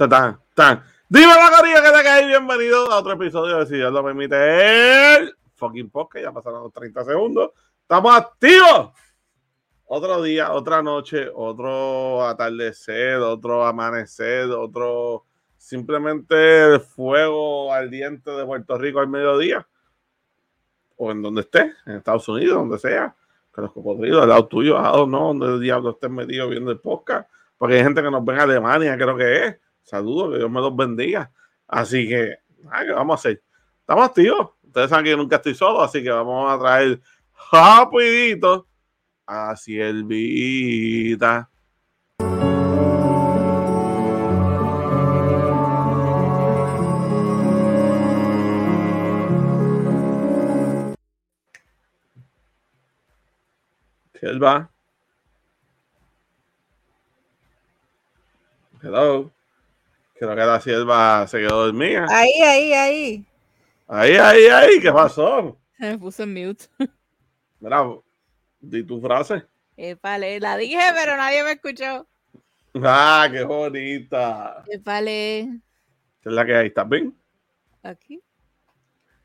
Ah, tan. Dime la carilla que te cae. Bienvenido a otro episodio de Si Dios lo permite. El fucking podcast. Ya pasaron los 30 segundos. Estamos activos. Otro día, otra noche, otro atardecer, otro amanecer, otro simplemente el fuego ardiente de Puerto Rico al mediodía. O en donde esté, en Estados Unidos, donde sea. Que los cocodrilos al lado tuyo, a no, donde el diablo estés metido viendo el podcast porque hay gente que nos ve en Alemania, creo que es. Saludos, que Dios me los bendiga. Así que, ¿qué vamos a hacer? Estamos activos. Ustedes saben que yo nunca estoy solo, así que vamos a traer rapidito a Siervita. Sierva. Hello. Creo que la sierva se quedó dormida. Ahí, ahí, ahí. Ahí, ahí, ahí. ¿Qué pasó? Se me puso en mute. Mira, di tu frase. Epale, la dije, pero nadie me escuchó. Ah, qué bonita. Epale. ¿Qué es la que hay? ¿Estás bien? Aquí.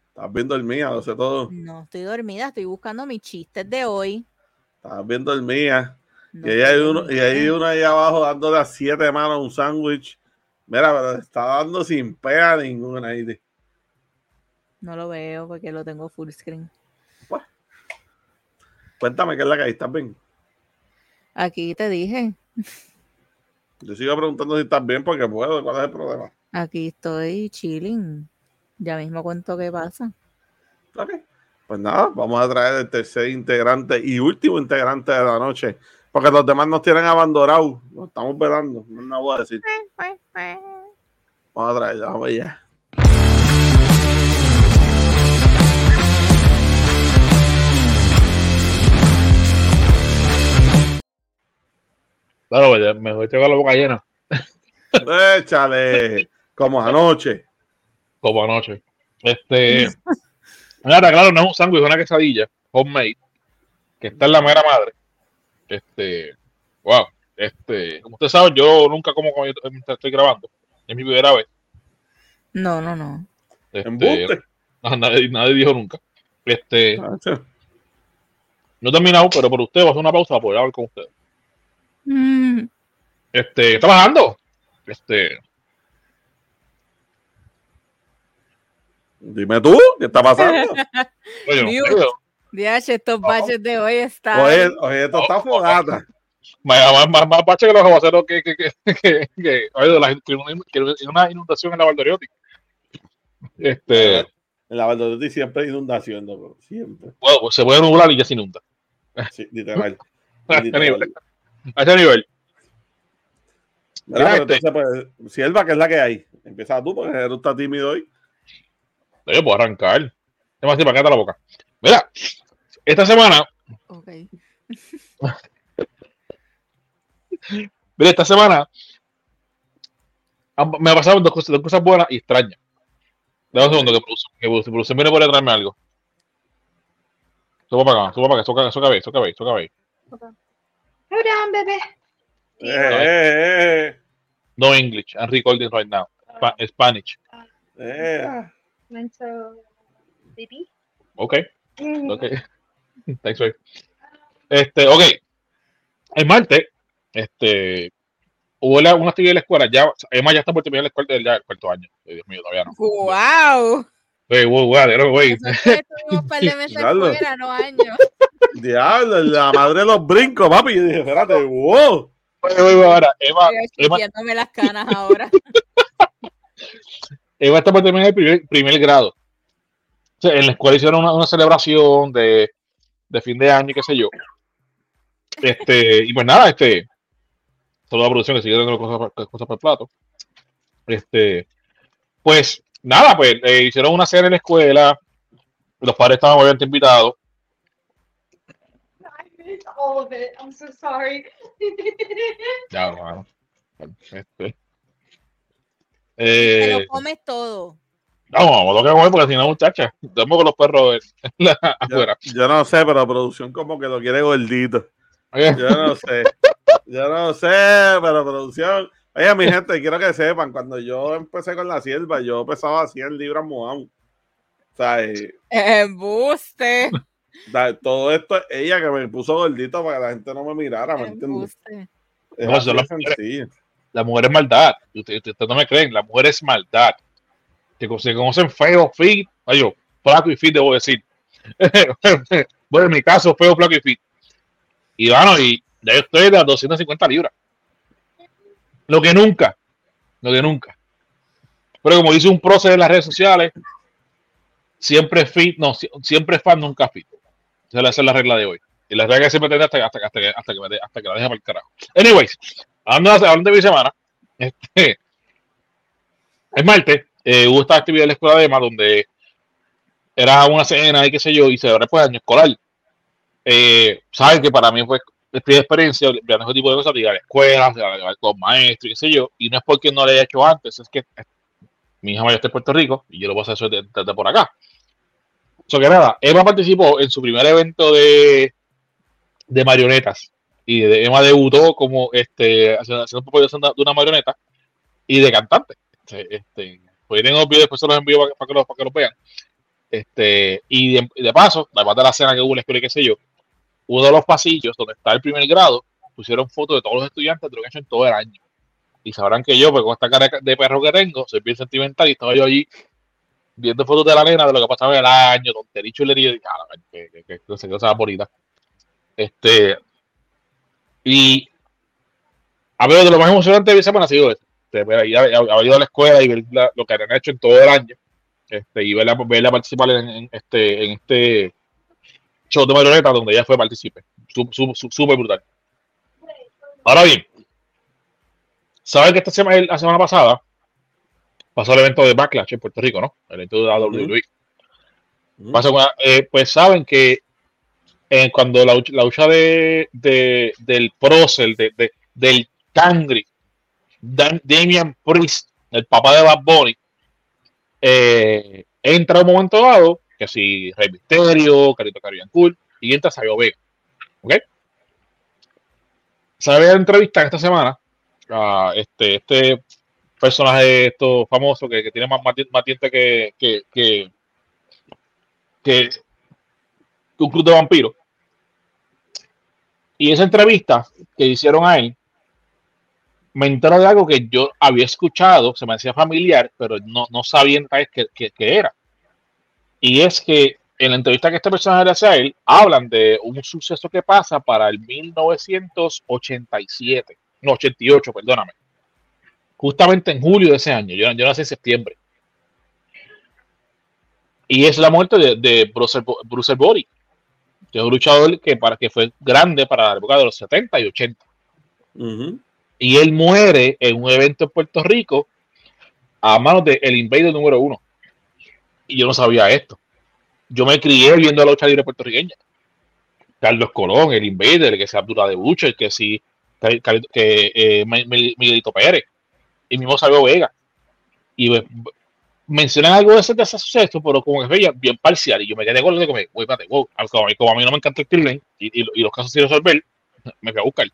¿Estás bien dormida? Lo sé todo. No, estoy dormida, estoy buscando mis chistes de hoy. ¿Estás bien dormida? y, ahí hay uno, y hay uno ahí abajo dándole a siete manos un sándwich. Mira, pero está dando sin pega ninguna ahí. No lo veo porque lo tengo full screen. Pues, cuéntame qué es la que hay, ¿estás bien? Aquí te dije. Yo sigo preguntando si estás bien porque puedo, ¿cuál es el problema? Aquí estoy chilling. Ya mismo cuento qué pasa. Ok. Pues nada, vamos a traer el tercer integrante y último integrante de la noche porque los demás nos tienen abandonados. Nos estamos velando. No, voy a decir. Vamos a traer, vamos allá. Claro, mejor te con la boca llena. Échale, como anoche. Como anoche. Este. Nada, claro, no es un sándwich, es una quesadilla homemade, que está en la mera madre. Este, wow, este, como usted sabe, yo nunca como cuando estoy grabando. Es mi primera vez. No, no, no. Este, nadie, nadie, dijo nunca. Este, no he terminado, pero por usted va a hacer una pausa para poder hablar con usted. Mm. Este, ¿está bajando? Este. Dime tú, ¿qué está pasando? Oye, Dios, estos baches de hoy están. Oye, oye esto está fogata. Más, más, más baches que los aguaceros que, que, que, que, que, oye, la, que una inundación en la Valdoriotti. Este. En la Valdoriotti siempre hay inundación, ¿no? Siempre. Bueno, pues se puede nublar y ya se inunda. Sí, literal. a ese nivel. A ese nivel. Mira, este... entonces, pues, Sierva, que es la que hay. Empieza tú, porque tú estás tímido hoy. Yo puedo arrancar. Demasiado, para acá la boca. Mira, esta semana. Ok. Mira, esta semana me ha pasado dos cosas, dos cosas buenas y extrañas. Dame un segundo que que Bruce viene por traerme algo. Suba para acá, suba para acá, soca, soca, soca, soca, soca, Hold on, bebé. Eh, eh, eh. No English. I'm recording right now. Sp Spanish. Eh. Mental baby. Okay. Ok. Thanks, babe. Este, ok. El martes, este, hubo una actividad en la escuela. Ya, Emma ya está por terminar la escuela del ya, el cuarto año. Dios mío, todavía no. ¡Wow! Wey, wow, wow, güey, un par de meses fuera, no años. Diablo, la madre de los brincos, papi. Yo dije, espérate, wow. Oye, oye, ahora, Emma. Emma... las canas ahora. Emma está por terminar el primer, primer grado en la escuela hicieron una, celebración de, fin de año y qué sé yo. Este, y pues nada, este, toda la producción que sigue dando cosas, cosas para el plato. Este, pues nada, pues hicieron una cena en la escuela, Los padres estaban obviamente invitados. All of it. I'm so sorry. Ya, hermano. Este. Te Eh, lo comes todo. Vamos, vamos, lo que comer porque si no, muchacha, estamos con los perros en la- afuera. Yo, yo no sé, pero producción como que lo quiere gordito. Oye, Yo no sé. Yo no sé, pero producción. Oye, mi gente, quiero que sepan, cuando yo empecé con la sierva, yo pesaba 100 libras mojado. O sea, Embuste. todo esto es ella que me puso gordito para que la gente no me mirara, ¿me entiendes? Embuste. Es No, las la mujer es maldad. Ustedes ustedes no me creen, la mujer es maldad. Co- se conocen feo, fit, yo, flaco y fit, debo decir. bueno, en mi caso, feo, flaco y fit. Y bueno, y ya yo estoy de las 250 libras. Lo que nunca, lo que nunca. Pero como dice un prócer en las redes sociales, siempre fit, no, si- siempre fan, nunca fit. Esa es la regla de hoy. Y la regla que siempre tendré hasta, hasta, hasta, que, hasta, que, me de- hasta que la deje para el carajo. Anyways, hablando, de- hablando de mi semana, este, el martes eh, hubo esta actividad en la escuela de EMA donde era una cena y qué sé yo, y abre pues año escolar. Eh, Saben que para mí fue experiencia, vean ese tipo de cosas, ir a la escuela, a- con maestros y qué sé yo, y no es porque no lo haya hecho antes, es que mi hija mayor está en Puerto Rico y yo lo voy a hacer desde, por acá. So que nada, Emma participó en su primer evento de, de marionetas y de, Emma debutó como este haciendo, haciendo popularidad de una marioneta y de cantante. Este, este, pues tengo videos, después se los envío para, que, los, para que los vean. Este, y de, paso, además de la cena que hubo en la escuela y qué sé yo, uno de los pasillos donde está el primer grado, pusieron fotos de todos los estudiantes de lo que han hecho en todo el año. Y sabrán que yo, pues con esta cara de perro que tengo, soy bien sentimental y estaba yo allí viendo fotos de la nena, de lo que pasaba en el año, tontería y chulería, y "Ah, que, que, que, que, que cosa bonita. Este, y a ver, de lo más emocionante de mi semana ha sido esto. Este, haber ido a la escuela y ver la- lo que han hecho en todo el año. Este, y verla, verla participar en, en este, en este show de marioneta donde ella fue partícipe. Súper brutal. Ahora bien, ¿saben que esta semana, la semana pasada pasó el evento de Backlash en Puerto Rico, ¿no? El evento de WWE. Pasa con- eh, pues saben que eh, cuando la, lucha- la lucha de, de- del prócer, de, de- del Cangri, Dan- Damian Priest, el papá de Bad Bunny, eh, entra un momento dado, que si Rey Misterio, Carito Caribbean y entra Sabio Vega. ¿Ok? Sabe la entrevista esta semana a este, este personaje esto famoso que, tiene más, más, más dientes que, que, que, que un club de vampiros. Y esa entrevista que hicieron a él, me entero de algo que yo había escuchado, se me hacía familiar, pero no, no sabía en realidad qué, qué- qué era. Y es que en la entrevista que este personaje le hace a él, hablan de un suceso que pasa para el 1987, no, 88, perdóname. Justamente en julio de ese año, yo, yo nací en septiembre. Y es la muerte de, de Bruce, Bruce Body, que es un luchador que, para, que fue grande para la época de los 70 y 80 Ujú. Y él muere en un evento en Puerto Rico a manos del el Invader número uno. Y yo no sabía esto. Yo me crié viendo la lucha libre puertorriqueña. Carlos Colón, el Invader, el que sea Abdullah de Bucho, el que sí, que, que, eh, Mi- Mi- Miguelito Pérez, y mismo Sabio Vega. Y pues, mencionan algo de ese, de ese suceso, pero como que veía bien parcial. Y yo me quedé con lo de como, güey, wow. Como, a mí- a no me encanta el Kirlen y, y, y los casos sin resolver, me fui a buscar.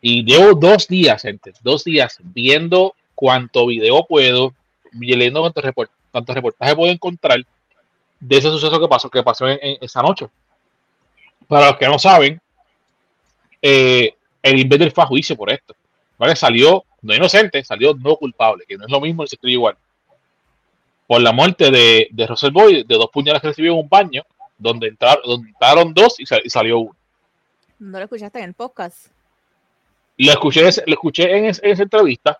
Y llevo dos días, gente, dos días viendo cuánto video puedo, leyendo cuántos report, cuántos reportajes puedo encontrar de ese suceso que pasó, que pasó en, esa noche. Para los que no saben, eh, el Invader fue a juicio por esto. ¿vale? Salió no inocente, salió no culpable, que no es lo mismo se escribe igual. Por la muerte de, de Russell Boy, de dos puñales que recibió en un baño, donde entraron, dos y, sal- salió uno. ¿No lo escuchaste en el podcast? Lo escuché, lo escuché en, es- en esa entrevista,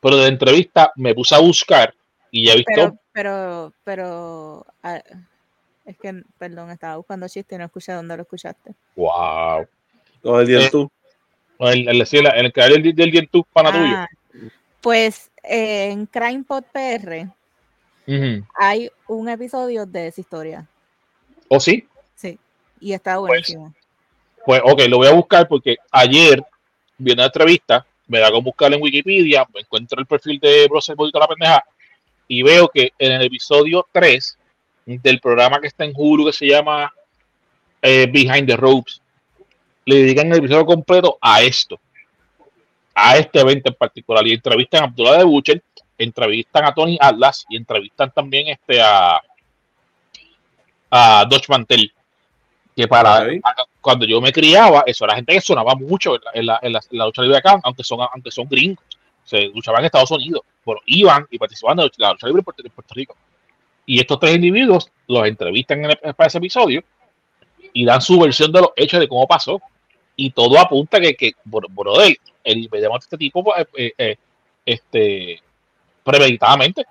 pero de la entrevista me puse a buscar y ya he visto. Pero, pero, pero, ah, es que, perdón, estaba buscando chiste y no escuché dónde lo escuchaste. wow. Todo el día Eh, tú. El, el, el, el canal del, del YouTube pana tuyo. Ah, pues eh, en CrimePod PR. Hay un episodio de esa historia. ¿O sí? Sí. Y está Pues, buenísimo. Pues, ok, lo voy a buscar porque ayer vi una entrevista, me da con buscar en Wikipedia, me encuentro el perfil de Brosel Bonito la pendeja y veo que en el episodio 3 del programa que está en Hulu que se llama eh, Behind the Ropes, le dedican el episodio completo a esto, a este evento en particular. Y entrevistan a Abdullah de Butcher, entrevistan a Tony Atlas y entrevistan también este a, a Dodge Mantel. Que para cuando yo me criaba, eso era gente que sonaba mucho en la, en la, en la- en la lucha libre acá, aunque son, aunque son gringos. Se luchaban en Estados Unidos, pero iban y participaban de la lucha libre en Puerto, en Puerto Rico. Y estos tres individuos los entrevistan en el- para ese episodio y dan su versión de los hechos de cómo pasó. Y todo apunta que, que bro- brother, el de este tipo, pues, eh, eh, este, premeditadamente,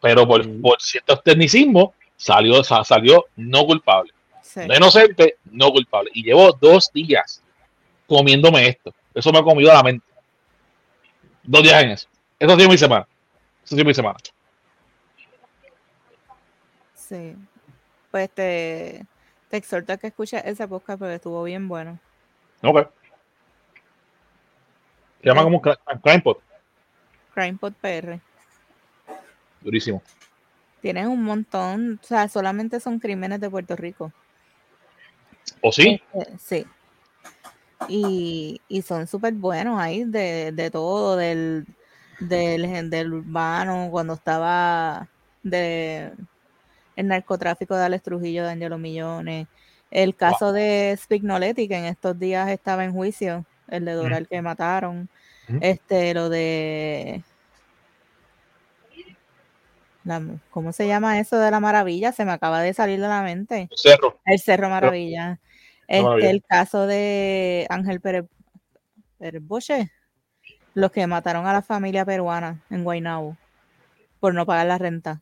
pero por, por ciertos tecnicismos salió, sa- salió no culpable. Sí. No inocente, no culpable. Y llevo dos días comiéndome esto. Eso me ha comido la mente. Dos días en eso. Eso ha sido mi semana. Eso ha sido mi semana. Sí. Pues te, te exhorto a que escuches ese podcast porque estuvo bien bueno. Ok. Se llama como un cra- crime pot. CrimePod PR. Durísimo. Tienes un montón, o sea, solamente son crímenes de Puerto Rico. ¿O sí? Este, sí. Y, y son súper buenos ahí de, de todo, del, del, del urbano, cuando estaba de el narcotráfico de Alex Trujillo, de Angelo Millones, el caso de Spignoletti, que en estos días estaba en juicio, el de Doral que mataron, este, lo de la- ¿cómo se llama eso de la maravilla? Se me acaba de salir de la mente. Cerro. El Cerro Maravilla. Este, Maravilla. el caso de Ángel Pérez, Pérez Boche, los que mataron a la familia peruana en Guaynabo por no pagar la renta.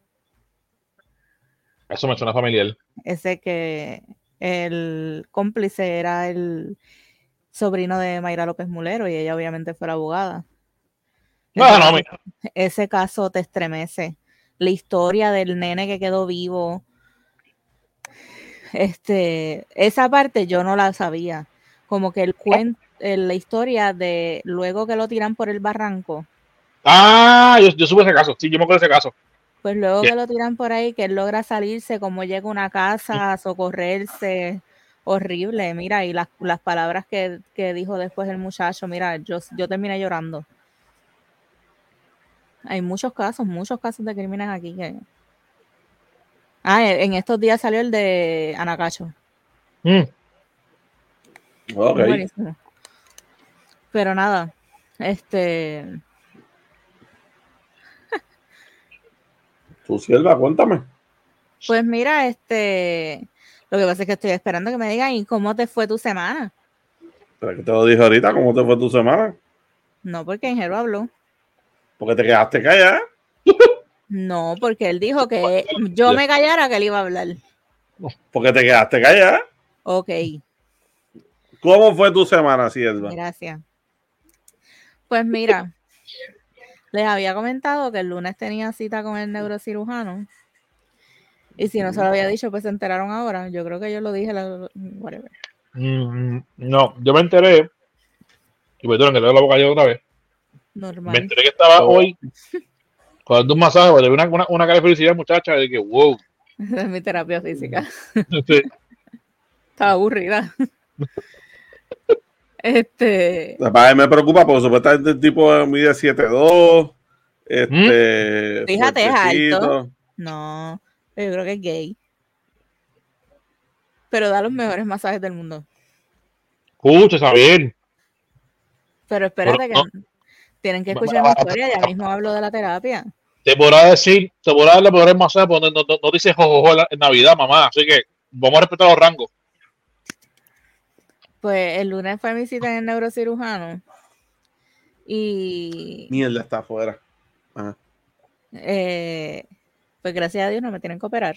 Eso me suena familiar. Ese que el cómplice era el sobrino de Mayra López Mulero y ella obviamente fue la abogada. No, no, Entonces, mira. ese caso te estremece. La historia del nene que quedó vivo. Este, esa parte yo no la sabía. Como que el cuento, la historia de luego que lo tiran por el barranco, Ah, yo, yo supe ese caso. Sí, yo me acuerdo de ese caso. pues luego que lo tiran por ahí, que él logra salirse, como llega a una casa a socorrerse, horrible. Mira, y las, las palabras que, que dijo después el muchacho, mira, yo, yo terminé llorando. Hay muchos casos, muchos casos de crímenes aquí que. Ah, e- en estos días salió el de Anacacho. Mm. Ok. Buenísimo. Pero nada, este. Tu sierva, cuéntame. Pues mira, este. Lo que pasa es que estoy esperando que me digan, ¿y cómo te fue tu semana? Pero que te lo dije ahorita, ¿cómo te fue tu semana? No, porque Ingero habló. Porque te quedaste callada. No, porque él dijo que yo me callara que él iba a hablar. Porque te quedaste callada. Ok, ¿Cómo fue tu semana, sierva? gracias. Pues mira, les había comentado que el lunes tenía cita con el neurocirujano. Y si no se lo había dicho, pues se enteraron ahora. Yo creo que yo lo dije. la- whatever. Mm, no, yo me enteré. Y perdón, que le doy la boca yo otra vez. Me Normal. enteré que estaba Oh. hoy cuando un masaje, le una, una, una cara de felicidad, muchacha, de que wow. Esa es mi terapia física. Sí. Estaba aburrida. Este. Me preocupa porque supuestamente el tipo mide 7'2. Este. Fíjate, es alto. No, yo creo que es gay. Pero da los mejores masajes del mundo. Escucha, está bien. Pero espérate Pero que tienen que escuchar mi historia. Ya mismo hablo de la terapia. Te podrá decir, te podrá darle poder masaje, pero no, no, no, no dice jojojo en, Navidad, mamá. Así que vamos a respetar los rangos. Pues el lunes fue mi cita en el neurocirujano. Y Mierda, está afuera. Ajá. eh, pues gracias a Dios no me tienen que operar.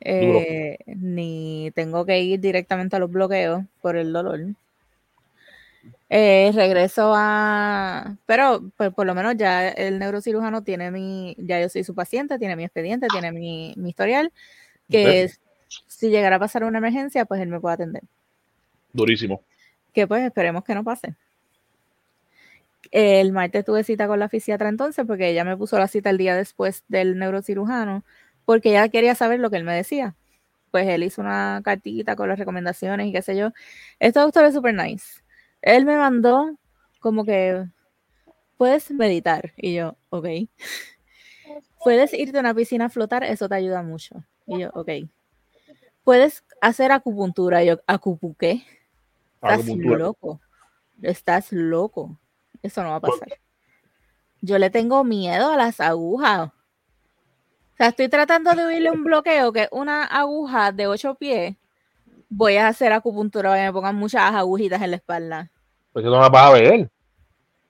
Eh, ni tengo que ir directamente a los bloqueos por el dolor. Eh, regreso a, pero pues, por lo menos ya el neurocirujano tiene mi, ya yo soy su paciente, tiene mi expediente, tiene mi, mi historial, que es- si llegara a pasar una emergencia, pues él me puede atender. Durísimo. Que pues esperemos que no pase. El martes tuve cita con la fisiatra entonces, porque ella me puso la cita el día después del neurocirujano, porque ella quería saber lo que él me decía. Pues él hizo una cartita con las recomendaciones y qué sé yo. Este doctor es super nice. Él me mandó como que puedes meditar. Y yo, ok. Puedes irte a una piscina a flotar, eso te ayuda mucho. Y yo, ok. Puedes hacer acupuntura. Y yo, ¿acupu qué? Estás Acupuntura. loco. Estás loco. Eso no va a ¿Por pasar. Yo le tengo miedo a las agujas. O sea, estoy tratando de huirle un bloqueo que una aguja de ocho pies. Voy a hacer acupuntura para que me pongan muchas agujitas en la espalda. Pues que no las vas a ver.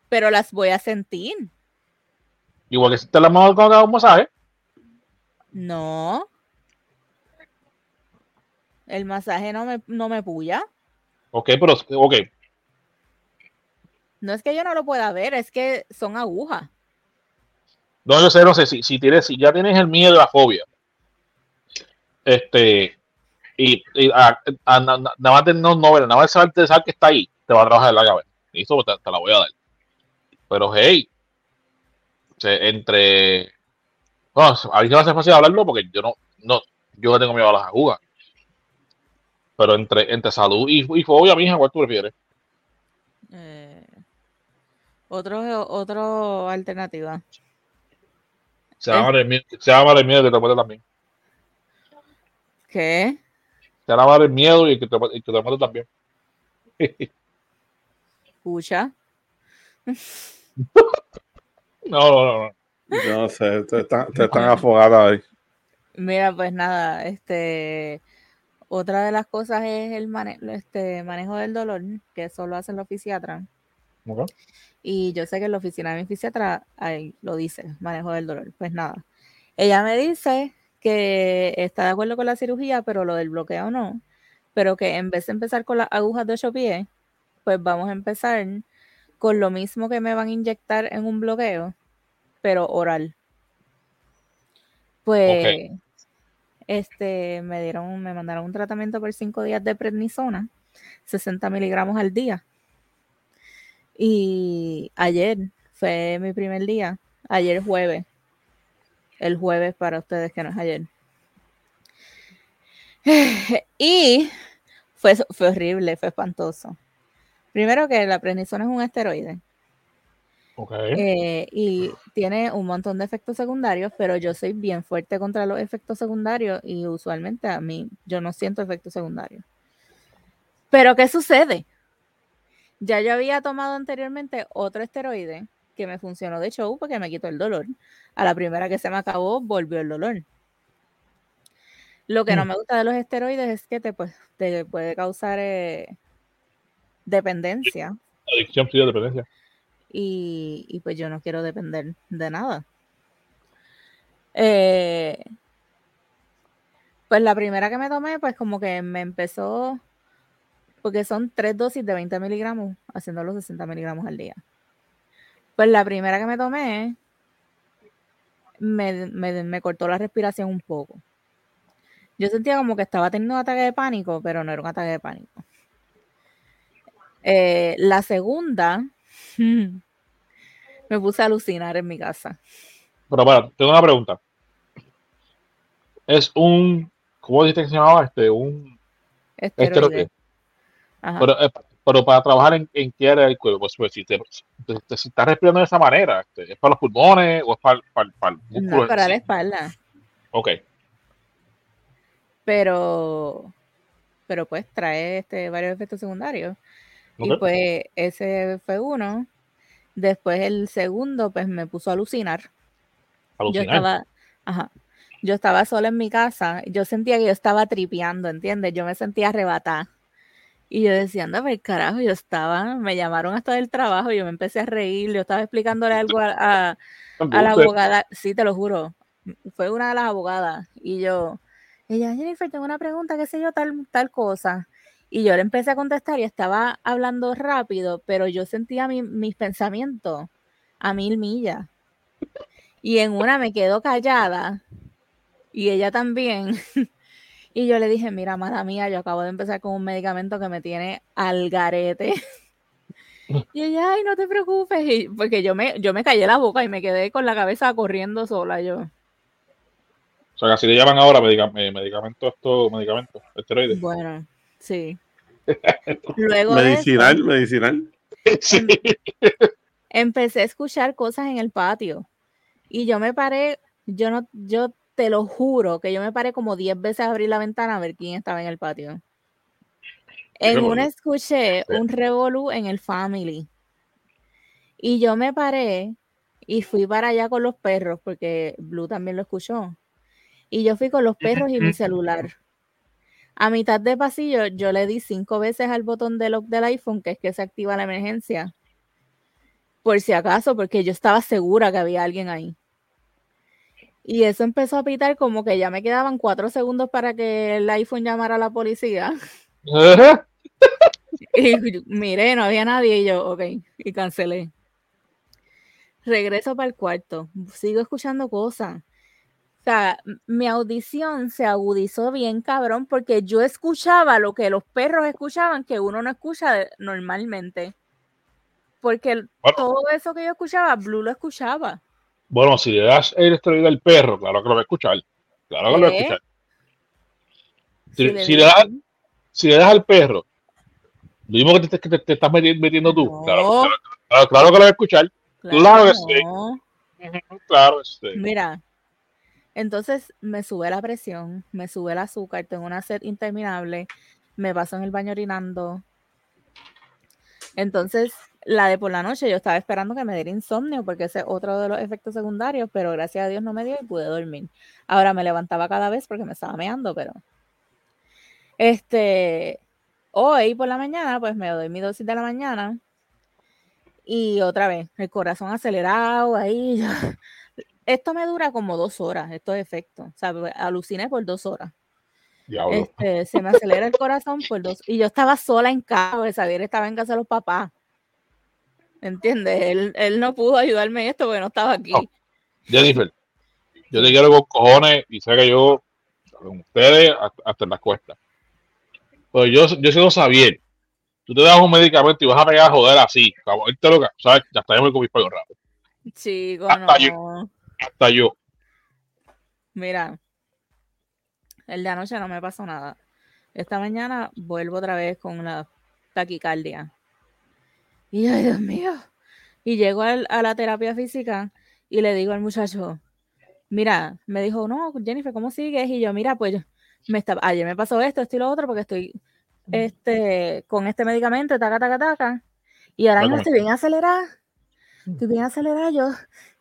Pero las voy a sentir. Igual que si te la mano cuando te un masaje. No. El masaje no me, no me puya. Ok, pero, ok. No es que yo no lo pueda ver, es que son agujas. No, yo sé, no sé, si, si tienes, si ya tienes el miedo y la fobia, este, y, y a- a- na- na- nada más de no, no ver, nada más de saber, de saber que está ahí, te va a trabajar en la cabeza. Y eso te, te la voy a dar. Pero hey, se- entre, bueno, a mí se me hace fácil hablarlo porque yo no, no, yo le tengo miedo a las agujas. Pero entre, entre salud y, y fobia, mija, ¿cuál tú prefieres? Eh, otro, otro alternativa. Se llama el miedo, se llama el miedo que te muere también. ¿Qué? Se llama el miedo y el que te, y que te muere también. Escucha. No, no, no, no. Sé, te están, te están afogando ahí. Mira, pues nada, este, otra de las cosas es el mane- este, manejo del dolor, que eso lo hace la fisiatra. Ok. Y yo sé que en la oficina de mi fisiatra ahí lo dice, manejo del dolor. Pues nada, ella me dice que está de acuerdo con la cirugía, pero lo del bloqueo no. Pero que en vez de empezar con las agujas de ocho pies, pues vamos a empezar con lo mismo que me van a inyectar en un bloqueo, pero oral. Pues este me dieron, me mandaron un tratamiento por cinco días de prednisona, 60 miligramos al día. Y ayer fue mi primer día, ayer jueves, el jueves para ustedes que no es ayer. y fue, fue horrible, fue espantoso. Primero que la prednisona es un esteroide Ok. eh, y tiene un montón de efectos secundarios, pero yo soy bien fuerte contra los efectos secundarios y usualmente a mí yo no siento efectos secundarios. Pero ¿qué sucede? Ya yo había tomado anteriormente otro esteroide que me funcionó de show porque me quitó el dolor. A la primera que se me acabó, volvió el dolor. Lo que no Mm. me gusta de los esteroides es que te, pues, te puede causar eh, dependencia Adicción, sí, de dependencia. y, y pues yo no quiero depender de nada. Eh, pues la primera que me tomé, pues como que me empezó, porque son tres dosis de 20 miligramos, haciendo los 60 miligramos al día. Pues la primera que me tomé, me, me- me cortó la respiración un poco. Yo sentía como que estaba teniendo un ataque de pánico, pero no era un ataque de pánico. Eh, la segunda, me puse a alucinar en mi casa. Pero para, tengo una pregunta. Es un, ¿cómo dijiste que se llamaba? Este, un Esteroide. esteroide. Ajá. Pero, eh, pero para trabajar en, en qué área del cuerpo, pues, si, te, te- te- si estás respirando de esa manera, este, ¿es para los pulmones o es para, para, para el músculo? no para sí? la espalda, Ok, pero, pero pues trae este, varios efectos secundarios. Y ok. pues ese fue uno. Después el segundo, pues me puso a alucinar. Yo Alucinar. estaba, ajá, yo estaba sola en mi casa. Yo sentía que yo estaba tripeando, ¿entiendes? Yo me sentía arrebatada. Y yo decía, anda, el carajo, yo estaba, me llamaron hasta del trabajo, yo me empecé a reír, yo estaba explicándole algo a, a- a la abogada, sí, te lo juro, fue una de las abogadas. Y yo, ella, Jennifer, tengo una pregunta, qué sé yo, tal, tal cosa. Y yo le empecé a contestar y estaba hablando rápido, pero yo sentía mi- mis pensamientos a mil millas. Y en una me quedo callada y ella también. Y yo le dije, mira, mala mía, yo acabo de empezar con un medicamento que me tiene al garete. Y ella, ay, no te preocupes. Y- porque yo me, yo me callé la boca y me quedé con la cabeza corriendo sola yo. O sea, que así le llaman ahora medica- eh, medicamentos, estos medicamentos, esteroides. Bueno, sí. Luego eso, Medicinal, medicinal. Sí. empecé a escuchar cosas en el patio. Y yo me paré, yo no, yo te lo juro que yo me paré como 10 veces a abrir la ventana a ver quién estaba en el patio. En una escuché Sí. un revolú en el family. Y yo me paré y fui para allá con los perros, porque Blue también lo escuchó. Y yo fui con los perros y mi celular. A mitad de pasillo, yo le di cinco veces al botón de lock del iPhone, que es que se activa la emergencia. Por si acaso, porque yo estaba segura que había alguien ahí. Y eso empezó a pitar como que ya me quedaban cuatro segundos para que el iPhone llamara a la policía. Y miré, no había nadie y yo, ok, y cancelé. Regreso para el cuarto, sigo escuchando cosas. O sea, mi audición se agudizó bien cabrón porque yo escuchaba lo que los perros escuchaban que uno no escucha normalmente. Porque Bueno. todo eso que yo escuchaba, Blue lo escuchaba. Bueno, si le das el esteroide al perro, claro que lo va a escuchar. Claro que lo va a escuchar. Si Si, le si digo- le das, si le das al perro, lo mismo que te, que te- te estás meti- metiendo tú, No. claro, claro, claro- claro que lo va a escuchar. claro que sí. Claro, este. Mira, entonces me sube la presión, me sube el azúcar, tengo una sed interminable, me paso en el baño orinando. Entonces, la de por la noche, yo estaba esperando que me diera insomnio, porque ese es otro de los efectos secundarios, pero gracias a Dios no me dio y pude dormir. Ahora me levantaba cada vez porque me estaba meando, pero. Este. Hoy por la mañana, pues me doy mi dosis de la mañana. Y otra vez, el corazón acelerado ahí. Esto me dura como dos horas, estos efectos. O sea, aluciné por dos horas. Este, se me acelera el corazón por dos. Y yo estaba sola en casa, porque Xavier estaba en casa de los papás. ¿Entiendes? Él, él no pudo ayudarme en esto porque no estaba aquí. No. Jennifer, yo te quiero con cojones y sé que yo, con ustedes, hasta, en las cuestas. Pero yo, yo siendo Xavier, tú te das un medicamento y vas a pegar a joder así, irte loca, ¿sabes? Ya está, yo me comí pollo raro. Chico, Hasta no. Hasta yo. Mira, el de anoche no me pasó nada. Esta mañana vuelvo otra vez con la taquicardia. Y yo, ay, Dios mío. Y llego al- a la terapia física y le digo al muchacho, mira, me dijo, no, Jennifer, ¿cómo sigues? Y yo, mira, pues yo- me estaba, ayer me pasó esto, esto y lo otro, porque estoy este, con este medicamento, taca, taca, taca. Y ahora mismo estoy bien acelerada. Estoy bien acelerada yo.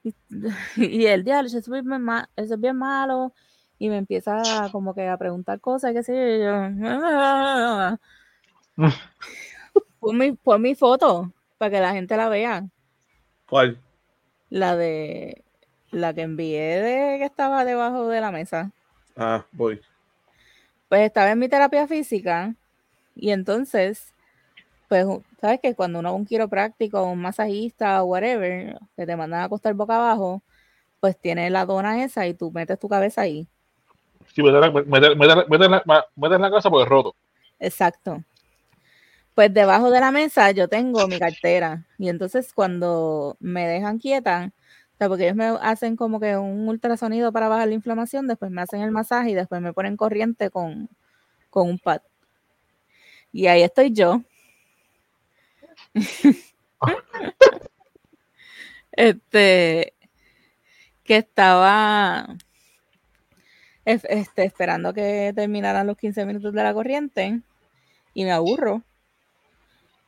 Y, y el diablo, eso es bien, eso es bien malo. Y me empieza como que a preguntar cosas, qué sé yo. y yo, pon, mi, pon mi foto para que la gente la vea. ¿Cuál? La de la que envié de que estaba debajo de la mesa. Ah, voy. Pues estaba en mi terapia física y entonces, pues, sabes que cuando uno va a un quiropráctico, un masajista o whatever, que te mandan a acostar boca abajo, pues tiene la dona esa y tú metes tu cabeza ahí. Sí, meter, la- meter, meter, meter la, la casa porque es roto. Exacto. Pues debajo de la mesa yo tengo mi cartera y entonces cuando me dejan quieta, o sea, porque ellos me hacen como que un ultrasonido para bajar la inflamación, después me hacen el masaje y después me ponen corriente con, con un pad. Y ahí estoy yo. este, que estaba es- este, esperando que terminaran los 15 minutos de la corriente y me aburro.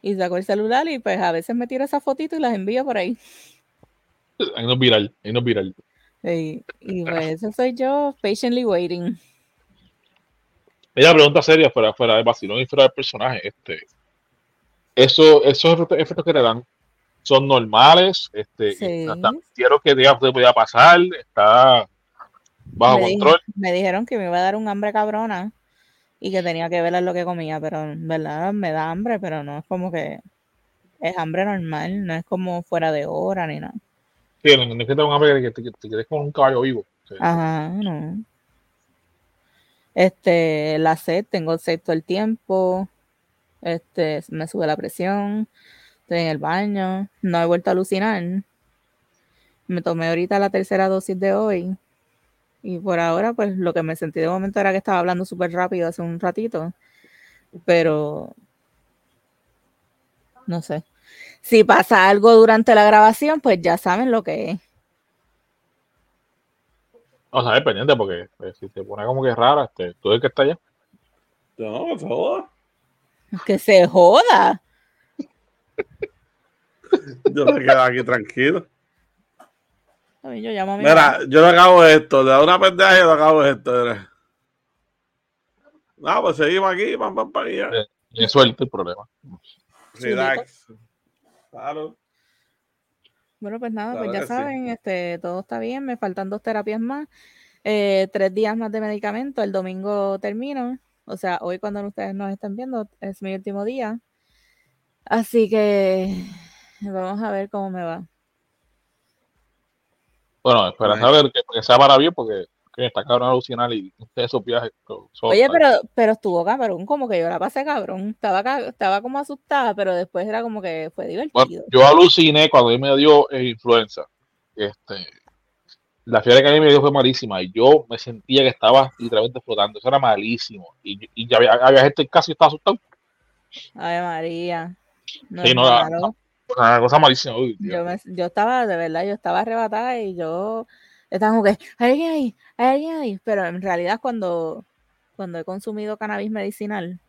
Y saco el celular y pues a veces me tiro esa fotito y las envío por ahí. Ahí no viral, ahí no viral. Y, y pues eso soy yo, patiently waiting. Ella pregunta seria fuera, fuera de vacilón y fuera del personaje. Este, eso, esos efectos, que le dan son normales. Este, Sí. quiero que diga que podía pasar, está bajo me, dije- control. me dijeron que me iba a dar un hambre cabrona y que tenía que ver lo que comía, pero en verdad me da hambre, pero no es como que es hambre normal, no es como fuera de hora ni nada. Sí, es que te un hambre que te, que te quedes como un caballo vivo. Sí. Ajá, no. Este, la sed, tengo sed todo el tiempo. Este, me sube la presión. Estoy en el baño. No he vuelto a alucinar. Me tomé ahorita la tercera dosis de hoy. Y por ahora, pues lo que me sentí de momento era que estaba hablando súper rápido hace un ratito. Pero no sé. Si pasa algo durante la grabación, pues ya saben lo que es. O sea, es pendiente porque pues, si te pone como que rara, este, tú el que está allá. No, por favor. Que se joda. Yo me quedo aquí tranquilo. A mí, yo llamo a mi Mira, mamá. yo le acabo esto. Le da una pendeja y yo le acabo esto. mira. No, pues seguimos aquí, pam, pam, pam, y ya. Y es suelto el problema. Relax. Claro. Bueno, pues nada, pues ya sí. saben, este, todo está bien, me faltan dos terapias más, eh, tres días más de medicamento, el domingo termino, o sea, hoy cuando ustedes nos estén viendo es mi último día, así que vamos a ver cómo me va. Bueno, espera Nice. saber que, que sea para bien porque que está cabrón alucinar y ustedes esos viajes. so- so- Oye, pero, pero estuvo cabrón, como que yo la pasé cabrón, estaba, estaba como asustada, pero después era como que fue Bueno, divertido. yo aluciné cuando a mí me dio eh, influenza. Este, la fiebre que a mí me dio fue malísima y yo me sentía que estaba literalmente flotando. Eso era malísimo. Y, y ya había, había gente y estaba asustado. Ay, María, no Sí, no, la-. Una cosa malísima. Uy. Yo, me- yo estaba, de verdad, yo estaba arrebatada y yo estaba como que, hay alguien ahí, hay alguien ahí. Pero en realidad cuando, cuando he consumido cannabis medicinal,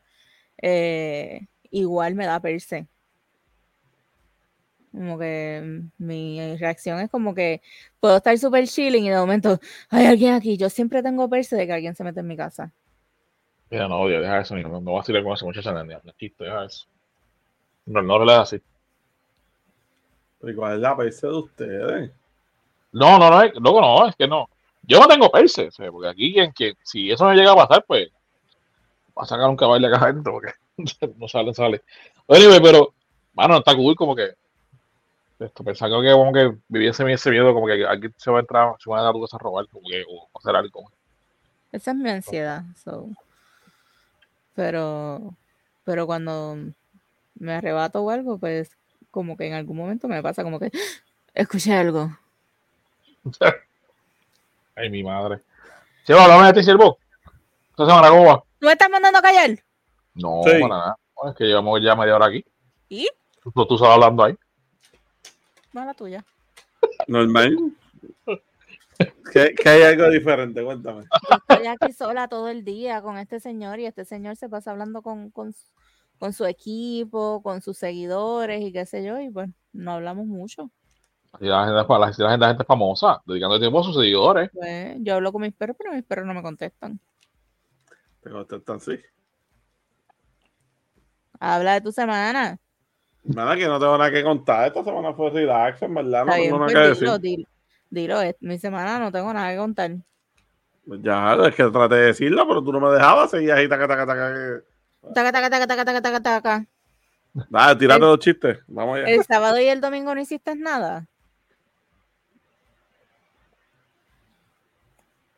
eh, igual me da perse. Como que mi reacción es como que puedo estar súper chilling y de momento, hay alguien aquí. Yo siempre tengo perse de que alguien se mete en mi casa. Mira, no, odio, deja eso. No, no voy a tirar con esa muchacha. No, no, chiste, deja eso. No, no le así. ¿Y cuál es la PC de ustedes? No, no, no, es, loco, no, es que no. Yo no tengo perse, porque aquí quien, quien- si eso no llega a pasar, pues va a sacar un caballo acá adentro, porque no sale, no sale. Anyway, pero, mano, está cool como que esto, pensaba que como que viviese ese miedo, como que aquí se va a entrar, se van a dar tu casa a robar, como que, o hacer algo. Esa es mi ansiedad. so. Pero, pero cuando me arrebato o algo, pues como que en algún momento me pasa como que escuché algo. Ay, mi madre. ¿Se va a hablar de ti, siervo? ¿Esta semana cómo va? ¿Tú me estás mandando a callar? No, Sí. para nada. No, es que llevamos ya media hora aquí. ¿Y? Tú, tú estás hablando ahí. Mala tuya. Normal. ¿Qué, qué hay algo diferente? Cuéntame. Yo estoy aquí sola todo el día con este señor y este señor se pasa hablando con, con, con su equipo, con sus seguidores y qué sé yo, y pues no hablamos mucho. Así la gente, la, gente, la gente famosa, dedicando tiempo a sus seguidores. Pues yo hablo con mis perros, pero mis perros no me contestan. Te contestan así. Habla de tu semana. Nada, que no tengo nada que contar. Esta semana fue relax, en verdad. No tengo nada pues que decir. dilo, dilo, dilo, es mi semana no tengo nada que contar. Pues Ya, es que traté de decirlo, pero tú no me dejabas. Seguías ahí, taca, taca, taca. Que- Taca, taca, taca, taca, taca, taca, taca. Dale, tírate El- los chistes. Vamos allá. El sábado y el domingo no hiciste nada.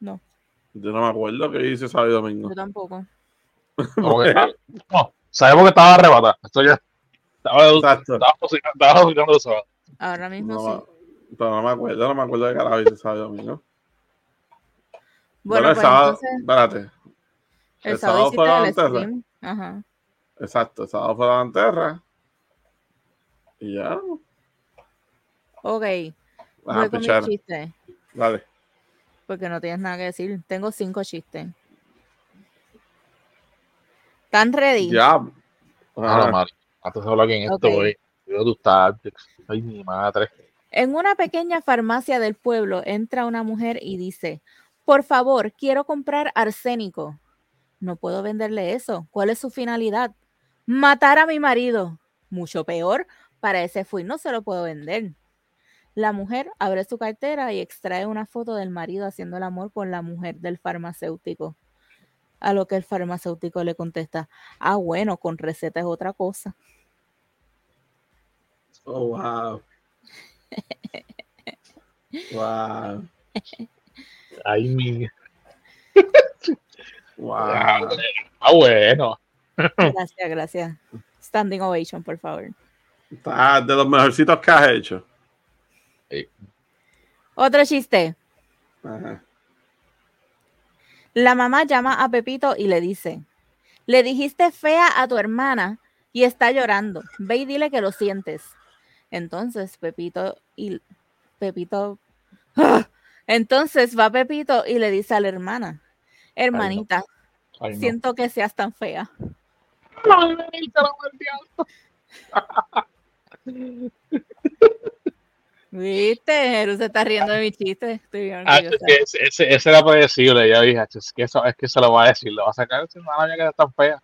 No, Yo no me acuerdo qué hice sábado y domingo. yo tampoco. Que, no, sabemos que estaba arrebatada. Esto ya estaba, Exacto. estaba, cocinando eso. Ahora mismo No, sí. pero no me acuerdo, no me acuerdo de carajo hice sábado y domingo. Bueno, el pues sábado, entonces espérate. el el sábado sábado fue la el. Ajá. Exacto, sábado fue la lanterra. Y ya. Ok, Ah, voy con chiste, Dale. porque no tienes nada que decir. Tengo cinco chistes. ¿Están ready? Ya. Ah, Ajá. no. Antes de hablar en esto, güey. Yo tú estás. Ay, mi madre. En una pequeña farmacia del pueblo entra una mujer y dice, por favor, quiero comprar arsénico. No puedo venderle eso. ¿Cuál es su finalidad? Matar a mi marido. Mucho peor. Para ese fui no se lo puedo vender. La mujer abre su cartera y extrae una foto del marido haciendo el amor con la mujer del farmacéutico. A lo que el farmacéutico le contesta, ah, bueno, con receta es otra cosa. Oh, wow. Wow. Ay, mi. Wow. Ah, bueno. Gracias, gracias. Standing ovation, por favor. Está de los mejorcitos que has hecho. Otro chiste. Ajá. La mamá llama a Pepito y le dice, le dijiste fea a tu hermana y está llorando. Ve y dile que lo sientes. Entonces Pepito y Pepito... ¡Ah! Entonces va Pepito y le dice a la hermana, hermanita, Ay, no. siento que seas tan fea. ¿Viste? Jeru se está riendo de mi chiste. Estoy bien Ah, es que ese, ese, era predecible, ya dije, es que, eso, es que se lo va a decir, lo va a sacar mía que está tan fea.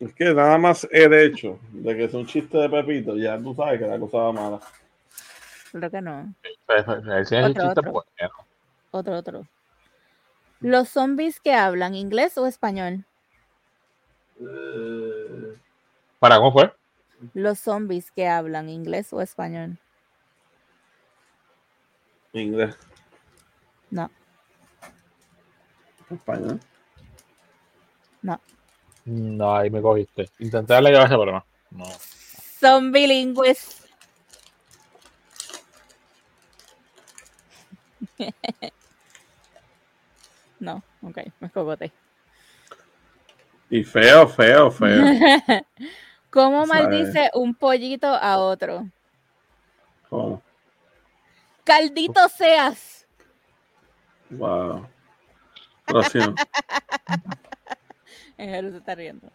Es que nada más el hecho de que es un chiste de Pepito, ya tú sabes que la cosa va mala. Creo que no. Ese es el Otro, chiste otro. bueno. Otro, otro. ¿Los zombies que hablan inglés o español? ¿Para cómo fue? Los zombies que hablan inglés o español. Inglés, No, español. no. No, ahí me cogiste. Intenté darle cabeza, pero no. No. Son bilingües. no, ok, me escogoté. Y feo, feo, feo. ¿Cómo Sabe. maldice un pollito a otro? ¿Cómo? Caldito seas. Wow. Próximo. El Jero se está riendo.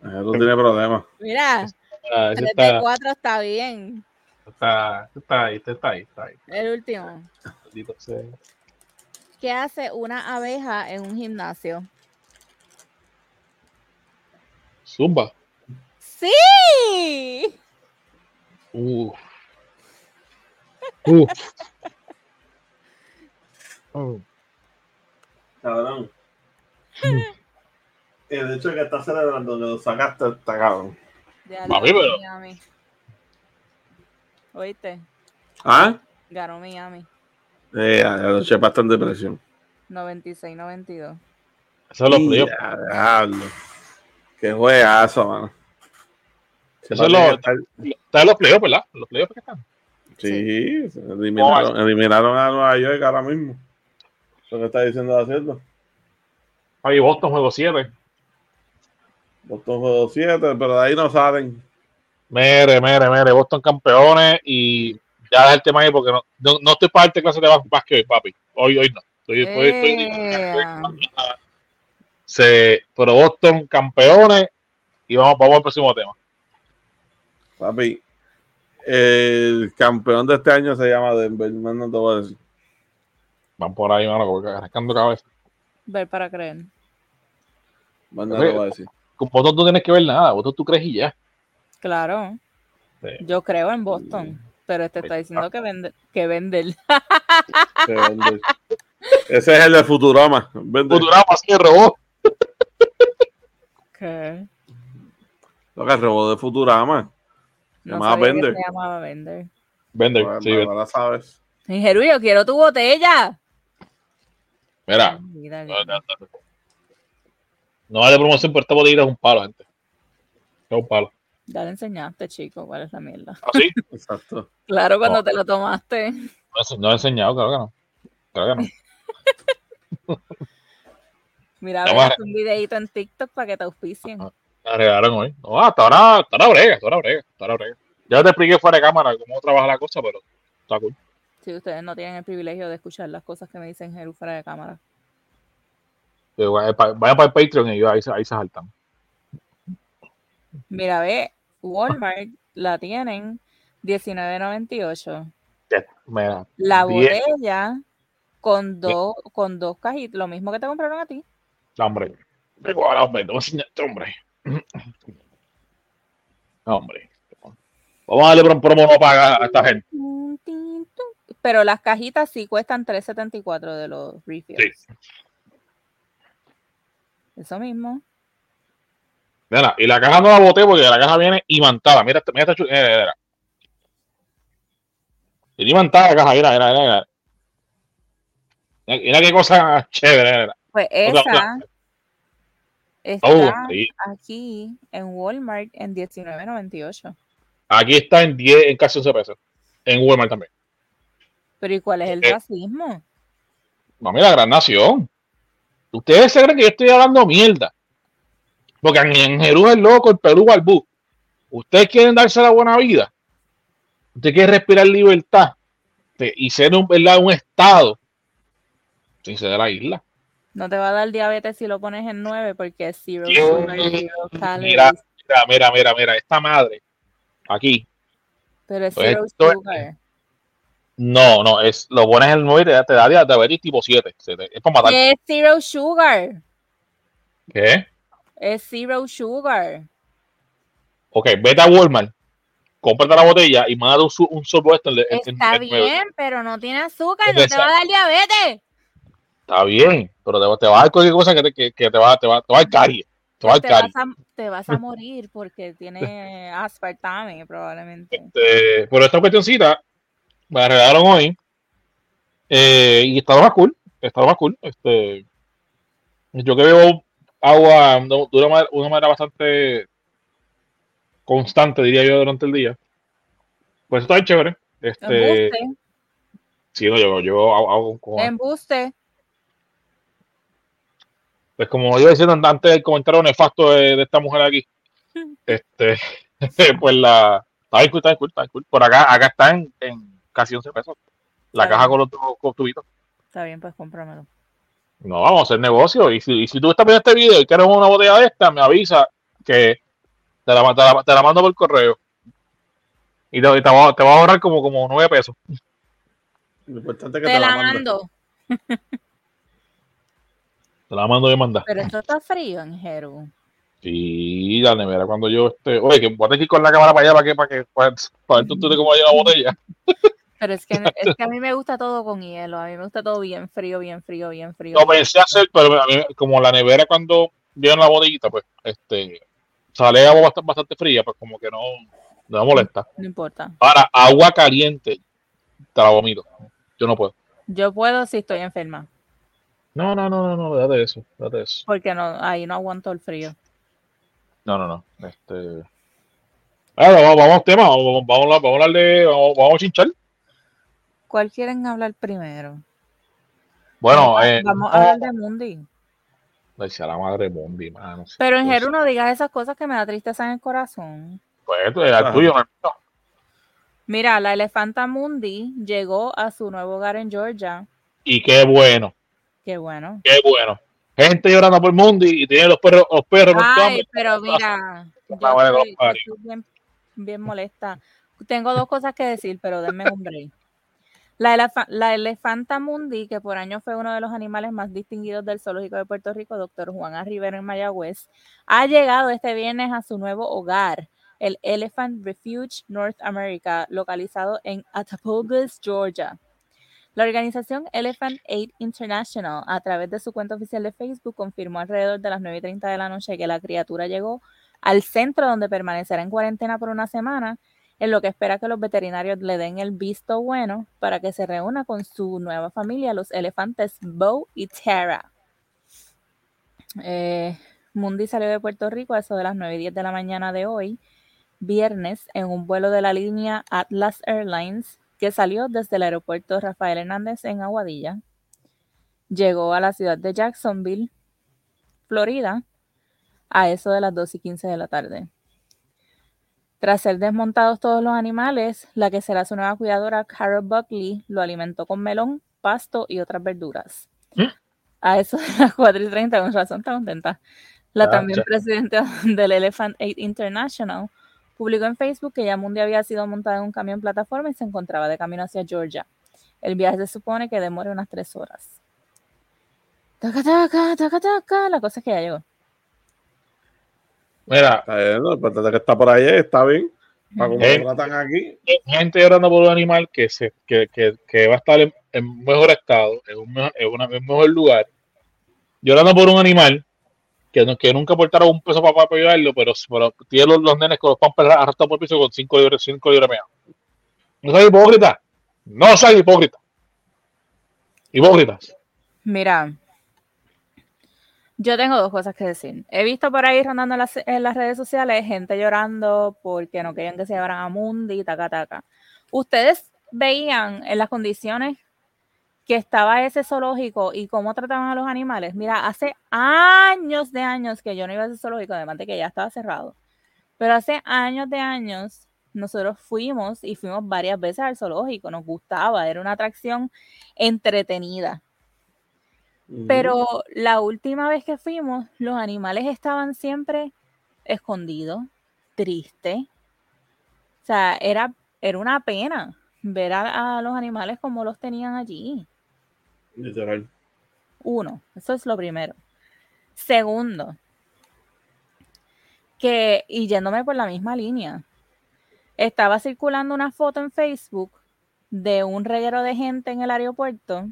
Tú tiene problemas. Mira, Ah, 3 está, de 4 está bien. está, está ahí, está ahí, está ahí. El último. Maldito sea. ¿Qué hace una abeja en un gimnasio? Zumba. ¡Sí! Uf. Uf. Oh. Cabrón. El hecho de que estás celebrando que lo sacaste está cabrón. Ya Mami, pero- Miami. ¿Oíste? ¿Ah? Ganó Miami. Eh, están en depresión. 96-92. Eso es lo Y frío. Qué juegazo, mano. Eso Chepas es lo- Está en los playoffs, ¿verdad? Los playoffs que están. Sí, se eliminaron, eliminaron a Nueva York ahora mismo. Eso que está diciendo de hacerlo. Ahí Boston juego 7. Boston juego 7, pero de ahí no salen. Mere, mere, mere. Boston campeones y ya deja el tema ahí porque no, no, no estoy para darte clase de básquet hoy, papi. Hoy, hoy no. Estoy, estoy- estoy- se, pero Boston campeones y vamos, vamos al próximo tema. Papi, el campeón de este año se llama Denver, no te voy a decir. Van por ahí, mano, arrancando cabeza. Ver para creer. No te voy a decir. Con Boston no tienes que ver nada. Boston tú crees y ya. Claro. Sí. Yo creo en Boston. Pero este está diciendo que vende, que vende. Que Denver. Ese es el de Futurama. Vende Futurama así robó. ¿Qué? lo que robó de Futurama. Se No llamaba Bender. se llamaba Vender. Vender, Bueno, sí, Vender. ahora sabes. Y Jeru, yo quiero tu botella. Mira, Mira, no, no, no. No vale promoción, pero esta botella es un palo, gente. Es un palo. Ya le enseñaste, chico, cuál es la mierda. ¿Así? Exacto. Claro, cuando No. te lo tomaste. No, he- no he enseñado, claro que no. Claro que no. Mira, haz un videito en TikTok para que te auspicien. Me la regalaron hoy. No, hasta ahora, hasta ahora brega, hasta ahora brega, hasta ahora brega. Ya te expliqué fuera de cámara cómo trabaja la cosa, pero está cool. Si ustedes no tienen el privilegio de escuchar las cosas que me dicen Jeru fuera de cámara. Pero Vaya para, el Patreon y yo ahí, se- ahí se saltan. Mira, ve, Walmart la tienen 19.98. Mira, La botella con dos, con dos cajitas, lo mismo que te compraron a ti. hombre. Igual, hombre, hombre. Vamos a darle prom- promo no paga a esta gente. Pero las cajitas sí cuestan 3.74 de los refills. Sí. Eso mismo. Mira, y la caja no la boté porque la caja viene imantada. Mira, esta- mira esta chu- mira, mira, mira. Imantada la caja, mira, mira, mira. Mira, Mira- mira qué cosa chévere. mira, mira. Pues Otra- esa está Oh, sí. aquí en Walmart en 19.98. Aquí está en 10, en casi 11 pesos. En Walmart también. Pero ¿y cuál es el Eh. racismo? Mami, la gran nación. Ustedes se creen que yo estoy hablando mierda. Porque en, en Jerú es loco, el Perú Balbú. Ustedes quieren darse la buena vida. Ustedes quieren respirar libertad. y ser un, ¿verdad? un estado. Sin ser de la isla. No te va a dar diabetes si lo pones en 9 porque es zero sugar, zero. Mira, mira, mira, mira, mira. Esta madre. Aquí. Pero es pues zero esto sugar. No, no. es Lo pones en el 9 y te da, te da diabetes tipo 7. se te- Es para matar. Es zero sugar. ¿Qué? Es zero sugar. Ok, vete a Walmart. Cómprate la botella y mándate un, un sorbo esto en- Está en bien, pero no tiene azúcar, no te va a dar diabetes. Está bien, pero te, te va a dar cualquier cosa que te, que, que te va, te va, te va a dar caries. Te va a vas a, te vas a morir porque tiene aspartame probablemente. Este, pero esta cuestioncita me la regalaron hoy. eh, y está más cool. Está más cool. Este, yo que bebo agua de una manera, una manera bastante constante, diría yo, durante el día. Pues está bien chévere. Este, Embuste, sí, no, yo, yo hago, hago con- embuste. Pues como yo decía antes del comentario nefasto de, de esta mujer aquí, este, pues la. Está bien cool, está cool, está cool. Por acá, acá está en, en casi 11 pesos. La Está caja bien. con los, los tubitos. Está bien, pues cómpramelo. No, vamos a hacer negocio. Y si, y si tú estás viendo este video y quieres una botella de esta, me avisa que te la, te la, te la mando por correo. Y te, y te va, te va a ahorrar como, como 9 pesos. Lo importante es que Te la mande. mando. Te la mando de mandar. Pero esto está frío en Jeru. Sí, la nevera cuando yo esté. Oye, que voy a ir con la cámara para allá para que, para que, para, para ver tú, tú cómo hay la botella. Pero es que, es que a mí me gusta todo con hielo. A mí me gusta todo bien frío, bien frío, bien frío. Lo pensé hacer, pero a mí, como la nevera cuando viene la botellita, pues, este, sale agua bastante, bastante fría, pues como que no, no me molesta. No importa. Ahora, agua caliente, te la vomito. Yo no puedo. Yo puedo si estoy enferma. No, no, no, no, no, déjate eso, déjate eso. Porque no, ahí no aguanto el frío. No, no, no. Este. Ahora, vamos, vamos tema, vamos, vamos, hablar- vamos a hablar de, vamos, vamos a chinchar. ¿Cuál quieren hablar primero? Bueno, vamos, eh, vamos a hablar de Mundi. Decía la madre Bondi, mano. Pero en Pues, Jeru no digas esas cosas que me da tristeza en el corazón. Pues, tú, el tuyo, no. Mira, la elefanta Mundi llegó a su nuevo hogar en Georgia. Y qué bueno, Qué bueno. qué bueno. Gente llorando por Mundi y tiene los perros, los perros. Ay, hambre. pero mira, yo estoy, los yo estoy bien, bien molesta. Tengo dos cosas que decir, pero denme un break. La, elefa- la elefanta mundi, que por años fue uno de los animales más distinguidos del zoológico de Puerto Rico, doctor Juan A. En Mayagüez, ha llegado este viernes a su nuevo hogar, el Elephant Refuge North America, localizado en Attapulgis, Georgia. La organización Elephant Aid International, a través de su cuenta oficial de Facebook, confirmó alrededor de las 9 y 30 de la noche que la criatura llegó al centro donde permanecerá en cuarentena por una semana, en lo que espera que los veterinarios le den el visto bueno para que se reúna con su nueva familia, los elefantes Bo y Tara. Eh, Mundi salió de Puerto Rico a eso de las 9 y 10 de la mañana de hoy, viernes, en un vuelo de la línea Atlas Airlines que salió desde el aeropuerto Rafael Hernández en Aguadilla. Llegó a la ciudad de Jacksonville, Florida, a eso de las 2 y 15 de la tarde. Tras ser desmontados todos los animales, la que será su nueva cuidadora, Carol Buckley, lo alimentó con melón, pasto y otras verduras. ¿Mm? A eso de las 4 y 30, con razón está contenta. La Ah, también ya. presidenta del Elephant Aid International publicó en Facebook que ya Mundi había sido montada en un camión plataforma y se encontraba de camino hacia Georgia. El viaje se supone que demore unas tres horas. Taca, taca, taca, taca. La cosa es que ya llegó. Mira, Está bien, importante es que está por ahí, está bien. Para como Eh. lo tratan aquí. gente llorando por un animal que se que, que, que va a estar en, en mejor estado, en un mejor, en una- en un mejor lugar, llorando por un animal que, no- que nunca aportaron un peso para apoyarlo, pero, pero tienen los, los nenes con los pampers arrastrados por el piso con 5 libras, 5 libras menos. No soy hipócrita. No soy hipócrita. Hipócritas. Mira, yo tengo dos cosas que decir. He visto por ahí rondando en las, redes sociales gente llorando porque no querían que se llevaran a Mundi taca taca. Ustedes veían en las condiciones que estaba ese zoológico y cómo trataban a los animales. Mira, hace años de años que yo no iba a ese zoológico, además de que ya estaba cerrado. Pero hace años de años nosotros fuimos y fuimos varias veces al zoológico. Nos gustaba, era una atracción entretenida. Pero la última vez que fuimos, los animales estaban siempre escondidos, tristes. O sea, era, era una pena ver a, a los animales como los tenían allí. Literal. Uno, eso es lo primero. Segundo, que, y yéndome por la misma línea, estaba circulando una foto en Facebook de un reguero de gente en el aeropuerto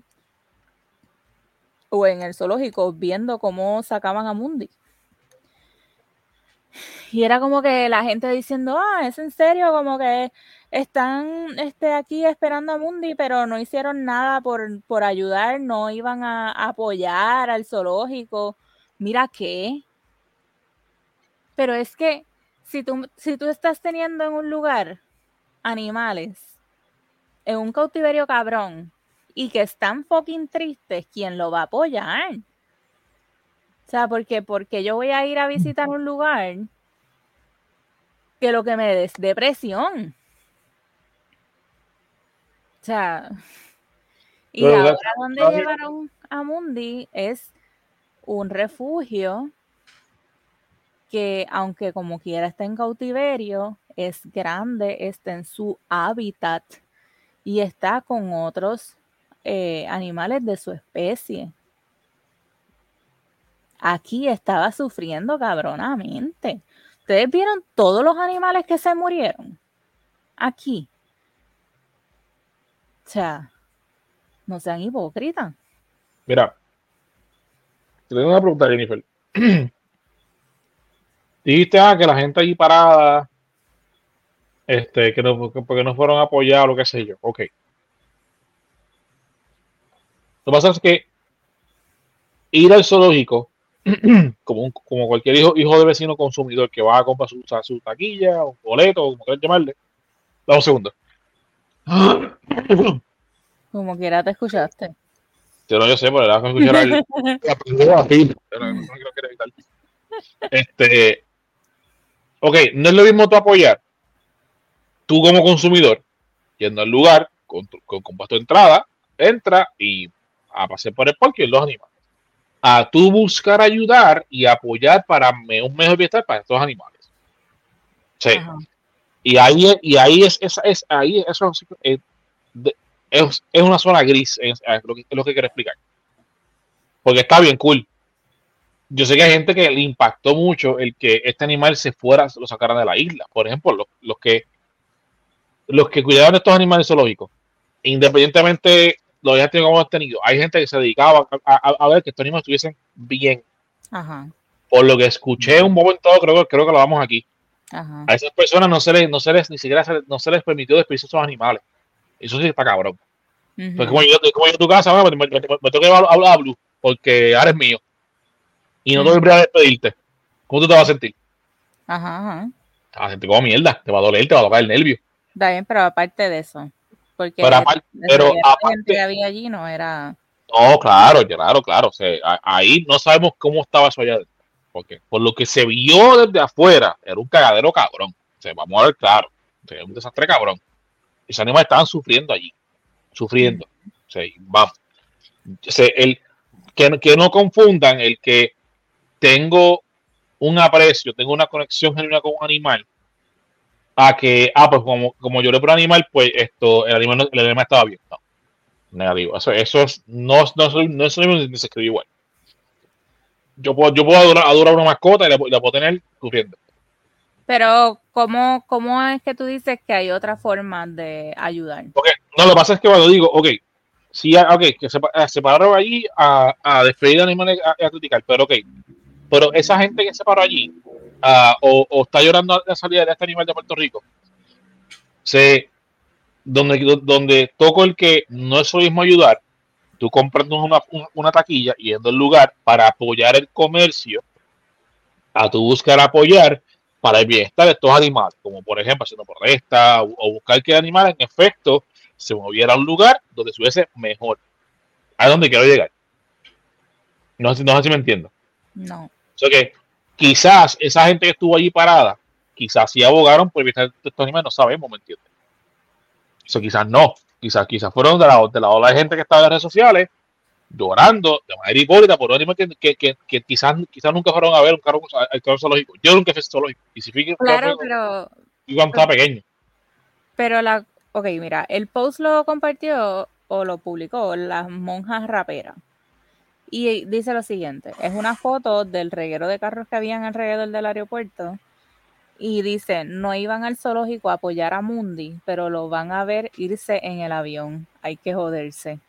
o en el zoológico viendo cómo sacaban a Mundi. Y era como que la gente diciendo, ah, es en serio, como que están este, aquí esperando a Mundi, pero no hicieron nada por, por ayudar, no iban a, apoyar al zoológico. Mira qué. Pero es que si tú, si tú estás teniendo en un lugar animales, en un cautiverio cabrón, y que están fucking tristes, ¿quién lo va a apoyar? O sea, porque, porque yo voy a ir a visitar un lugar que lo que me des depresión. O sea, y ahora donde llevaron a Mundi es un refugio que aunque como quiera está en cautiverio, es grande, está en su hábitat y está con otros eh, animales de su especie. Aquí estaba sufriendo cabronamente. ¿Ustedes vieron todos los animales que se murieron? Aquí. O sea, no sean hipócritas. Mira, te tengo una pregunta, Jennifer. Dijiste ah, que la gente ahí parada, este, que no, que porque no fueron a apoyar o lo que sé yo. Ok. Lo que pasa es que ir al zoológico, como, un- como cualquier hijo, hijo de vecino consumidor que va a comprar su, su taquilla o boleto, como quieran llamarle. Dame un segundo. Como quiera te escuchaste. Yo no yo sé, pero era escuchar el, la primera así, pero no, quiero- quiero evitar. Este, ok, no es lo mismo tú apoyar, tú como consumidor, yendo al lugar, con, tu- con, con tu entrada, entra y a pasear por el parque y los animales. A tú buscar ayudar y apoyar para un mejor bienestar para estos animales. Sí. Ajá. Y ahí, y ahí es, es, es- ahí eso es, de- es, es una zona gris, es, lo que, es lo que quiero explicar. Porque está bien cool. Yo sé que hay gente que le impactó mucho el que este animal se fuera, lo sacaran de la isla. Por ejemplo, los, los que los que cuidaban estos animales zoológicos, independientemente lo hayan tenido como tenido, hay gente que se dedicaba a, a- a ver que estos animales estuviesen bien. Ajá. Por lo que escuché un momento, creo, que- creo que lo vamos aquí. Ajá. A esas personas no se les, no se les, ni siquiera se les- no se les permitió despedirse de esos animales. Eso sí está cabrón. Ujú. Pues como yo, como yo a tu casa, me, me, me- me tengo que hablar, hablar a Blue, porque ahora es mío. Y no te voy a despedirte. ¿Cómo tú te vas a sentir? Ajá, ajá. Te vas a sentir como mierda, te va a doler, te va a tocar el nervio. Está bien, pero aparte de eso. Porque Pero aparte- el pero aparte- gente que había allí no era. No, claro, claro, claro. O sea, ahí no sabemos cómo estaba eso allá adentro. Porque por lo que se vio desde afuera, era un cagadero cabrón. O sea, vamos a ver claro. O sea, un desastre cabrón. Esos animales estaban sufriendo allí. Sufriendo. O sea, vamos. O sea, el, que, no- que no confundan el que tengo un aprecio, tengo una conexión genuina con un animal, a que, ah, pues como, como lloré por un animal, pues esto, el animal, no- el animal estaba bien. No negativo. Eso, eso es, no, no, es- no es lo mismo se escribe igual. Yo puedo, yo puedo adorar, adorar una mascota y la, pu- la puedo tener sufriendo. Pero, ¿cómo, ¿cómo es que tú dices que hay otra forma de ayudar? No, lo que pasa es que cuando digo, ok, sí, ah, ok, que se, eh, se pararon allí a, a despedir animales a, a criticar, pero ok, Pero esa gente que se paró allí, ah, o, está llorando la salida de este animal de Puerto Rico, se, donde, donde toco el que no es lo mismo ayudar, tú compras una, una, taquilla yendo al lugar para apoyar el comercio, a tu buscar apoyar para el bienestar de estos animales, como por ejemplo haciendo protesta o, o buscar que el animal en efecto se moviera a un lugar donde estuviese mejor. A donde quiero llegar. No, no sé si me entiendo. No. O sea que quizás esa gente que estuvo allí parada, quizás sí abogaron por evitar estos animales, no sabemos, ¿me entiendes? Eso quizás no. Quizás, quizás fueron de la, de la ola de gente que estaba en las redes sociales llorando de manera hipócrita por un animal que, que, que, que quizás, quizás nunca fueron a ver un carro, al carro zoológico. Yo nunca fui zoológico. Y si fui, Claro, pero, cuando estaba pequeño. pero la, ok, mira, el post lo compartió o lo publicó las monjas raperas. Y dice lo siguiente, es una foto del reguero de carros que habían alrededor del aeropuerto y dice, no iban al zoológico a apoyar a Mundi, pero lo van a ver irse en el avión. Hay que joderse.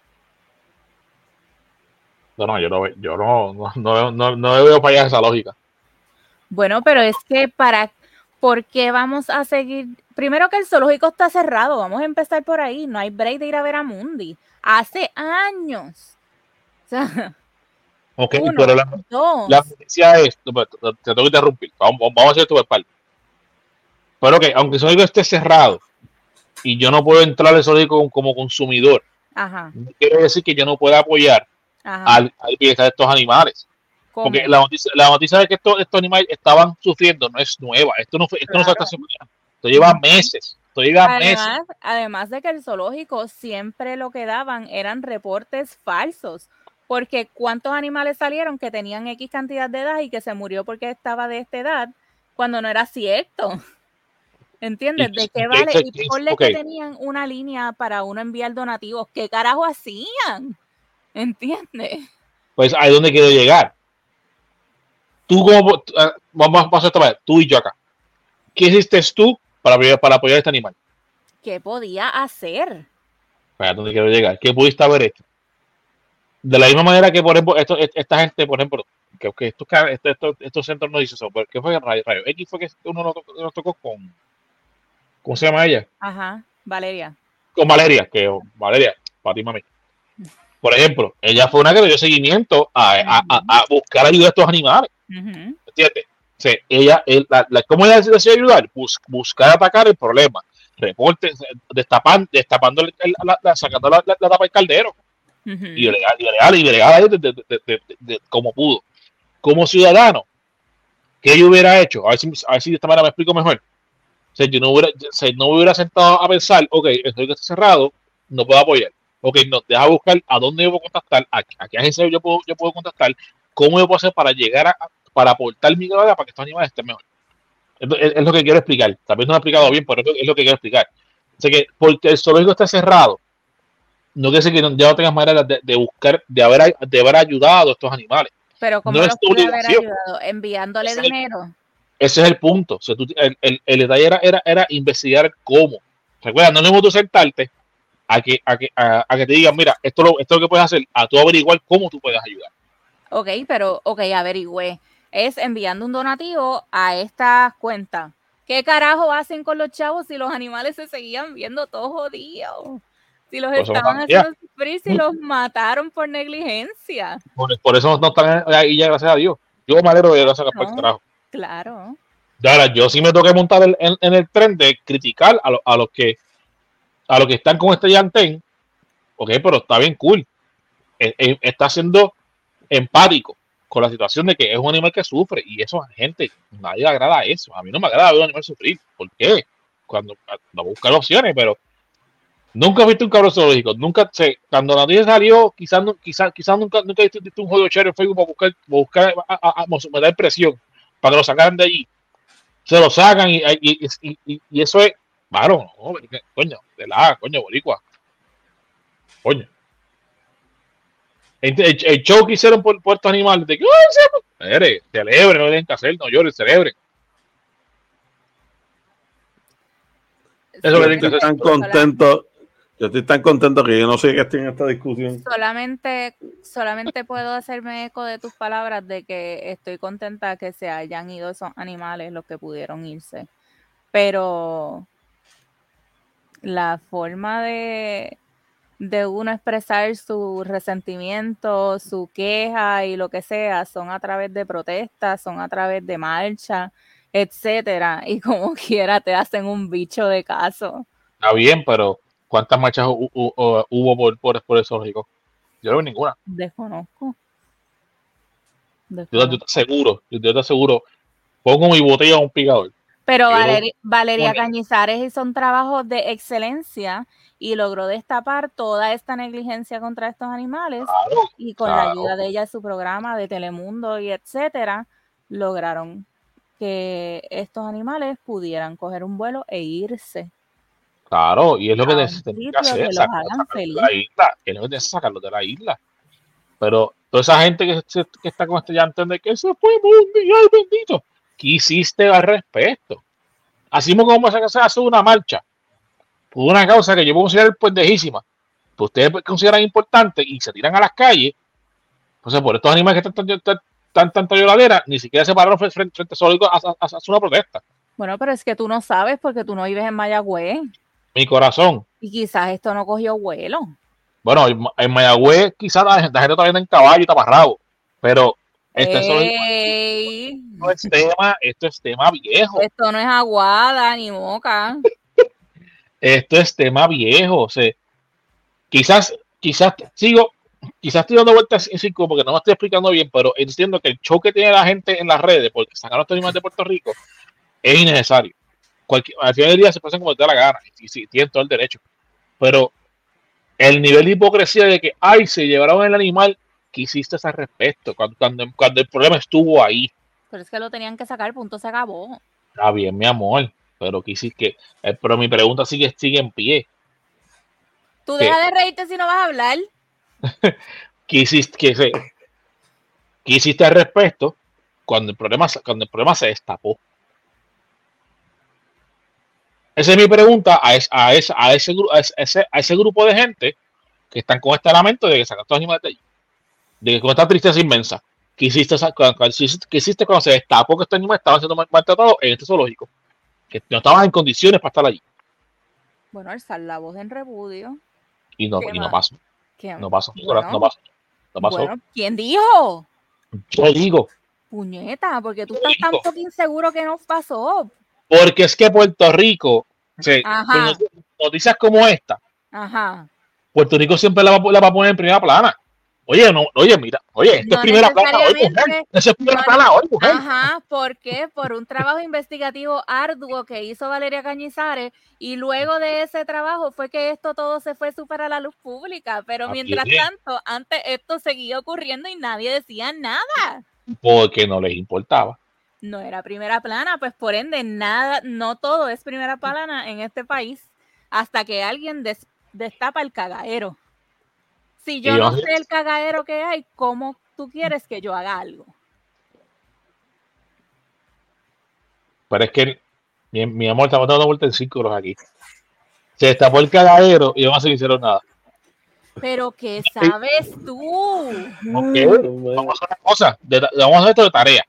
No, no, yo no, yo no, no, no, no, no veo para allá esa lógica. Bueno, pero es que para, ¿por qué vamos a seguir? Primero que el zoológico está cerrado, vamos a empezar por ahí, no hay break de ir a ver a Mundi. Hace años. O sea, Ok, Uno. pero la, dos. la noticia es, no, te, te tengo que interrumpir, vamos, vamos a hacer esto por parte. Pero que aunque el esté cerrado y yo no puedo entrar al zoológico como, como consumidor, Ajá, no quiere decir que yo no pueda apoyar ajá. al, al bienestar de estos animales. ¿Cómo? Porque la noticia, la noticia de que estos, estos animales estaban sufriendo no es nueva. Esto no, fue, esto no Claro. semana. Esto lleva meses. Esto lleva meses. Además, además de que el zoológico siempre lo que daban eran reportes falsos. Porque cuántos animales salieron que tenían X cantidad de edad y que se murió porque estaba de esta edad, cuando no era cierto. ¿Entiendes? ¿De qué vale? y- ponle ok. que tenían una línea para uno enviar donativos. ¿Qué carajo hacían? ¿Entiendes? Pues ahí es donde quiero llegar. Tú como tú, ah, vamos a esta tú y yo acá. ¿Qué hiciste tú para, apoyar- para apoyar a este animal? ¿Qué podía hacer? Ahí es donde quiero llegar. ¿Qué pudiste haber hecho? De la misma manera que, por ejemplo, esto, esta gente, por ejemplo, que, que estos, estos, estos, centros no dicen eso. pero ¿Qué fue Rayo, Rayo X? Fue que uno nos tocó, nos tocó con. ¿Cómo se llama ella? Ajá, Valeria. con Valeria, que oh, Valeria, para ti, mami. Por ejemplo, ella fue una que le dio seguimiento a, a- a- a buscar ayuda a estos animales, Ujú. ¿entiendes? O sea, ella, el- la, la- ¿cómo ella decidió ayudar? Bus- buscar atacar el problema, reportes, eh, destapan, destapando, el- el- la, la- sacando la tapa del caldero, Ujú. y legal, y legal, y ahí de, de- de- como pudo. Como ciudadano, ¿qué yo hubiera hecho? A ver si, a ver si de esta manera me explico mejor. O sea, yo no hubiera, o sea, no hubiera sentado a pensar, ok, estoy que está cerrado, no puedo apoyar. Ok, no, deja buscar a dónde yo puedo contactar, a, a qué agencia yo puedo, yo puedo contactar, cómo yo puedo hacer para llegar a, para aportar mi grada para que estos animales estén mejor. Es, es- es lo que quiero explicar. También no lo he explicado bien, pero es lo que quiero explicar. O sea que porque el zoológico está cerrado, no quiere decir que no- ya no tengas manera de, de buscar, de haber, de haber ayudado a estos animales. Pero como no los es tu pude haber ayudado? Enviándole Ese es el- dinero. Ese es el punto. O sea, tú- el, el- el detalle era, era, era investigar cómo. Recuerda, no es mismo tú sentarte a que, a que, a, a que te digan, mira, esto, lo, esto es lo que puedes hacer, a tú averiguar cómo tú puedes ayudar. Ok, pero, ok, averigüé. Es enviando un donativo a esta cuenta. ¿Qué carajo hacen con los chavos si los animales se seguían viendo todos jodidos? Si los Pues estaban haciendo sufrir, si los mataron por negligencia. Por, por eso no están ahí ya, gracias a Dios. Yo me alegro de gracias No. carajo. Claro. Y Ahora, yo sí me toqué montar el- en, en el tren de criticar a, lo- a los que a los que están con este llantén, ok, pero está bien cool. Eh, eh, está siendo empático con la situación de que es un animal que sufre y eso a gente, nadie le agrada eso. A mí no me agrada ver un animal sufrir. ¿Por qué? Cuando no buscar opciones, pero nunca he visto un cabrón zoológico. Nunca sé, cuando la noticia salió, quizás quizás quizás nunca, nunca visto un juego de en Facebook para buscar, para buscar a, a, a- me da presión para que lo sacaran de allí. Se lo sacan y, y, y, eso es, varón, no, coño, de la, coño, boricua. Coño. El, el- el show que hicieron por, estos animales, de que, ¡ay, se- Espere, celebren, no tienen que hacer, no lloren, celebren. Eso Sí, le tienen que hacer. Están contentos, Yo estoy tan contento que yo no sé que estoy en esta discusión. Solamente, solamente puedo hacerme eco de tus palabras de que estoy contenta que se hayan ido esos animales los que pudieron irse. Pero la forma de, de uno expresar su resentimiento, su queja y lo que sea, son a través de protestas, son a través de marcha, etcétera, y como quiera te hacen un bicho de caso. Está bien, pero ¿cuántas marchas hu- hu- hu- hubo por, por, por el zoológico? Yo no vi ninguna. Desconozco. Yo, te aseguro, yo, yo te aseguro, pongo mi botella a un picador. Pero Valeria. Cañizares hizo un trabajo de excelencia y logró destapar toda esta negligencia contra estos animales Claro, y con la ayuda de ella de su programa de Telemundo y etcétera, lograron que estos animales pudieran coger un vuelo e irse. Claro, y es lo que necesitan que hacer, que sacarlos de la isla, que es lo que necesitan sacarlos de la isla. Pero toda esa gente que, se- que está con este llanto de que se fue mundial bendito, ¿qué hiciste al respecto? Así como se hace una marcha por una causa que yo puedo considerar pendejísima, pues ustedes consideran importante y se tiran a las calles, entonces por estos animales que están tan, tan, tan, tanta lloradera, ni siquiera se pararon frente, frente, frente a a, a- a una protesta. Bueno, pero es que tú no sabes porque tú no vives en Mayagüez Mi corazón. y quizás esto no cogió vuelo. Bueno, en, Mayagüez quizás la, gente- todavía anda en caballo y taparrabo, pero este es zoológico- Ey, esto es tema, esto es tema viejo, esto no es aguada ni moca. esto es tema viejo, o sea, quizás, quizás sigo, quizás estoy dando vueltas en círculo porque no me estoy explicando bien, pero entiendo que el show que tiene la gente en las redes porque sacar los animales de Puerto Rico es innecesario. Cualquier, al final del día se pasan como te da la gana, y sí, tienen todo el derecho, pero el nivel de hipocresía de que, ay, se llevaron el animal, ¿qué hiciste al respecto? Cuando, cuando, cuando el problema estuvo ahí. Pero es que lo tenían que sacar, punto se acabó. Está bien, mi amor, pero que eh, pero mi pregunta sigue, sigue en pie. Tú ¿Qué? deja de reírte si no vas a hablar. ¿Qué hiciste, qué, se- qué hiciste al respecto cuando el problema, cuando el problema se destapó? Esa es mi pregunta a, es- a, ese, a, ese, a, ese, a ese grupo de gente que están con este lamento de que sacan estos animales de allí. De que con esta tristeza inmensa. ¿Qué hiciste, qué hiciste cuando se destapó que estos animales estaban siendo mal- maltratados en este zoológico? Que no estaban en condiciones para estar allí. Bueno, alzar la voz en repudio. Y no, ¿Qué y no pasó. ¿Qué- No pasó. Bueno, no pasó. No pasó. bueno, ¿quién dijo? Yo digo, Puñeta, porque tú Yo estás tan digo. fucking seguro que no pasó. Porque es que Puerto Rico, se- noticias como esta, Ajá. Puerto Rico siempre la va, la va a poner en primera plana. Oye, no, oye, mira, oye, esto No es primera plana hoy, mujer. Eso es primera No, plana hoy, mujer. Ajá, ¿por qué? Por un trabajo investigativo arduo que hizo Valeria Cañizares y luego de ese trabajo fue que esto todo se fue súper a la luz pública, pero mientras tanto, antes esto seguía ocurriendo y nadie decía nada. Porque no les importaba. No era primera plana, pues por ende nada, no todo es primera plana en este país hasta que alguien des- destapa el cagadero. Si yo no sé el cagadero que hay, ¿cómo tú quieres que yo haga algo? Pero es que, mi, mi amor, estamos dando vuelta en círculos aquí. Se destapó el cagadero y no hicieron nada. Pero ¿qué sabes tú? Ok, Vamos a hacer una cosa, vamos a hacer esto de tarea.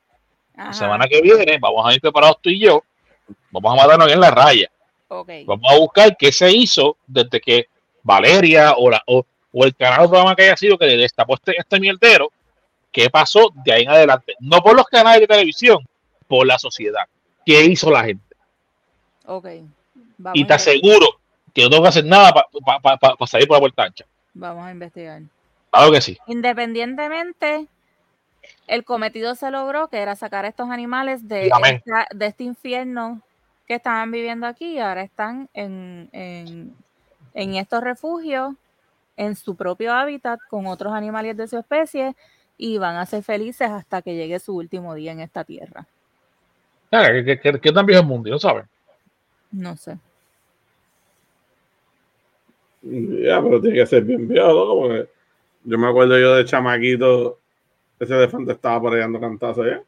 La semana que viene vamos a ir preparados tú y yo. Vamos a matarnos en la raya. Vamos a buscar qué se hizo desde que Valeria o, la, o, o el canal o programa que haya sido que le destapó este, este mierdero, qué pasó de ahí en adelante. No por los canales de televisión, por la sociedad. ¿Qué hizo la gente? Ok. Vamos, Y te aseguro que no tengo que hacer nada para salir por la puerta ancha. vamos a investigar. Claro que sí. Independientemente, el cometido se logró, que era sacar a estos animales de, Amén. esta- de este infierno que estaban viviendo aquí y ahora están en, en, en estos refugios, en su propio hábitat, con otros animales de su especie y van a ser felices hasta que llegue su último día en esta tierra. Claro, ¿Qué, qué, qué- qué tan viejo es el mundo? ¿No saben? No sé. Ya, pero tiene que ser bien viejo, ¿no? Porque yo me acuerdo yo de chamaquito, ese elefante estaba por ahí dando cantazos allá.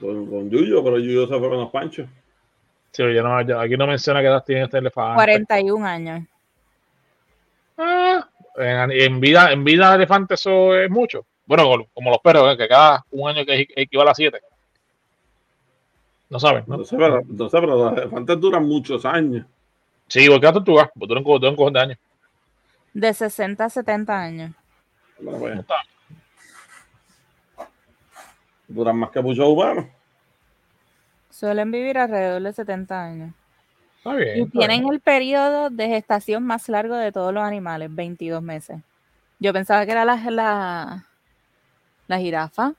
Con, con Yuyo, pero Yuyo se fue con los panchos. Sí, yo no, yo- aquí no menciona qué edad tiene este elefante. 41 años. Ah, en, en vida, en vida de elefante eso es mucho. Bueno, como, como los perros, ¿eh? que cada un año que equivale a siete. No saben, ¿no? No sé, pero, no sé, pero los elefantes duran muchos años. Sí, porque la tortuga, porque duran como duran un cojón de años. De 60 a 70 años. Bueno, pues, duran más que muchos humanos. Suelen vivir alrededor de 70 años. Está bien. Y está tienen bien. el periodo de gestación más largo de todos los animales, 22 meses. Yo pensaba que era la, la, la jirafa.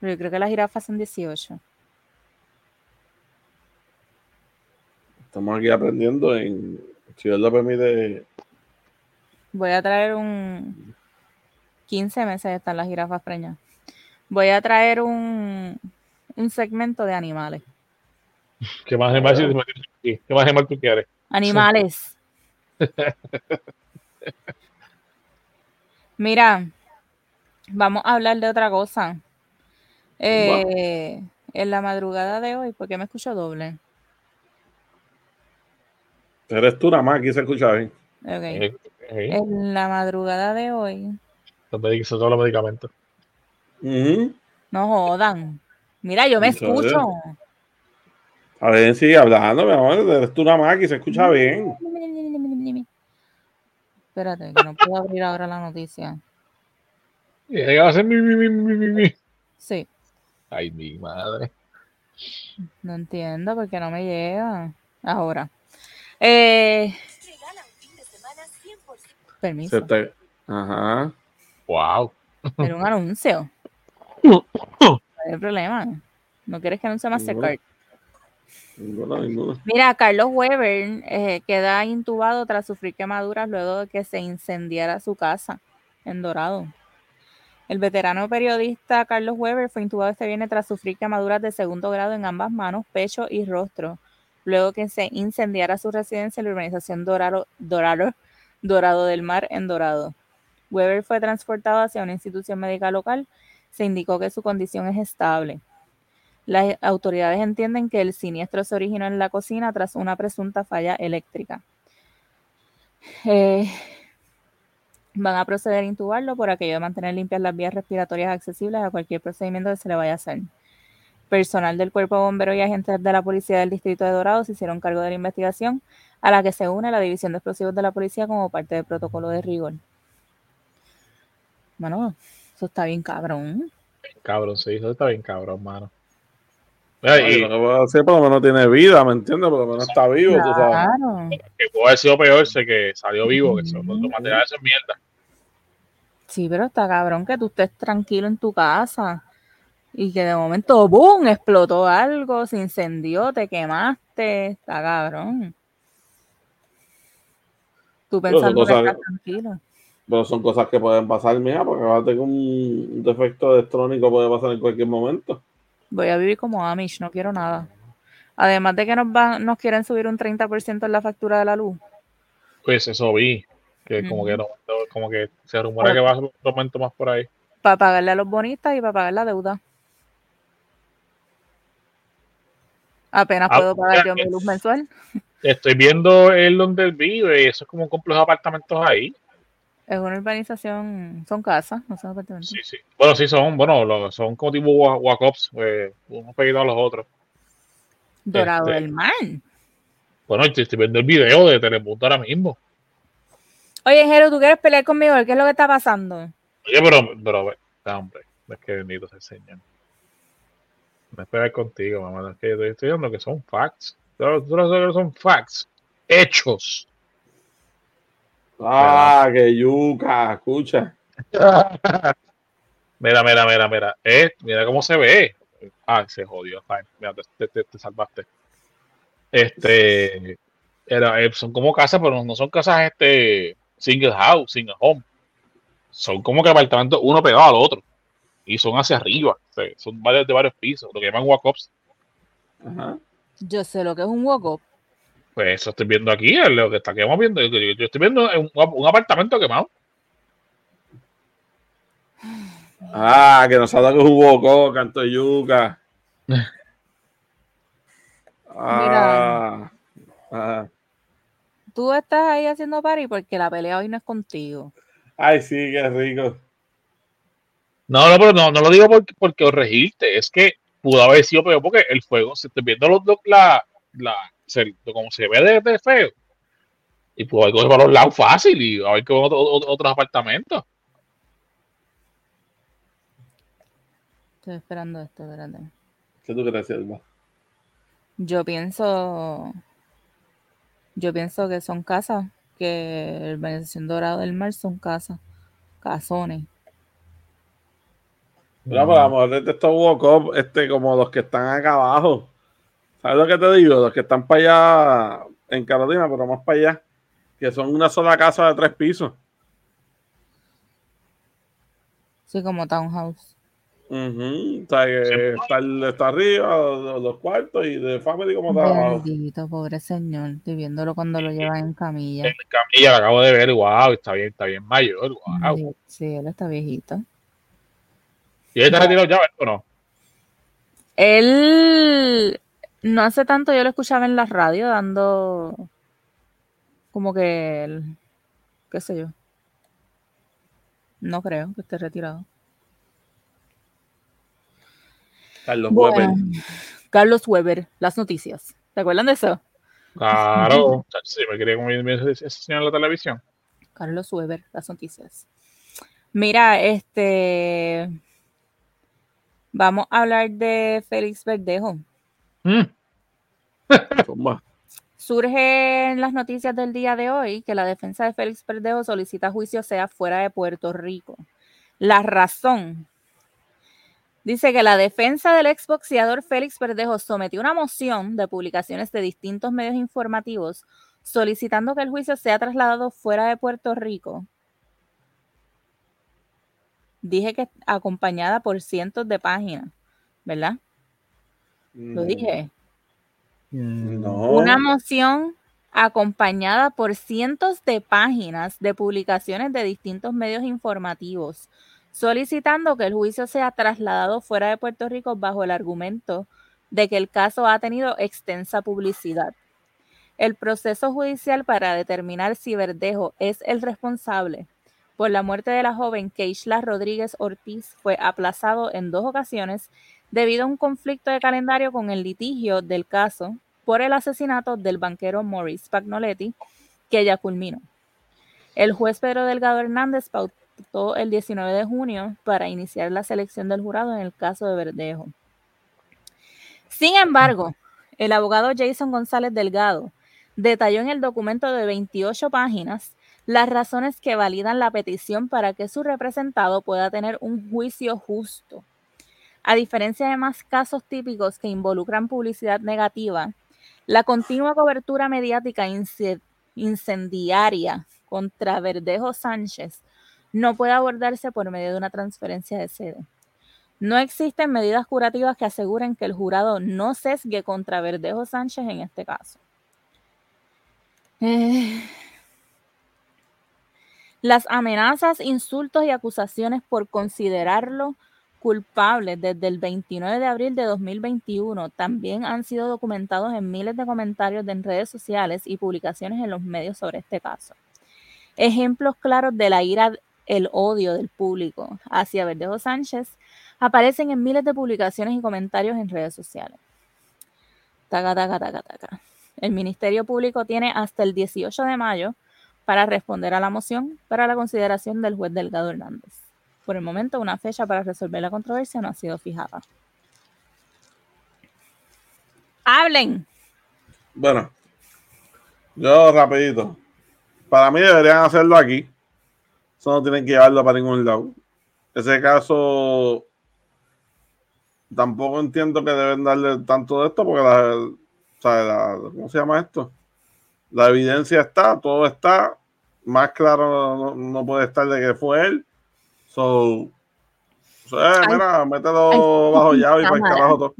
Pero yo creo que las jirafas son 18. Estamos aquí aprendiendo en, si Dios lo permite, Voy a traer un 15 meses están las jirafas preñas. Voy a traer un, un segmento de animales. ¿Qué más animal, ¿Qué más tú quieres? Animales. Mira, vamos a hablar de otra cosa. Eh, en la madrugada de hoy, porque me escucho doble. eres tú nada más, aquí se escucha bien. Ok. En la madrugada de hoy, son todos los medicamentos. No jodan. Mira, yo me escucho. A ver, sigue hablando, mi amor, eres tú nada más, aquí se escucha bien. Espérate, que no puedo abrir ahora la noticia. Y llega a hacer mi, mi, mi, mi, mi, mi. Sí, Ay, mi madre. no entiendo por qué no me llega. Ahora. Eh, permiso. Se te- Ajá. Wow. Era un anuncio. No hay problema. ¿No quieres que anuncie Mastercard? Mira, Carlos Weber eh, queda intubado tras sufrir quemaduras luego de que se incendiara su casa en Dorado. El veterano periodista Carlos Weber fue intubado este viernes tras sufrir quemaduras de segundo grado en ambas manos, pecho y rostro, luego que se incendiara su residencia en la urbanización Dorado, Dorado, Dorado del Mar en Dorado. Weber fue transportado hacia una institución médica local. Se indicó que su condición es estable. Las autoridades entienden que el siniestro se originó en la cocina tras una presunta falla eléctrica. Eh, van a proceder a intubarlo por aquello de mantener limpias las vías respiratorias accesibles a cualquier procedimiento que se le vaya a hacer. Personal del Cuerpo de Bomberos y agentes de la Policía del Distrito de Dorado se hicieron cargo de la investigación, a la que se une la División de Explosivos de la Policía como parte del protocolo de rigor. Bueno, eso está bien cabrón. Cabrón, sí, eso está bien cabrón, mano. Y lo que puedo hacer por lo menos tiene vida, ¿me entiendes? Por lo menos está vivo, tú sabes. Claro. que pudo haber sido peor, sé que salió vivo, que son los materiales son mierda. Sí, pero está cabrón que tú estés tranquilo en tu casa y que de momento, ¡boom!, explotó algo, se incendió, te quemaste. Está cabrón. Tú Pero pensando que son cosas- estás tranquilo. Pero son cosas que pueden pasar, mira, porque va a tener un defecto electrónico, puede pasar en cualquier momento. Voy a vivir como Amish, no quiero nada. Además de que nos, van, nos quieren subir un 30% en la factura de la luz. Pues eso vi, que como que no, como que se rumora que va a ser un momento más por ahí. Para pagarle a los bonistas y para pagar la deuda. Apenas Ah, puedo pagar yo mi luz mensual. Estoy viendo el donde él vive y eso es como un complejo de apartamentos ahí. Es una urbanización, son casas, no son apartamentos. Sí, sí. Bueno, sí, son, bueno, son como tipo wa- Wacops, eh, unos pegados a los otros. Dorado Este- del Mar. Bueno, estoy, estoy viendo el video de Telepunto ahora mismo. Oye, Jero, ¿tú quieres pelear conmigo? ¿Qué es lo que está pasando? Oye, pero, pero, ve, hombre, es que bendito sea el Señor. No es pelear contigo, mamá, es que estoy estoy diciendo que son facts. Que son facts. Hechos. Ah, que yuca, escucha. Mira, mira, mira, mira. Eh, mira cómo se ve. Ah, se jodió. Mira, te, te- te- te salvaste. Este. Era, eh, son como casas, pero no son casas este single house, single home. Son como que apartamentos uno pegado al otro. Y son hacia arriba. o sea, son varios de varios pisos. Lo que llaman walk-ups. Ajá. Yo sé lo que es un walk-up. Pues eso estoy viendo aquí, es lo que está que vamos viendo. Yo, yo estoy viendo un, un apartamento quemado. Ah, que nos ha dado que jugó canto de yuca. Ah, ah. Tú estás ahí haciendo party porque la pelea hoy no es contigo. Ay, sí, qué rico. No, no, pero no, no lo digo porque, porque corregirte, es que pudo haber sido peor porque el fuego, se te viendo los, los- la, la, se- como se ve de, de feo, y pudo haber cogido para los lados fácil y haber cogido otro- otro- otros apartamentos. Estoy esperando esto, espérate. ¿Qué tú crees, Silva? Yo pienso, yo pienso que son casas, que el Organización Dorado del Mar son casas, casones. No, pero a lo mejor de estos Wokop, este, como los que están acá abajo. ¿Sabes lo que te digo? Los que están para allá en Carolina, pero más para allá. Que son una sola casa de tres pisos. Sí, como townhouse. Ujú. O sea, que Sí. está, el- está arriba, los, los cuartos y de family como está abajo. Bendito, pobre señor, estoy viéndolo cuando lo llevan en camilla. En camilla, lo acabo de ver, wow, está bien, está bien mayor, wow. Ay, Sí, él está viejito. ¿Y él está retirado ya, o no? Él no hace tanto yo lo escuchaba en la radio dando como que el- qué sé yo. No creo que esté retirado. Carlos Bueno, Weber. Carlos Weber, las noticias. ¿Te acuerdan de eso? Claro, sí, me quería como ese ese señor en la televisión. Carlos Weber, las noticias. Mira, este vamos a hablar de Félix Verdejo. Mm. Surge en las noticias del día de hoy que la defensa de Félix Verdejo solicita juicio sea fuera de Puerto Rico. La razón. Dice que la defensa del exboxeador Félix Verdejo sometió una moción de publicaciones de distintos medios informativos solicitando que el juicio sea trasladado fuera de Puerto Rico. Dije que acompañada por cientos de páginas, ¿verdad? Lo dije. No. Una moción acompañada por cientos de páginas de publicaciones de distintos medios informativos, solicitando que el juicio sea trasladado fuera de Puerto Rico bajo el argumento de que el caso ha tenido extensa publicidad. El proceso judicial para determinar si Verdejo es el responsable por la muerte de la joven Keishla Rodríguez Ortiz fue aplazado en dos ocasiones debido a un conflicto de calendario con el litigio del caso por el asesinato del banquero Maurice Pagnoletti, que ya culminó. El juez Pedro Delgado Hernández pautó el 19 de junio para iniciar la selección del jurado en el caso de Verdejo. Sin embargo, el abogado Jason González Delgado detalló en el documento de 28 páginas las razones que validan la petición para que su representado pueda tener un juicio justo. A diferencia de más casos típicos que involucran publicidad negativa, la continua cobertura mediática ince- incendiaria contra Verdejo Sánchez no puede abordarse por medio de una transferencia de sede. No existen medidas curativas que aseguren que el jurado no sesgue contra Verdejo Sánchez en este caso. Eh, Las amenazas, insultos y acusaciones por considerarlo culpable desde el 29 de abril de 2021 también han sido documentados en miles de comentarios en redes sociales y publicaciones en los medios sobre este caso. Ejemplos claros de la ira, el odio del público hacia Verdejo Sánchez aparecen en miles de publicaciones y comentarios en redes sociales. Taca, taca, taca, taca. El Ministerio Público tiene hasta el 18 de mayo para responder a la moción para la consideración del juez Delgado Hernández. Por el momento, una fecha para resolver la controversia no ha sido fijada. ¡Hablen! Bueno, yo rapidito. Para mí deberían hacerlo aquí. Eso no tienen que llevarlo para ningún lado. Ese caso tampoco entiendo que deben darle tanto de esto porque la, la- ¿cómo se llama esto? La evidencia está, todo está. Más claro no, no puede estar de que fue él. So, Ay. mira, mételo bajo llave y para el carajo todo.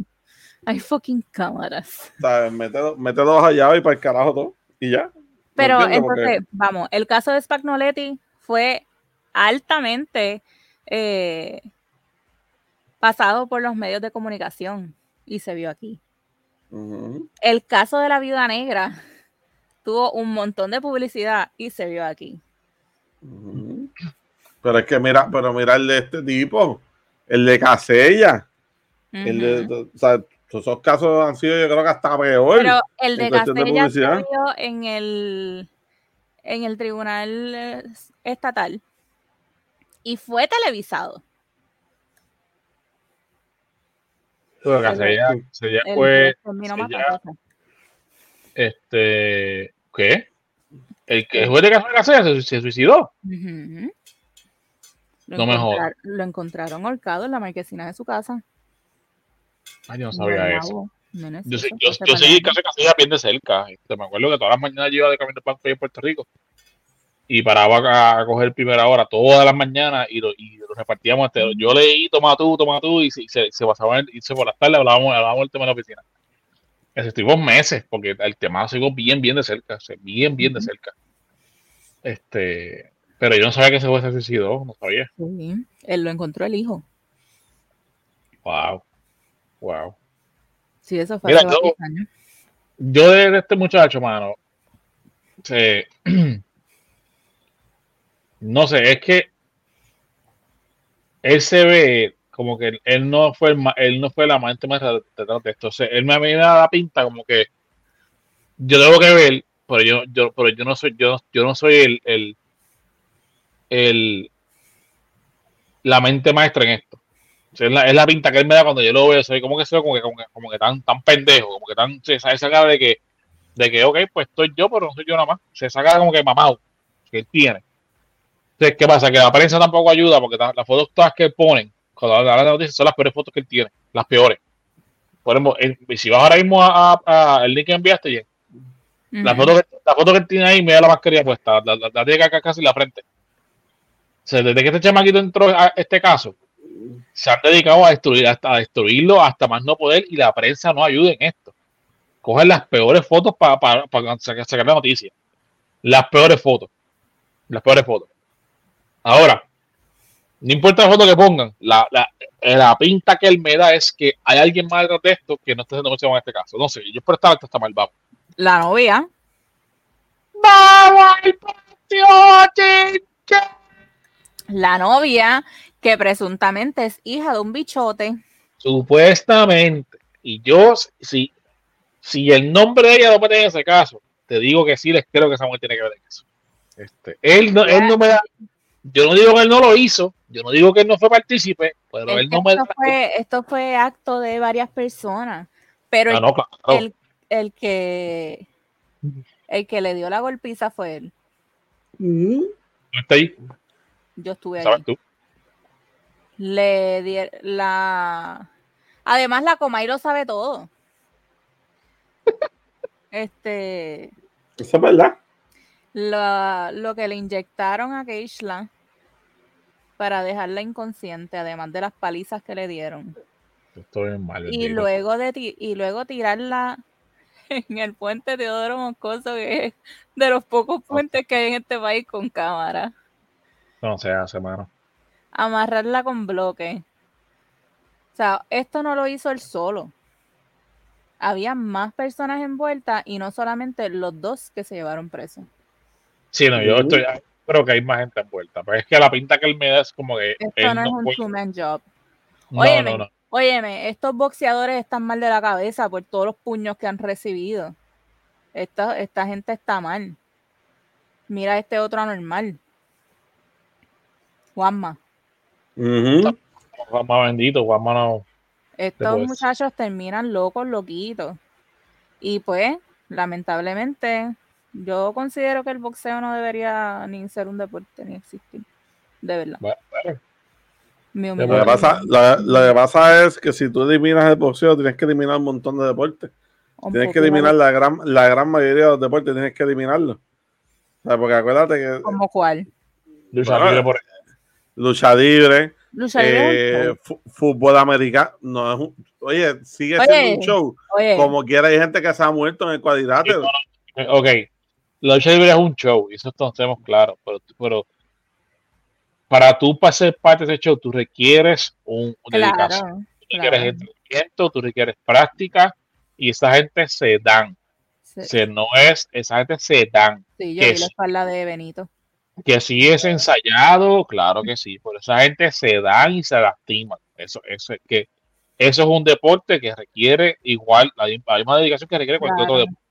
Hay fucking cámaras. ¿Sabes? Mételo, mételo bajo llave y para el carajo todo. Y ya. ¿Me Pero? Porque- entonces, vamos, el caso de Spagnoletti fue altamente eh, pasado por los medios de comunicación y se vio aquí. El caso de la viuda negra tuvo un montón de publicidad y se vio aquí. Pero es que mira, pero mira el de este tipo, el de Casella. El de, Ujú. o sea, esos casos han sido, yo creo que hasta peor. Pero el de Castella se vio en el, en el tribunal eh, estatal y fue televisado. Pero El fue, juez terminó se ya- matándose. Este, ¿qué? El que el juez de Casa Casella se, se suicidó. Ujú. Lo No me Lo encontraron ahorcado en la marquesina de su casa. Ay, yo no sabía eso. Yo, eso yo, seguí de Casa Casella bien de cerca. Este, me acuerdo que todas las mañanas yo iba de camino ahí en Puerto Rico y paraba a, a coger primera hora todas las mañanas y lo, y lo repartíamos. Este, yo leí, toma tú, toma tú, y se, se, se pasaban, y se por las tardes hablábamos, hablábamos el tema en la oficina. Estuvimos meses, porque el tema lo sigo bien, bien de cerca, o sea, bien, bien de cerca. Este, pero yo no sabía que ese juez se suicidó, no sabía. Sí, él lo encontró el hijo. Wow, wow. Sí, eso fue Mira, hace yo- años. Yo de, de este muchacho, mano, se- no sé, es que él se ve como que él- no fue el él no fue la mente más de esto. O sea, él me, me da la pinta como que yo tengo que ver, pero yo, yo, pero yo no soy, yo, yo no soy el, el, el la mente maestra en esto. O sea, es, la, es la pinta que él me da cuando yo lo veo, soy como que soy como que, como que, como que tan, tan pendejo, como que tan, se cara de que, de que, ok, pues estoy yo, pero no soy yo nada más. Se saca como que mamado que él tiene. Entonces, ¿qué pasa? Que la prensa tampoco ayuda porque las fotos todas que ponen cuando hablan de noticias son las peores fotos que él tiene, las peores. Por ejemplo, si vas ahora mismo a, a- a el link que enviaste, Jen, la, foto que, la foto que él tiene ahí, mira la mascarilla puesta, la, la, la tiene acá casi en la frente. O sea, desde que este chamaquito entró a este caso, se han dedicado a destruir, hasta a destruirlo hasta más no poder y la prensa no ayuda en esto. Cogen las peores fotos para sacar, sacar la noticia. Las peores fotos. Las peores fotos. Ahora, no importa la foto que pongan, la, la, la pinta que él me da es que hay alguien más detrás de esto que no está haciendo mención en este caso. No sé, yo espero estar hasta mal vamos. La novia. ¡Vamos al patio, chica! La novia que presuntamente es hija de un bichote. Supuestamente. Y yo, si, si el nombre de ella no pertenece a ese caso, te digo que sí les creo que esa mujer tiene que ver en eso. Este, él, no, él no me da. Yo no digo que él no lo hizo, yo no digo que él no fue partícipe, pero Es él no me esto, fue, esto fue acto de varias personas. Pero Ah, el, no, claro. el, el que el que le dio la golpiza fue él. No está ahí, Yo estuve sabes ahí. tú. Le di la. Además, la Comay lo sabe todo. Este. Eso es verdad. Lo, lo que le inyectaron a Keishla para dejarla inconsciente, además de las palizas que le dieron. Mal. Y luego de y luego tirarla en el puente Teodoro Moscoso, que es de los pocos puentes que hay en este país con cámara. No se hace, mano. Amarrarla con bloque. O sea, esto no lo hizo él solo. Había más personas envueltas y no solamente los dos que se llevaron presos. Sí, no, yo Uh. estoy. Creo que hay más gente envuelta. Pero es que la pinta que él me da es como que. Esto no es un two-man job. no, Óyeme. no, no. Óyeme, estos boxeadores están mal de la cabeza por todos los puños que han recibido. Esta, esta gente está mal. Mira este otro anormal. Juanma. Ujú. Juanma bendito, Juanma no. Estos muchachos terminan locos, loquitos. Y pues, lamentablemente, yo considero que el boxeo no debería ni ser un deporte ni existir. De verdad. Bueno, bueno, Mi Lo que, pasa, lo, lo que pasa es que si tú eliminas el boxeo, tienes que eliminar un montón de deportes. un Tienes que eliminar la gran, la gran mayoría de los deportes, tienes que eliminarlo. O sea, porque acuérdate que ¿Como cuál? lucha Bueno, libre por lucha libre, Lucha libre. eh, fu- fútbol americano, no es un, oye, sigue Oye. siendo un show. Oye, Como quiera hay gente que se ha muerto en el cuadrilátero. Eh, Ok, la lucha libre es un show, y eso todos tenemos claro, pero, pero para tú para ser parte de ese show, tú requieres un, un dedicación, claro. tú requieres claro. entrenamiento, tú requieres práctica, y esa gente se dan. Sí, Se, no es, esa gente se dan. sí, yo que vi la es- espalda de Benito. Que si es ensayado, claro que sí, pero esa gente se dan y se lastiman. Eso, eso es que eso es un deporte que requiere igual la, la misma dedicación que requiere cualquier otro Claro. deporte.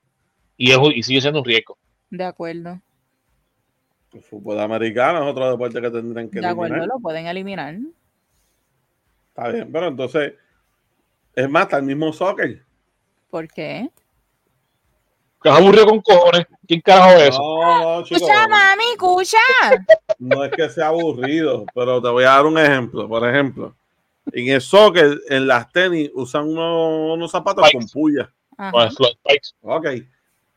Y, es, y sigue siendo un riesgo. De acuerdo. El fútbol americano es otro deporte que tendrán que De acuerdo, eliminar. lo pueden eliminar. Está bien, pero entonces, es más, está el mismo soccer. ¿Por qué? Que es aburrido con cojones. ¿Quién carajo es eso? No, no. Escucha, mami, escucha. No es que sea aburrido, pero te voy a dar un ejemplo. Por ejemplo, en el soccer, en las tenis, usan unos, unos zapatos con puya. Ajá. Ok.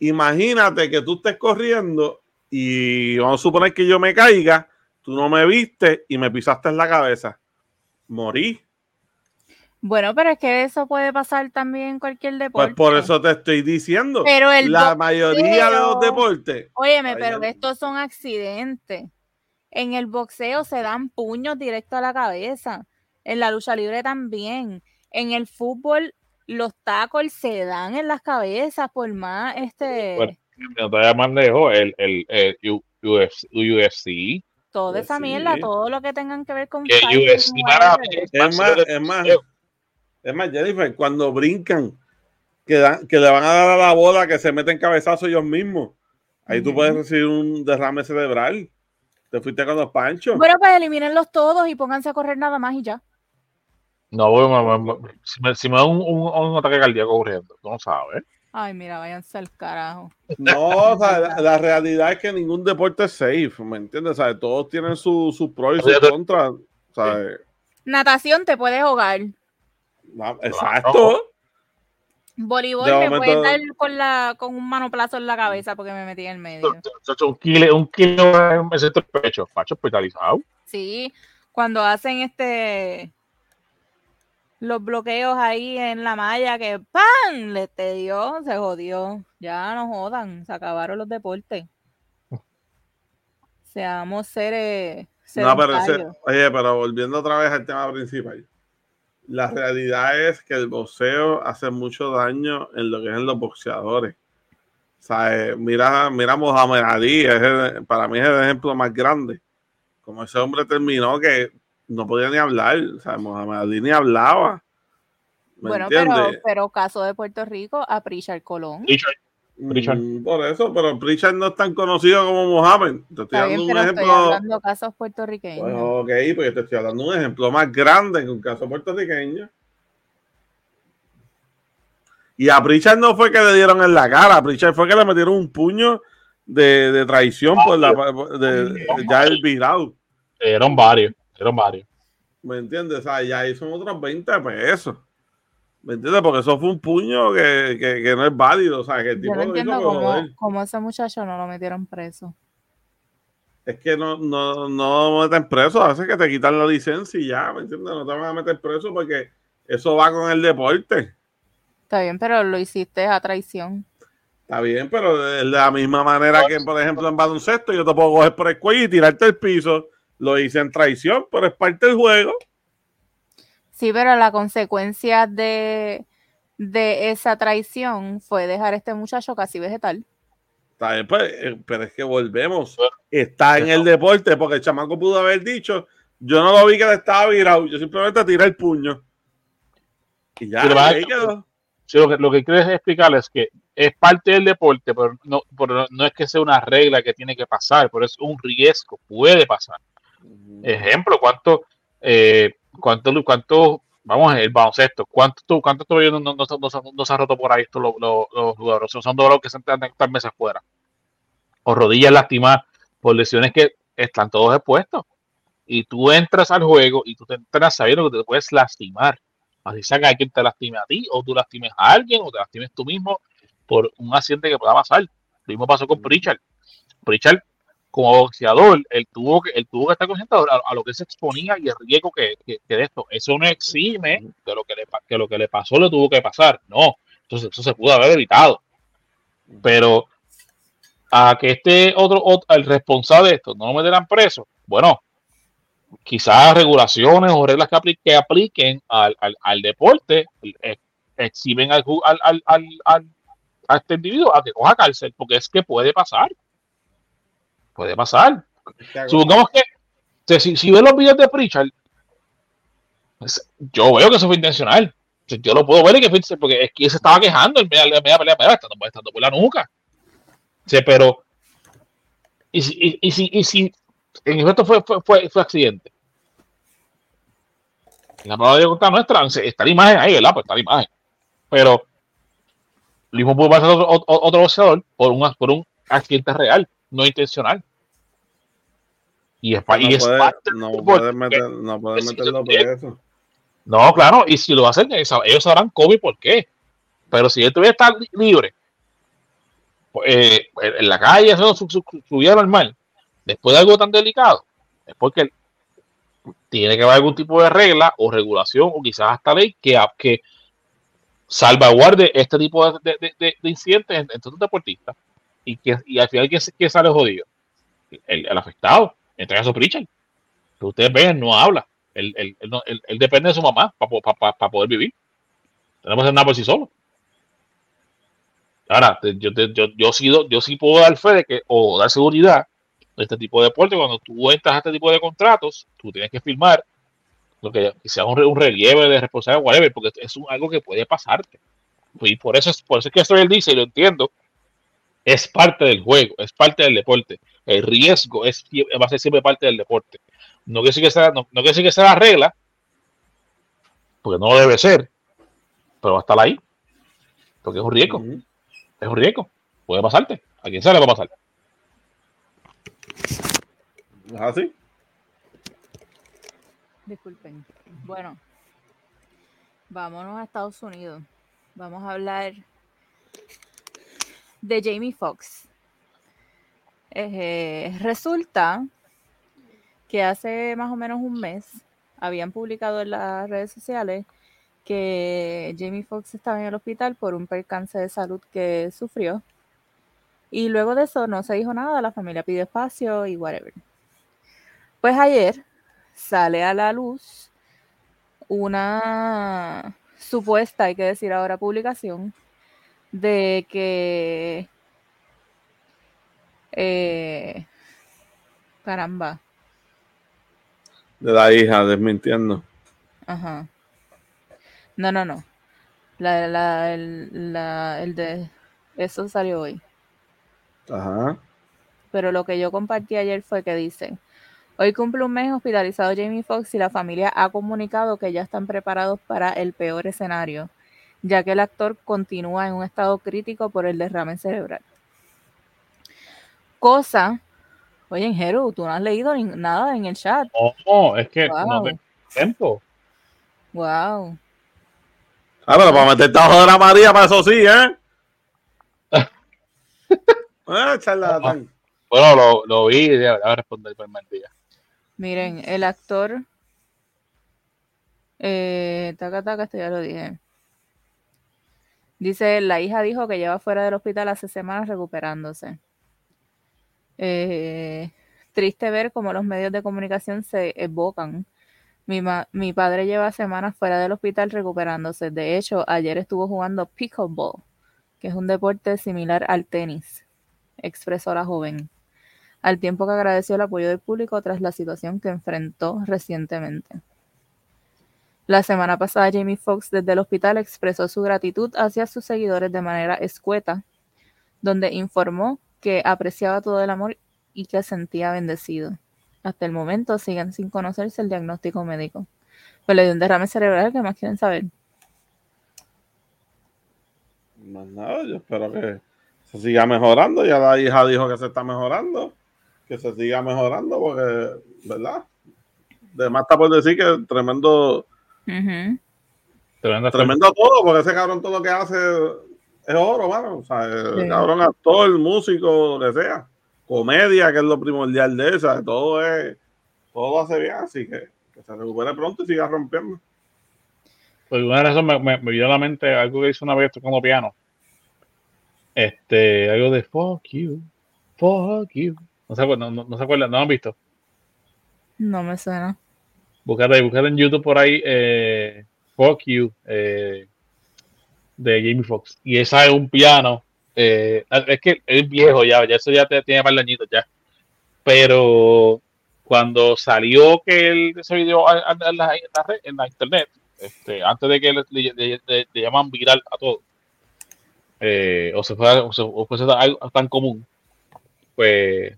Imagínate que tú estés corriendo y vamos a suponer que yo me caiga, tú no me viste y me pisaste en la cabeza. Morí. Bueno, pero es que eso puede pasar también en cualquier Pues deporte. por eso te estoy diciendo. Pero el La boxeo- mayoría de los deportes. Óyeme, pero estos son accidentes. En el boxeo se dan puños directo a la cabeza. En la lucha libre también. En el fútbol los tacos se dan en las cabezas por más este Bueno. No te vayas más lejos. El, el, el U- UFC, UFC, toda esa mierda, todo lo que tengan que ver con que fighting, UFC whatever. es más es más, es más, Jennifer, cuando brincan, que, dan- que le van a dar a la bola, que se meten cabezazos ellos mismos. Ahí tú puedes recibir un derrame cerebral. Te fuiste con los panchos. Bueno, pues elimínenlos todos y pónganse a correr nada más y ya. No, bueno, me- me- si, me, si me da un, un, un ataque cardíaco corriendo, tú no sabes. Ay, mira, váyanse al carajo. No, o sea, la, la realidad es que ningún deporte es safe, ¿me entiendes? O sea, todos tienen sus su pros y sus contras. O sea, Natación te puedes ahogar. no, exacto. Voleibol De me momento- puedes dar con, la, con un manoplazo en la cabeza porque me metí en el medio. Un kilo, un kilo me siento el pecho, facho hospitalizado. Sí, cuando hacen este los bloqueos ahí en la malla que ¡pam! le te dio, se jodió. Ya no jodan, se acabaron los deportes. Seamos seres No, pero ese- oye, pero volviendo otra vez al tema principal. La realidad es que el boxeo hace mucho daño en lo que es en los boxeadores. O sea, eh, mira, mira a Mohamed Ali, es el- para mí es el ejemplo más grande. Como ese hombre terminó que no podía ni hablar. O sea, Mohamed Ali ni hablaba. ¿Me Bueno, pero, pero caso de Puerto Rico, a Pritchard Colón. Richard. Mm, por eso, pero Pritchard no es tan conocido como Mohamed. Te estoy Está bien, dando un pero estoy ejemplo. hablando casos puertorriqueños. Pues ok, pues te estoy dando un ejemplo más grande que un caso puertorriqueño. Y a Pritchard no fue que le dieron en la cara, a Pritchard fue que le metieron un puño de, de traición por la de, de- ya el virado. eran varios, eran varios. ¿Me entiendes? O sea, ya ahí son otros 20 pesos. ¿Me entiendes? Porque eso fue un puño que, que- que no es válido. O sea, que el Yo tipo no lo entiendo cómo, ese muchacho no lo metieron preso. Es que no, no, no meten preso, a veces que te quitan la licencia y ya, ¿me entiendes? No te van a meter preso porque eso va con el deporte. Está bien, pero lo hiciste a traición. Está bien, pero de la misma manera que, por ejemplo, en baloncesto, yo te puedo coger por el cuello y tirarte el piso. Lo hice en traición, pero es parte del juego. Sí, pero la consecuencia de, de esa traición fue dejar a este muchacho casi vegetal. Está bien, pues, eh, pero es que volvemos. Está en el deporte, porque el chamaco pudo haber dicho, yo no lo vi que le estaba virado, yo simplemente tiré el puño. Y ya, ahí quedó. Sí, lo, que, lo que quiero explicarles es que es parte del deporte, pero no, pero no es que sea una regla que tiene que pasar, pero es un riesgo, puede pasar. Ejemplo, ¿cuánto, eh, cuánto, cuánto, vamos, el baloncesto, cuánto, cuánto todavía no, no, no, no se- ha roto por ahí estos los, los, los jugadores? Son dolores que se están estar meses fuera. O rodillas lastimadas por lesiones que están todos expuestos. Y tú entras al juego y tú te entras sabiendo que te puedes lastimar. Así sea que alguien te lastime a ti, o tú lastimes a alguien, o te lastimes tú mismo por un accidente que pueda pasar. Lo mismo pasó con Pritchard. Pritchard, como boxeador, él tuvo que, él tuvo que estar consciente a, a lo que se exponía y el riesgo que, que, que de esto. Eso no exime de lo que le, que lo que le pasó le tuvo que pasar. No, entonces eso se pudo haber evitado. Pero a que este otro, ot- el responsable de esto no lo meterán preso, bueno, quizás regulaciones o reglas que, apli- que apliquen al, al, al deporte, eh, exhiben al, al, al- a este individuo a que coja cárcel, porque es que puede pasar. Puede pasar. Supongamos que si, si ves los videos de Pritchard, pues, yo veo que eso fue intencional. Yo lo puedo ver y que fue, porque es que se estaba quejando en media, media pelea, mira, estando, estando por la nuca. Sí, pero y si, y, y si, y si en efecto fue, fue, fue, fue accidente. La prueba de contra nuestra, está la imagen ahí, ¿verdad? Pues está la imagen. Pero lo mismo puede pasar otro, otro, otro boxeador por un, por un accidente real, no intencional. Y es, y no es puede- parte no meter, no puedes es- meterlo es- preso. no, claro, y si lo hacen, ellos sabrán cómo y por qué. Pero si él tuviera que estar li- libre pues, eh, en la calle, haciendo su, su, su vida normal, después de algo tan delicado, es porque tiene que haber algún tipo de regla o regulación o quizás hasta ley que, que salvaguarde este tipo de, de- de- de- de incidentes en, en todos los deportistas. Y, que, y al final, ¿quién, quién sale jodido? El, el afectado, en este caso Pritchard. Que ustedes ven, no habla. Él, él- él él- depende de su mamá para poder vivir. Tenemos hacer nada por sí solo. Ahora, yo, yo, yo, sí, yo sí puedo dar fe de que, o dar seguridad de este tipo de deporte. Cuando tú entras a este tipo de contratos, tú tienes que firmar lo que, sea un, re- un relieve de responsabilidad, whatever, porque es algo que puede pasarte. Y por eso es, por eso es que esto él dice, y lo entiendo, es parte del juego, es parte del deporte. El riesgo es, va a ser siempre parte del deporte. No quiere decir que sea, no, no quiere decir que sea la regla, porque no lo debe ser, pero va a estar ahí, porque es un riesgo, es un riesgo, puede pasarte, a quien sea le va a pasar. ¿Es así? Disculpen. Bueno, vámonos a Estados Unidos. Vamos a hablar de Jamie Foxx. Eh, resulta que hace más o menos un mes habían publicado en las redes sociales que Jamie Foxx estaba en el hospital por un percance de salud que sufrió. Y luego de eso no se dijo nada, la familia pidió espacio y whatever. Pues ayer sale a la luz una supuesta, hay que decir ahora, publicación de que eh, caramba, De la hija desmintiendo. ajá. No, no, no. La, la, el, la- el de eso salió hoy. Ajá. pero lo que yo compartí ayer fue que dice, hoy cumple un mes hospitalizado Jamie Foxx y la familia ha comunicado que ya están preparados para el peor escenario, ya que el actor continúa en un estado crítico por el derrame cerebral. Cosa, oye, en Jero, tú no has leído ni- nada en el chat. No, es que no Wow, tengo tiempo. wow. Ah, pero para meterte abajo de la María, para eso sí, ¿eh? Ah, charlatán. Bueno, lo, lo vi y ya voy a responder por mentira. Miren, el actor, eh, taca, taca, esto ya lo dije. Dice, la hija dijo que lleva fuera del hospital hace semanas recuperándose. Eh, triste ver cómo los medios de comunicación se evocan. Mi, ma- mi padre lleva semanas fuera del hospital recuperándose. De hecho, ayer estuvo jugando pickleball, que es un deporte similar al tenis, expresó la joven, al tiempo que agradeció el apoyo del público tras la situación que enfrentó recientemente. La semana pasada, Jamie Foxx desde el hospital expresó su gratitud hacia sus seguidores de manera escueta, donde informó que apreciaba todo el amor y que sentía bendecido. Hasta el momento siguen sin conocerse el diagnóstico médico. Pues le dio un derrame cerebral, ¿qué más quieren saber? Más nada, yo espero que se siga mejorando. Ya la hija dijo que se está mejorando. Que se siga mejorando porque, ¿verdad? Además está por decir que tremendo, Ujú. Tremenda tremendo todo, porque ese cabrón todo lo que hace es oro, mano. O sea, el Sí. cabrón actor, músico, lo que sea. Comedia, que es lo primordial de esa. Todo es, todo hace bien, así que que se recupere pronto y siga rompiendo. Por una razón me, me, me vino a la mente algo que hizo una vez tocando piano. Este, algo de fuck you, fuck you. No se acuerdan, no, no se acuerdan, no lo han visto. No me suena. Búscate, búscate en YouTube por ahí, eh, fuck you. Eh, de Jamie Foxx. Y esa es un piano. eh, es que es viejo ya, ya eso ya te- tiene par añitos ya. Pero cuando salió que el, ese video en la, internet, este, antes de que le, llaman viral a todo, eh, o se fuera o se, algo tan común, pues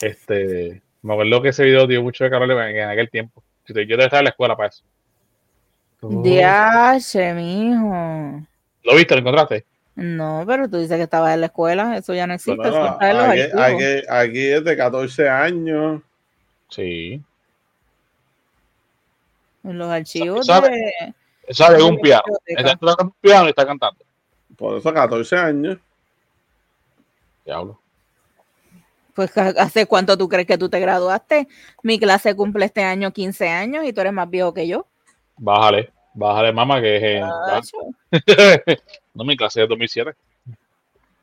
este me acuerdo que ese video dio mucho de calor en, en aquel tiempo. Yo estar en la escuela para eso. Diache, mijo. ¿Lo viste? ¿Lo encontraste? No, pero tú dices que estabas en la escuela, eso ya no existe, Bueno, eso está en los aquí, aquí- aquí es de 14 años. Sí. En los archivos ¿Sabe? de... Es un piano. Está tocando un piano y está cantando. Por eso 14 años. Diablo. Pues ¿hace cuánto tú crees que tú te graduaste? Mi clase cumple este año 15 años y tú eres más viejo que yo. Bájale. Bájale, mamá, que es en- Tacho. no, mi clase es 2007.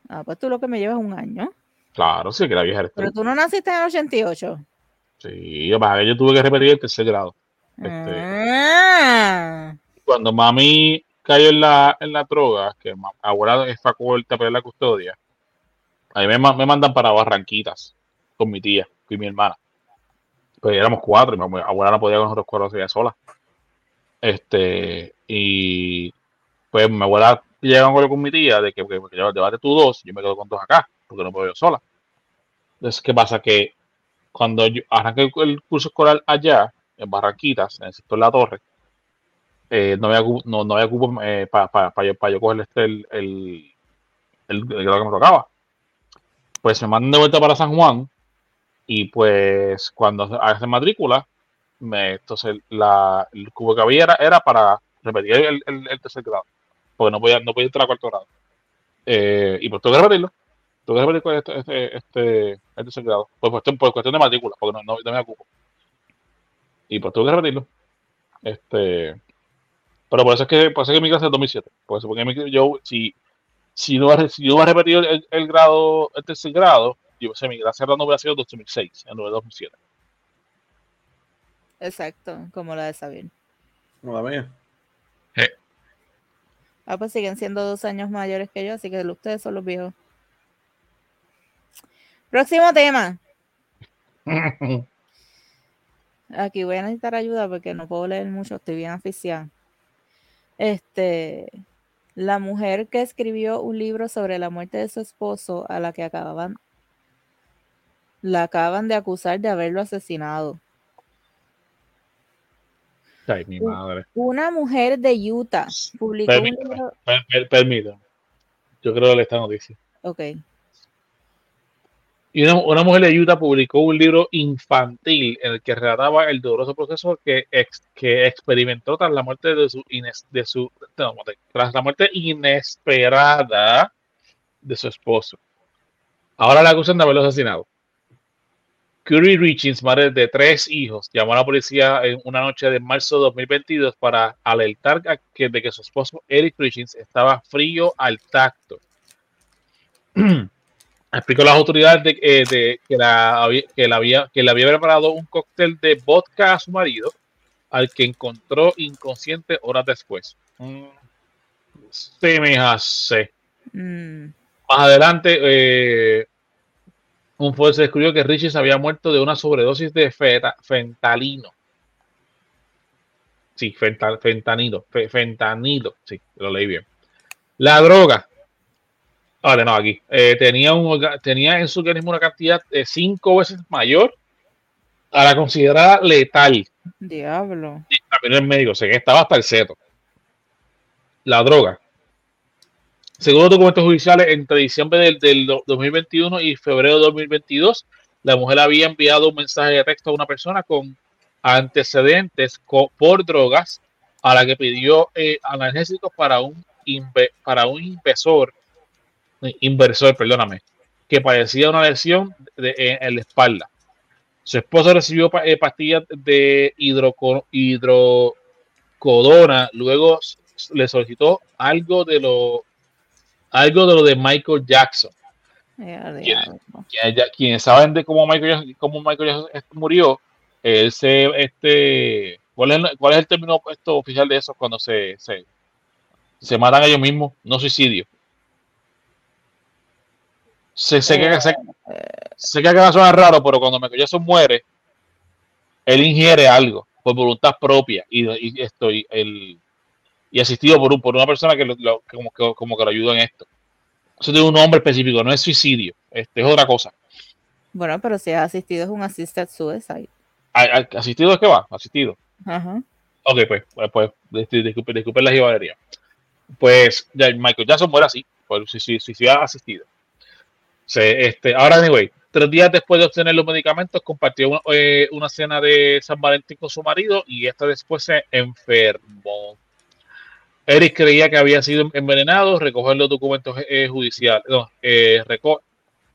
Ah, pues tú lo que me llevas un año. Claro, sí, que la vieja eres tú. Pero tú no naciste en el 88. Sí, pasa es que yo tuve que repetir el tercer grado. Este- Ah, Cuando mami cayó en la, en la droga, que abuela es facultad para la custodia, a mí me, me mandan para Barranquitas con mi tía y mi hermana. Pues éramos cuatro y mi abue- abuela no podía con nosotros cuatro ella sola. Este, y pues mi abuela llega a un con mi tía de que, que, que llévate tú dos, yo me quedo con dos acá, porque no puedo yo sola. Entonces, ¿qué pasa? Que cuando yo arranqué el, curso escolar allá, en Barranquitas, en el sector La Torre, eh, no había no, no había cupo para yo, pa yo coger este, el, el, el, grado que me tocaba. Pues me mandan de vuelta para San Juan y pues cuando hace matrícula, entonces la, el cubo que había era, era para repetir el, el, tercer grado, porque no podía, no podía entrar a cuarto grado. Eh, y pues tuve que repetirlo. Tuve que repetir este, este, este, el tercer grado, por cuestión, por cuestión de matrícula, porque no, no, no me ocupo. Y pues tuve que repetirlo. Este, pero por eso es que, por eso es que mi clase es 2007. Por eso, porque yo, si, si no, hubiera- si hubiera repetido el, el grado, el tercer grado, yo sé, mi clase no hubiera sido 2006, en lugar de 2007. Exacto, como la de Sabir. No la mía. Ah, pues siguen siendo dos años mayores que yo, así que ustedes son los viejos. Próximo tema. Aquí voy a necesitar ayuda porque no puedo leer mucho, estoy bien aficiada. Este, la mujer que escribió un libro sobre la muerte de su esposo, a la que acababan, la acaban de acusar de haberlo asesinado. Ay, mi madre. Una mujer de Utah publicó un Permítame, libro. per- per- permítame. Yo creo que esta noticia. Ok, Y una, una mujer de Utah publicó un libro infantil en el que relataba el doloroso proceso que, ex- que experimentó tras la muerte de su, ines- de su no, tras la muerte inesperada de su esposo. Ahora la acusan de haberlo asesinado. Curry Richings, madre de tres hijos, llamó a la policía en una noche de marzo de 2022 para alertar a que, de que su esposo Eric Richings estaba frío al tacto. explicó a las autoridades de, eh, de que, la, había- que, la había, que le había preparado un cóctel de vodka a su marido, al que encontró inconsciente horas después. Mm, Sí, mija, sí. mm, Más adelante, eh, un juez descubrió que Richie se había muerto de una sobredosis de feta- fentalino. Sí, fental, fentanilo, fe- fentanilo, sí, lo leí bien. La droga. Vale, no, aquí. Eh, tenía, un, tenía en su organismo una cantidad de cinco veces mayor a la considerada letal. diablo. También el médico, sé que estaba hasta el seto. La droga. Según los documentos judiciales, entre diciembre del, del do- 2021 y febrero de 2022, la mujer había enviado un mensaje de texto a una persona con antecedentes por drogas a la que pidió eh, analgésicos para un, para un inversor, inversor, perdóname, que padecía una lesión en, la espalda. Su esposo recibió eh, pastillas de hidroco- hidrocodona, luego le solicitó algo de lo algo de lo de Michael Jackson. A. Quienes, saben de cómo Michael cómo Michael Jackson murió, él se este ¿cuál es, el- cuál es el término esto oficial de eso cuando se, se Se matan ellos mismos, no suicidio. Se, sé, que, sé, sé que acá suena raro, pero cuando Michael Jackson muere, él ingiere algo por voluntad propia y, y estoy el y asistido por, un, por una persona que, lo, lo- que como, que, como que lo ayuda en esto. Eso tiene un nombre específico, no es suicidio, este, es otra cosa. Bueno, pero si es asistido es un assisted suicide. ¿A- a- ¿Asistido es que va? Asistido. Ajá. Ok, pues, pues, pues dis- disculpe, disculpe la jibadería. Pues ya Michael Jackson muere así, por suicidio asistido. Se, este, ahora, anyway, tres días después de obtener los medicamentos, compartió una, eh, una cena de San Valentín con su marido y esta después se enfermó. Eric creía que había sido envenenado, recoge los documentos eh, judiciales, no, eh, reco-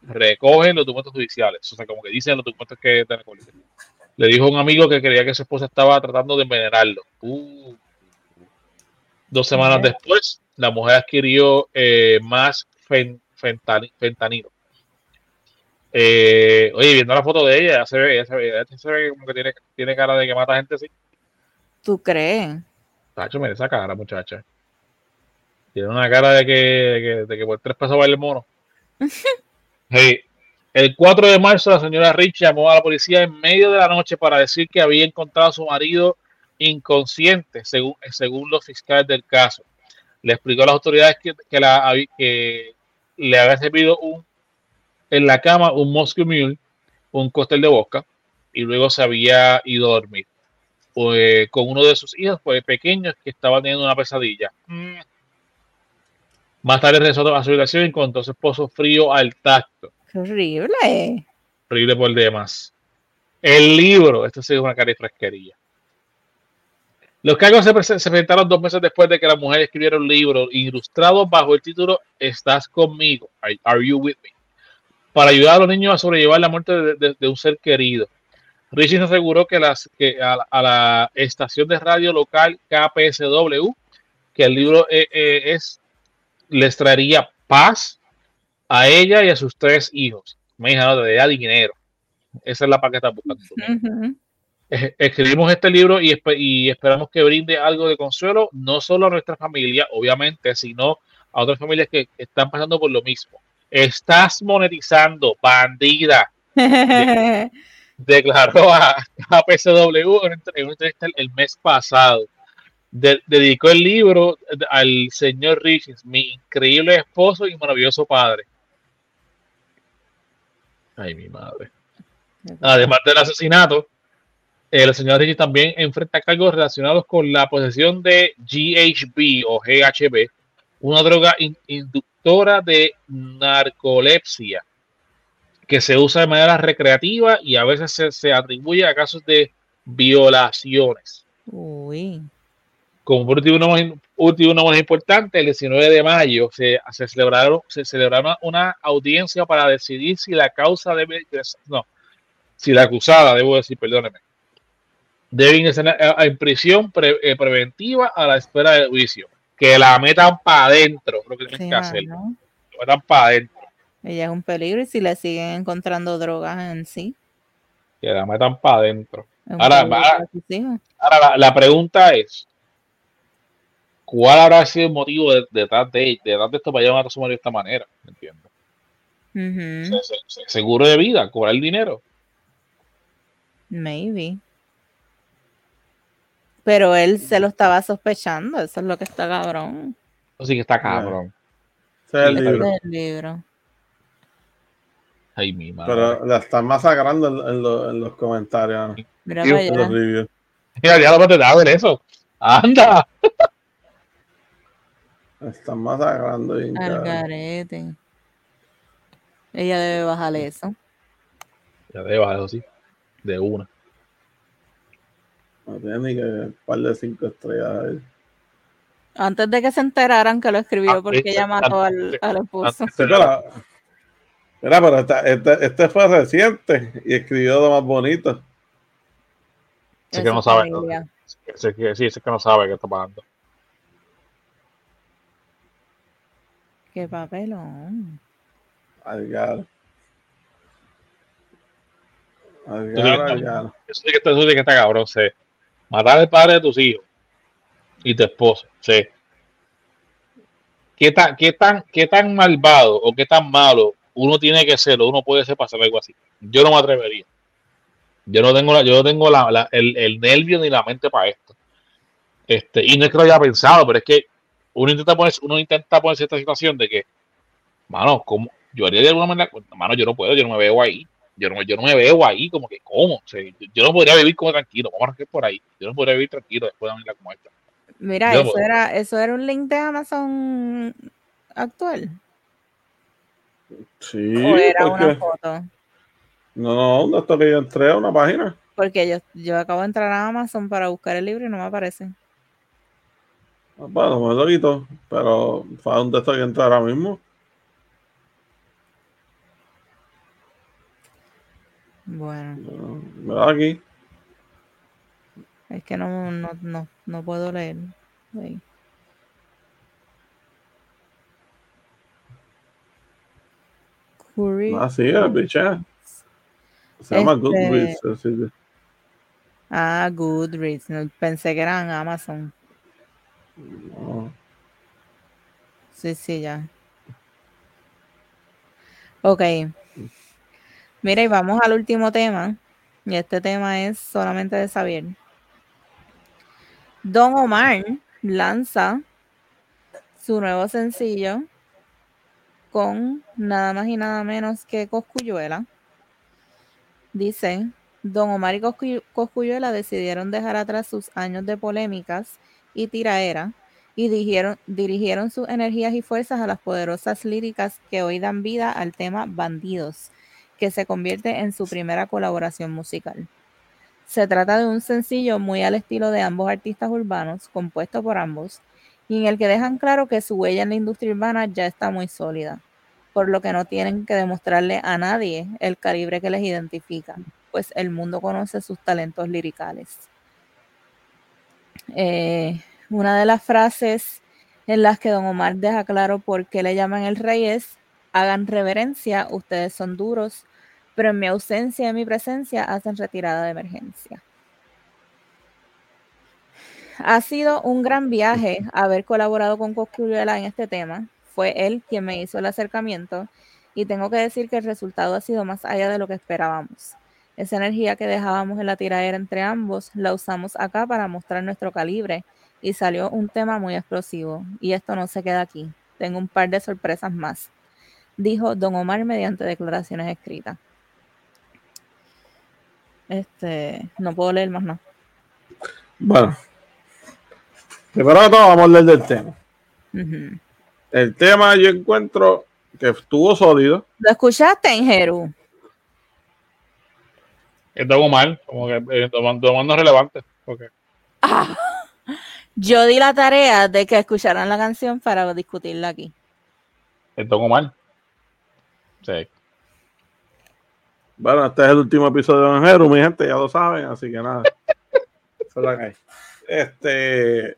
recoge los documentos judiciales, o sea, como que dicen los documentos que tiene con él. Le dijo a un amigo que creía que su esposa estaba tratando de envenenarlo. Uh. Dos semanas después, la mujer adquirió eh, más fen- fentani- fentanilo. Eh, oye, viendo la foto de ella, ya se ve, ya se ve, ya se ve como que tiene, tiene cara de que mata gente así. ¿Tú crees? Tacho, mira esa cara, muchacha. Tiene una cara de que, de que, de que por tres pesos vale el mono. Hey, el 4 de marzo, la señora Rich llamó a la policía en medio de la noche para decir que había encontrado a su marido inconsciente, según, según los fiscales del caso. Le explicó a las autoridades que, que, la, habi- que le había servido un, en la cama un Moscow Mule, un cóctel de vodka, y luego se había ido a dormir pues, con uno de sus hijos pues, pequeños que estaba teniendo una pesadilla. Mm. Más tarde regresó a su habitación y encontró a su esposo frío al tacto, Qué horrible. horrible por demás. El libro, esto sí es una cara de fresquería. Los cargos se, prese- se presentaron dos meses después de que la mujer escribiera un libro ilustrado bajo el título Estás conmigo, Are- Are You With Me? Para ayudar a los niños a sobrellevar la muerte de, de- de un ser querido. Richie nos aseguró que, las, que a, la- a la estación de radio local KPSW que el libro eh, eh, es les traería paz a ella y a sus tres hijos. Me dijeron de edad y dinero. Esa es la paqueta buscando. Ujú. Eh, Escribimos este libro y, espe- y esperamos que brinde algo de consuelo, no solo a nuestra familia, obviamente, sino a otras familias que están pasando por lo mismo. Estás monetizando, bandida, declaró a una entre- en entrevista el, mes pasado. De- dedicó el libro al señor Richards, mi increíble esposo y maravilloso padre. Ay, mi madre. Además del asesinato, el señor Richie también enfrenta cargos relacionados con la posesión de GHB o GHB, una droga in- inductora de narcolepsia que se usa de manera recreativa y a veces se, se atribuye a casos de violaciones. Uy. Como por último, más, último, no más importante, el 19 de mayo se, se celebraron, se celebraron una audiencia para decidir si la causa debe ingresar, no, si la acusada, debo decir, perdóneme, debe ingresar a- en prisión pre- eh, preventiva a la espera del juicio. Que la metan para adentro, lo que tienen que hacer. mano. La metan para adentro. Ella es un peligro y si le siguen encontrando drogas en sí. Que la metan para adentro. Ahora, la, la pregunta es: ¿cuál habrá sido el motivo de- detrás de, detrás de esto para llevar a su marido de esta manera? ¿Me entiendes? Ujú, Se- se- se- Seguro de vida, cobrar el dinero. Maybe. Pero él se lo estaba sospechando, eso es lo que está cabrón. Así que está cabrón. Ese es el libro. es el libro. Ay, mi madre. Pero la están masacrando en, en los- en los comentarios. Mira en los reviews. Mira, ya no te da ver eso. Anda. La Están masacrando. bien, Al cabrón. garete. Ella debe bajarle eso. Ya te bajas eso sí. De una. No tiene ni que un par de cinco estrellas. ahí. Antes de que se enteraran que lo escribió Ah, porque ella mató al, al esposo. antes- mira, pero esta- este, este fue reciente y escribió lo más bonito. Sé que no sabe. Sé que, sí, sé que no sabe qué está pasando. Qué papelón. Algar. Algar, Algar. Eso sí que está, eso sí que está cabrón. sé. Matar al padre de tus hijos y tu esposo. Sí. ¿qué tan, qué, tan, ¿qué tan malvado o qué tan malo uno tiene que ser o uno puede ser para hacer algo así? Yo no me atrevería. Yo no tengo, la, yo no tengo la, la- el, el nervio ni la mente para esto. Este, y no es que lo haya pensado, pero es que uno intenta ponerse, uno intenta ponerse esta situación de que, mano, ¿cómo? Yo haría de alguna manera, mano, yo no puedo, yo no me veo ahí. Yo no, yo no me veo ahí como que, ¿cómo? O sea, yo, no podría vivir como tranquilo, vamos a arrancar por ahí. Yo no podría vivir tranquilo después de una como esta. Mira, Yo eso era, eso era un link de Amazon actual. Sí, o era porque- una foto. No, no, no esto que yo entré a una página. Porque yo, yo acabo de entrar a Amazon para buscar el libro y no me aparece. Ah, Bueno, me lo quito, pero fue a un texto que entra ahora mismo. Bueno, No, Me da aquí. es que no, no, no, no puedo leer. Ahí. Curry. Ah, sí, el biche. Se llama Este- Goodreads. Ah, Goodreads. no, pensé que eran Amazon. No. Sí, sí, ya. Ok. Mira, y vamos al último tema. Y este tema es solamente de saber. Don Omar lanza su nuevo sencillo con nada más y nada menos que Coscuyuela. Dice, Don Omar y Coscu- Coscuyuela decidieron dejar atrás sus años de polémicas y tiraera y dirigieron sus energías y fuerzas a las poderosas líricas que hoy dan vida al tema Bandidos, que se convierte en su primera colaboración musical. Se trata de un sencillo muy al estilo de ambos artistas urbanos, compuesto por ambos, y en el que dejan claro que su huella en la industria urbana ya está muy sólida, por lo que no tienen que demostrarle a nadie el calibre que les identifica, pues el mundo conoce sus talentos liricales. Eh, una de las frases en las que Don Omar deja claro por qué le llaman el rey es, hagan reverencia, ustedes son duros, pero en mi ausencia y en mi presencia hacen retirada de emergencia. Ha sido un gran viaje haber colaborado con Cosculluela en este tema. Fue él quien me hizo el acercamiento y tengo que decir que el resultado ha sido más allá de lo que esperábamos. Esa energía que dejábamos en la tiradera entre ambos la usamos acá para mostrar nuestro calibre y salió un tema muy explosivo. Y esto no se queda aquí. Tengo un par de sorpresas más, dijo Don Omar mediante declaraciones escritas. Este, no puedo leer más nada. Bueno. Primero que todo, vamos a hablar del tema. El tema yo encuentro que estuvo sólido. ¿Lo escuchaste, Ingeru? Es algo mal, como que eh, tomando, tomando relevante. porque Yo di la tarea de que escucharan la canción para discutirla aquí. es algo mal. Sí. Bueno, este es el último episodio de Angelo, mi gente, ya lo saben, así que nada. Esa es la que hay. Este,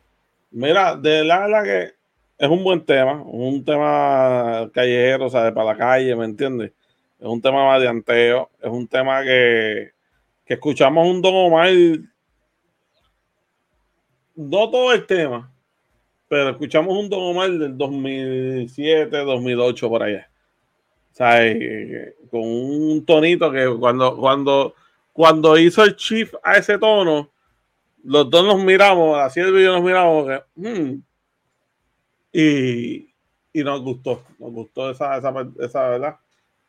mira, de la verdad que es un buen tema, un tema callejero, o sea, de para la calle, ¿me entiendes? Es un tema varianteo, es un tema que, que escuchamos un Don Omar, no todo el tema, pero escuchamos un Don Omar del 2007, 2008 por allá. O sea, eh, con un tonito que cuando, cuando, cuando hizo el chief a ese tono, los dos nos miramos, así el video nos miramos, que, "Hmm". Y, y nos gustó, nos gustó esa, esa, esa verdad,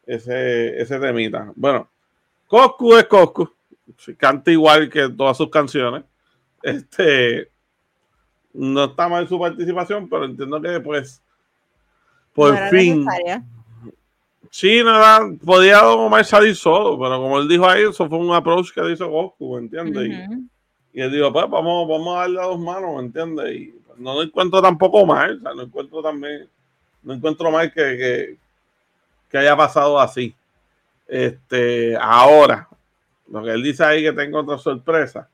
ese, ese temita. Bueno, Coscu es Coscu, canta igual que todas sus canciones. Este no está mal su participación, pero entiendo que pues por No era fin. necesaria. Sí, nada, podía Don Omar salir solo, pero como él dijo ahí, eso fue un approach que hizo Goku, ¿me entiendes? Y- Ujú. Y, él dijo, pues vamos, vamos a darle a dos manos, ¿me entiendes? Y no encuentro tampoco mal, o sea, no encuentro también, no encuentro mal que, que, que haya pasado así. Este, ahora, lo que él dice ahí que tengo otra sorpresa,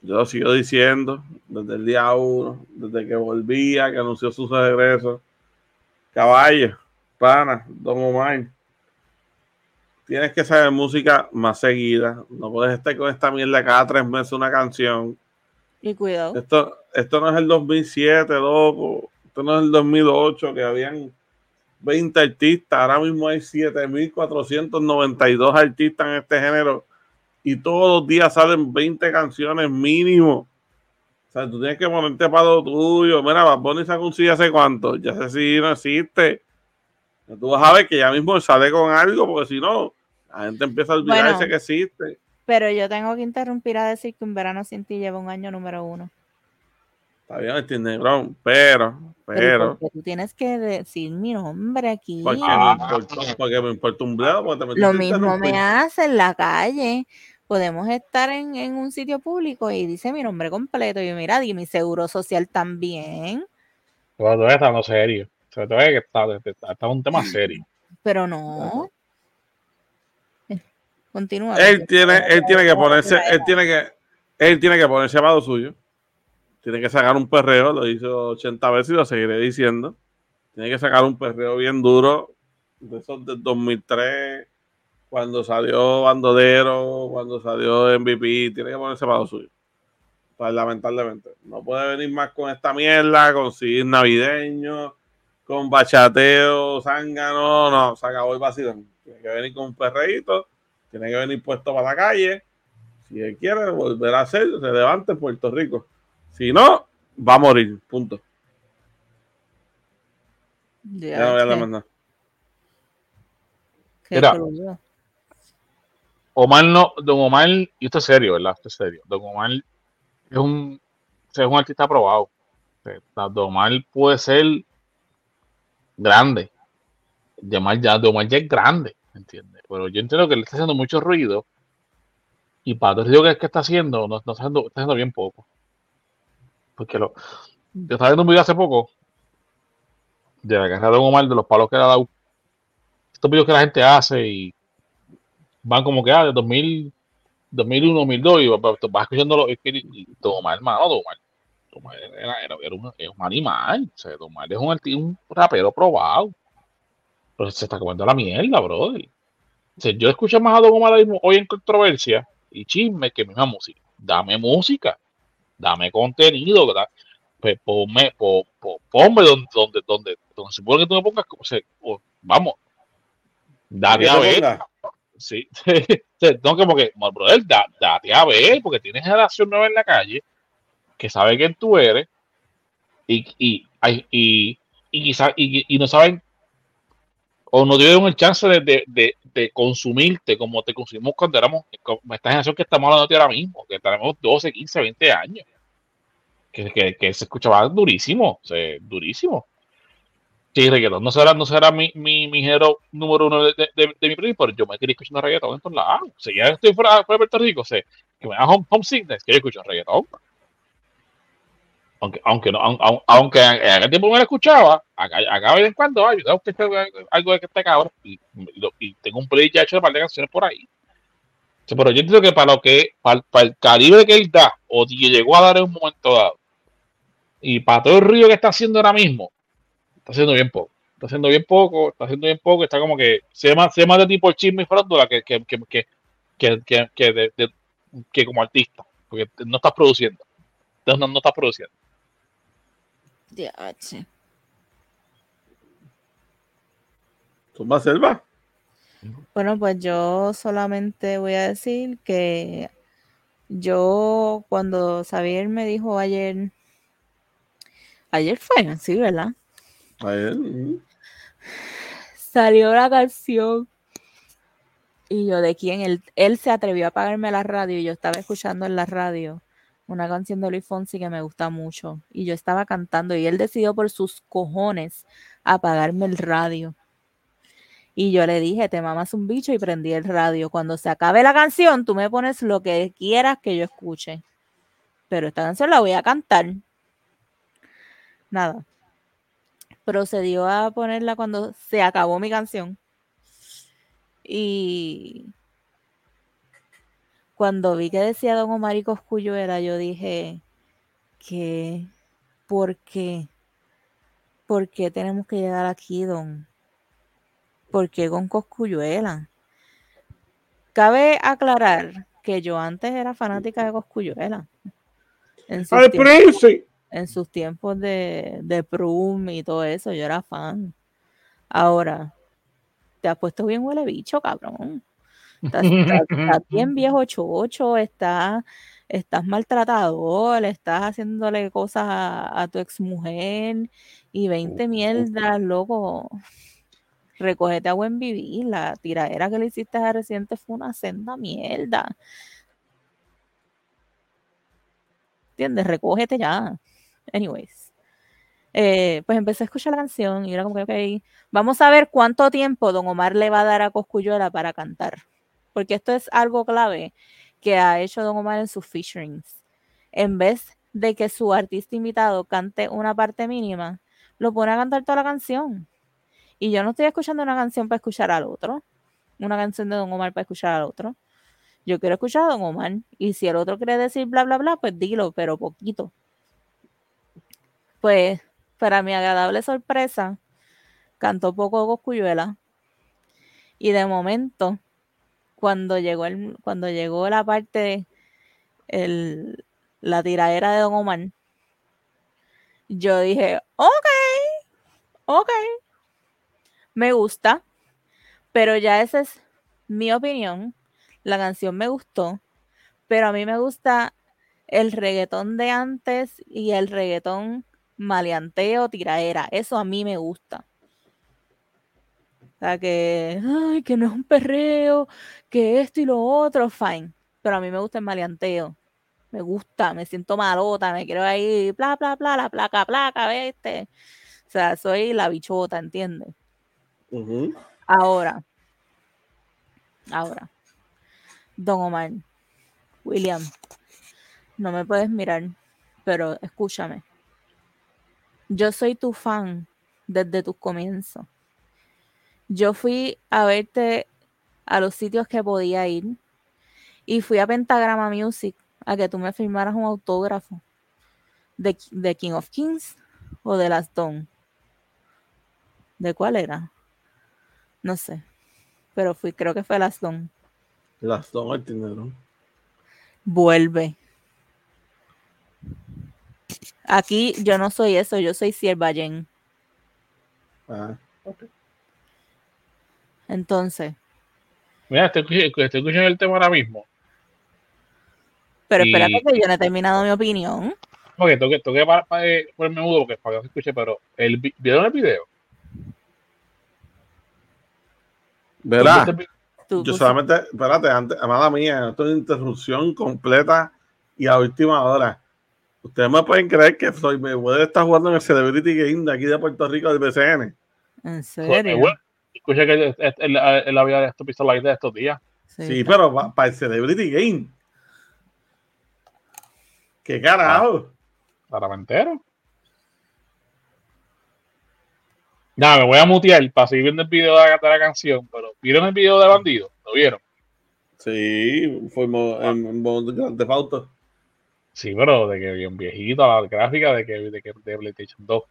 yo lo sigo diciendo desde el día uno, desde que volvía, que anunció su regreso. Caballo, pana, Don Omar. Tienes que saber música más seguida. No puedes estar con esta mierda cada tres meses una canción. Y cuidado. Esto, esto no es el 2007, loco. Esto no es el 2008 que habían 20 artistas, ahora mismo hay 7.492 artistas en este género y todos los días salen 20 canciones mínimo. O sea, tú tienes que ponerte para lo tuyo. Mira, Bad Bunny sacó un sí hace cuánto, ya sé si no existe. Tú vas a ver que ya mismo sale con algo, porque si no, la gente empieza a olvidarse Bueno. que existe. Pero yo tengo que interrumpir a decir que un verano sin ti lleva un año número uno. Está bien, entiende, pero, Pero pero, tú tienes que decir mi nombre aquí. porque, Ah. me importa, porque me importa un bledo, Lo mismo me hace en la calle. Podemos estar en, en un sitio público y dice mi nombre completo. Y yo, mira, di mi seguro social también. Pero todavía está hablando serio. O sea, todavía que está, está, está un tema serio. Pero no. Continúa. Él tiene, estoy- él tiene que ponerse, él tiene que, él tiene que ponerse a lo suyo. Tiene que sacar un perreo, lo hizo 80 veces y lo seguiré diciendo. Tiene que sacar un perreo bien duro, de esos del 2003, cuando salió Bandolero, cuando salió MVP, tiene que ponerse para lo suyo. Pues lamentablemente, no puede venir más con esta mierda, con seguir navideño, con bachateo, zángano, no, se acabó el vacilón. Tiene que venir con un perreíto, tiene que venir puesto para la calle. Si él quiere volver a ser relevante en Puerto Rico. Si no, va a morir. Punto. Ya, Ya no voy a qué Mira. crudo. Omar no, Don Omar, y esto es serio, ¿verdad? Esto es serio. Don Omar es un, es un artista aprobado. Don Omar puede ser grande. Omar ya, Don Omar ya es grande, ¿entiendes? Pero yo entiendo que le está haciendo mucho ruido. Y para todo el ruido que, que está haciendo, no, está, haciendo, está haciendo bien poco. Porque lo, yo estaba viendo un video hace poco de la carrera de Omar, de los palos que le ha dado. Estos videos que la gente hace y van como que ah, de 2000, 2001, 2002 y vas, vas escuchando los y, Omar, hermano, Omar, Omar era, era, un, animal, o es un rapero probado, pero se está comiendo la mierda, brother. O sea, yo escucho más a Don Omar hoy en controversia y chisme que misma música. Dame música, dame contenido, ¿verdad? Pues ponme, po- po- ponme donde, donde, donde, donde se supone que tú me pongas, o sea, o- vamos, ¿Qué a ver? Sí, tengo como que, brother, da- date a ver, porque tienes generación nueva en la calle que sabe quién tú eres y, y, y, y, quizá- y, y no saben o no tuvieron el chance de, de, de, de consumirte como te consumimos cuando éramos como esta generación que estamos hablando de ahora mismo, que tenemos 12, 15, 20 años, que, que, que se escuchaba durísimo, o durísimo. Sí, reggaetón no será, no será mi, mi, mi género número uno de, de, mi país, pero yo me quería escuchar reggaetón en todos lados. O sea, ya estoy fuera, fuera de Puerto Rico, o sea, que me da home, homesickness, que yo escucho reggaetón. Aunque, aunque, no, aun- aun- aunque en aquel tiempo me lo escuchaba, acá, acá de vez en cuando, ay, yo tengo escuchar algo de que este cabrón, y, y tengo un play ya hecho de par de canciones por ahí. Pero yo entiendo que para lo que, para, el calibre que él da, o que llegó a dar en un momento dado, y para todo el ruido que está haciendo ahora mismo, está haciendo bien poco. Está haciendo bien poco, está haciendo bien poco, está como que se más, se más de tipo chisme y farándula que, que, que, que, que, que como artista, porque no estás produciendo. Entonces no, no estás produciendo. Diache. Zumba Selva. Bueno, pues yo solamente voy a decir que yo cuando Xavier me dijo ayer, ayer fue, sí, ¿verdad? Mm. Salió la canción y yo de quién él, él se atrevió a apagarme la radio y yo estaba escuchando en la radio una canción de Luis Fonsi que me gusta mucho y yo estaba cantando y él decidió por sus cojones apagarme el radio. Y yo le dije, te mamas un bicho y prendí el radio. Cuando se acabe la canción, tú me pones lo que quieras que yo escuche. Pero esta canción la voy a cantar. Nada. Procedió a ponerla cuando se acabó mi canción. Y cuando vi que decía Don Omar y Cosculluela, yo dije que, ¿por qué? ¿Por qué tenemos que llegar aquí, Don? ¿Por qué con Cosculluela? Cabe aclarar que yo antes era fanática de Cosculluela. En sus ¡Ay, tiempos. En sus tiempos de, de prum y todo eso, yo era fan. Ahora, te has puesto bien huele bicho, cabrón. Estás, estás- estás bien viejo chocho, estás, estás maltratador, estás haciéndole cosas a, a tu exmujer y 20 mierdas, loco. Recógete a buen vivir. La tiradera que le hiciste a reciente fue una senda mierda. ¿Entiendes? Recógete ya. Anyways. Eh, pues empecé a escuchar la canción y era como que, ok, vamos a ver cuánto tiempo Don Omar le va a dar a Coscuyuela para cantar. Porque esto es algo clave que ha hecho Don Omar en sus featurings. En vez de que su artista invitado cante una parte mínima, lo pone a cantar toda la canción. Y yo no estoy escuchando una canción para escuchar al otro, una canción de Don Omar para escuchar al otro. Yo quiero escuchar a Don Omar. Y si el otro quiere decir bla, bla, bla, pues dilo, pero poquito. Pues, para mi agradable sorpresa, cantó poco Coscuyuela. Y de momento, cuando llegó, el, cuando llegó la parte, el, la tiradera de Don Omar, yo dije, ok, ok, me gusta, pero ya esa es mi opinión. La canción me gustó, pero a mí me gusta el reggaetón de antes y el reggaetón maleanteo, tiraera. Eso a mí me gusta. O sea, que, ay, que no es un perreo, que esto y lo otro, fine. Pero a mí me gusta el maleanteo. Me gusta, me siento malota, me quiero ahí, bla, bla, bla, la placa, placa, ¿viste? O sea, soy la bichota, ¿entiendes? Ahora, ahora, Don Omar, William, no me puedes mirar, pero escúchame. Yo soy tu fan desde tus comienzos. Yo fui a verte a los sitios que podía ir y fui a Pentagrama Music a que tú me firmaras un autógrafo de, de King of Kings o de Las Don. ¿De cuál era? No sé. Pero fui, creo que fue Las Don. Las dos Martínez, ¿no? Vuelve. Aquí yo no soy eso, yo soy Sierva Jen. Ah, Entonces, Mira, estoy, escuch- estoy escuchando el tema ahora mismo. pero Y- espérate que yo no he terminado mi opinión. Ok, tengo que, tengo que pa- pa- eh, ponerme mudo porque para que no se escuche, pero el, vi- ¿vieron el video? Verá, ¿Viste el vi- Tú yo solamente, espérate, antes, amada mía, esto es una interrupción completa y a última hora. Ustedes me pueden creer que soy, me puede estar jugando en el Celebrity Game de aquí de Puerto Rico del BCN. ¿En Eh, serio? Escuché que él, él, él había esto visto la idea de estos días. Sí, pero para el Celebrity Game. ¿Qué carajo? Para me entero. Nada, me voy a mutear para seguir viendo el video de la, de la canción, pero ¿vieron el video de Bandido? ¿Lo vieron? Sí, fuimos en, en modo de Grand Theft Auto. Sí, pero de que bien viejito, la gráfica de que de, que, de PlayStation 2.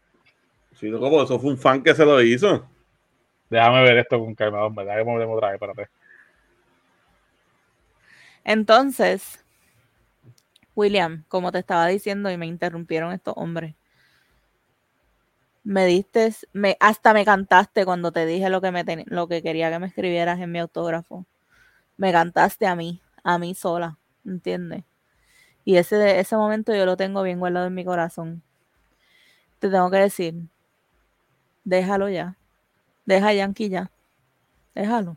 Sí, no, como eso fue un fan que se lo hizo. Déjame ver esto con calma, hombre. Déjame moverme otra vez, espérate. Entonces, William, como te estaba diciendo y me interrumpieron estos hombres, me diste, me, hasta me cantaste cuando te dije lo que, me lo que quería que me escribieras en mi autógrafo. Me cantaste a mí, a mí sola, ¿entiendes? Y ese, ese momento yo lo tengo bien guardado en mi corazón. Te tengo que decir, déjalo ya. Deja a Yankee ya. Déjalo.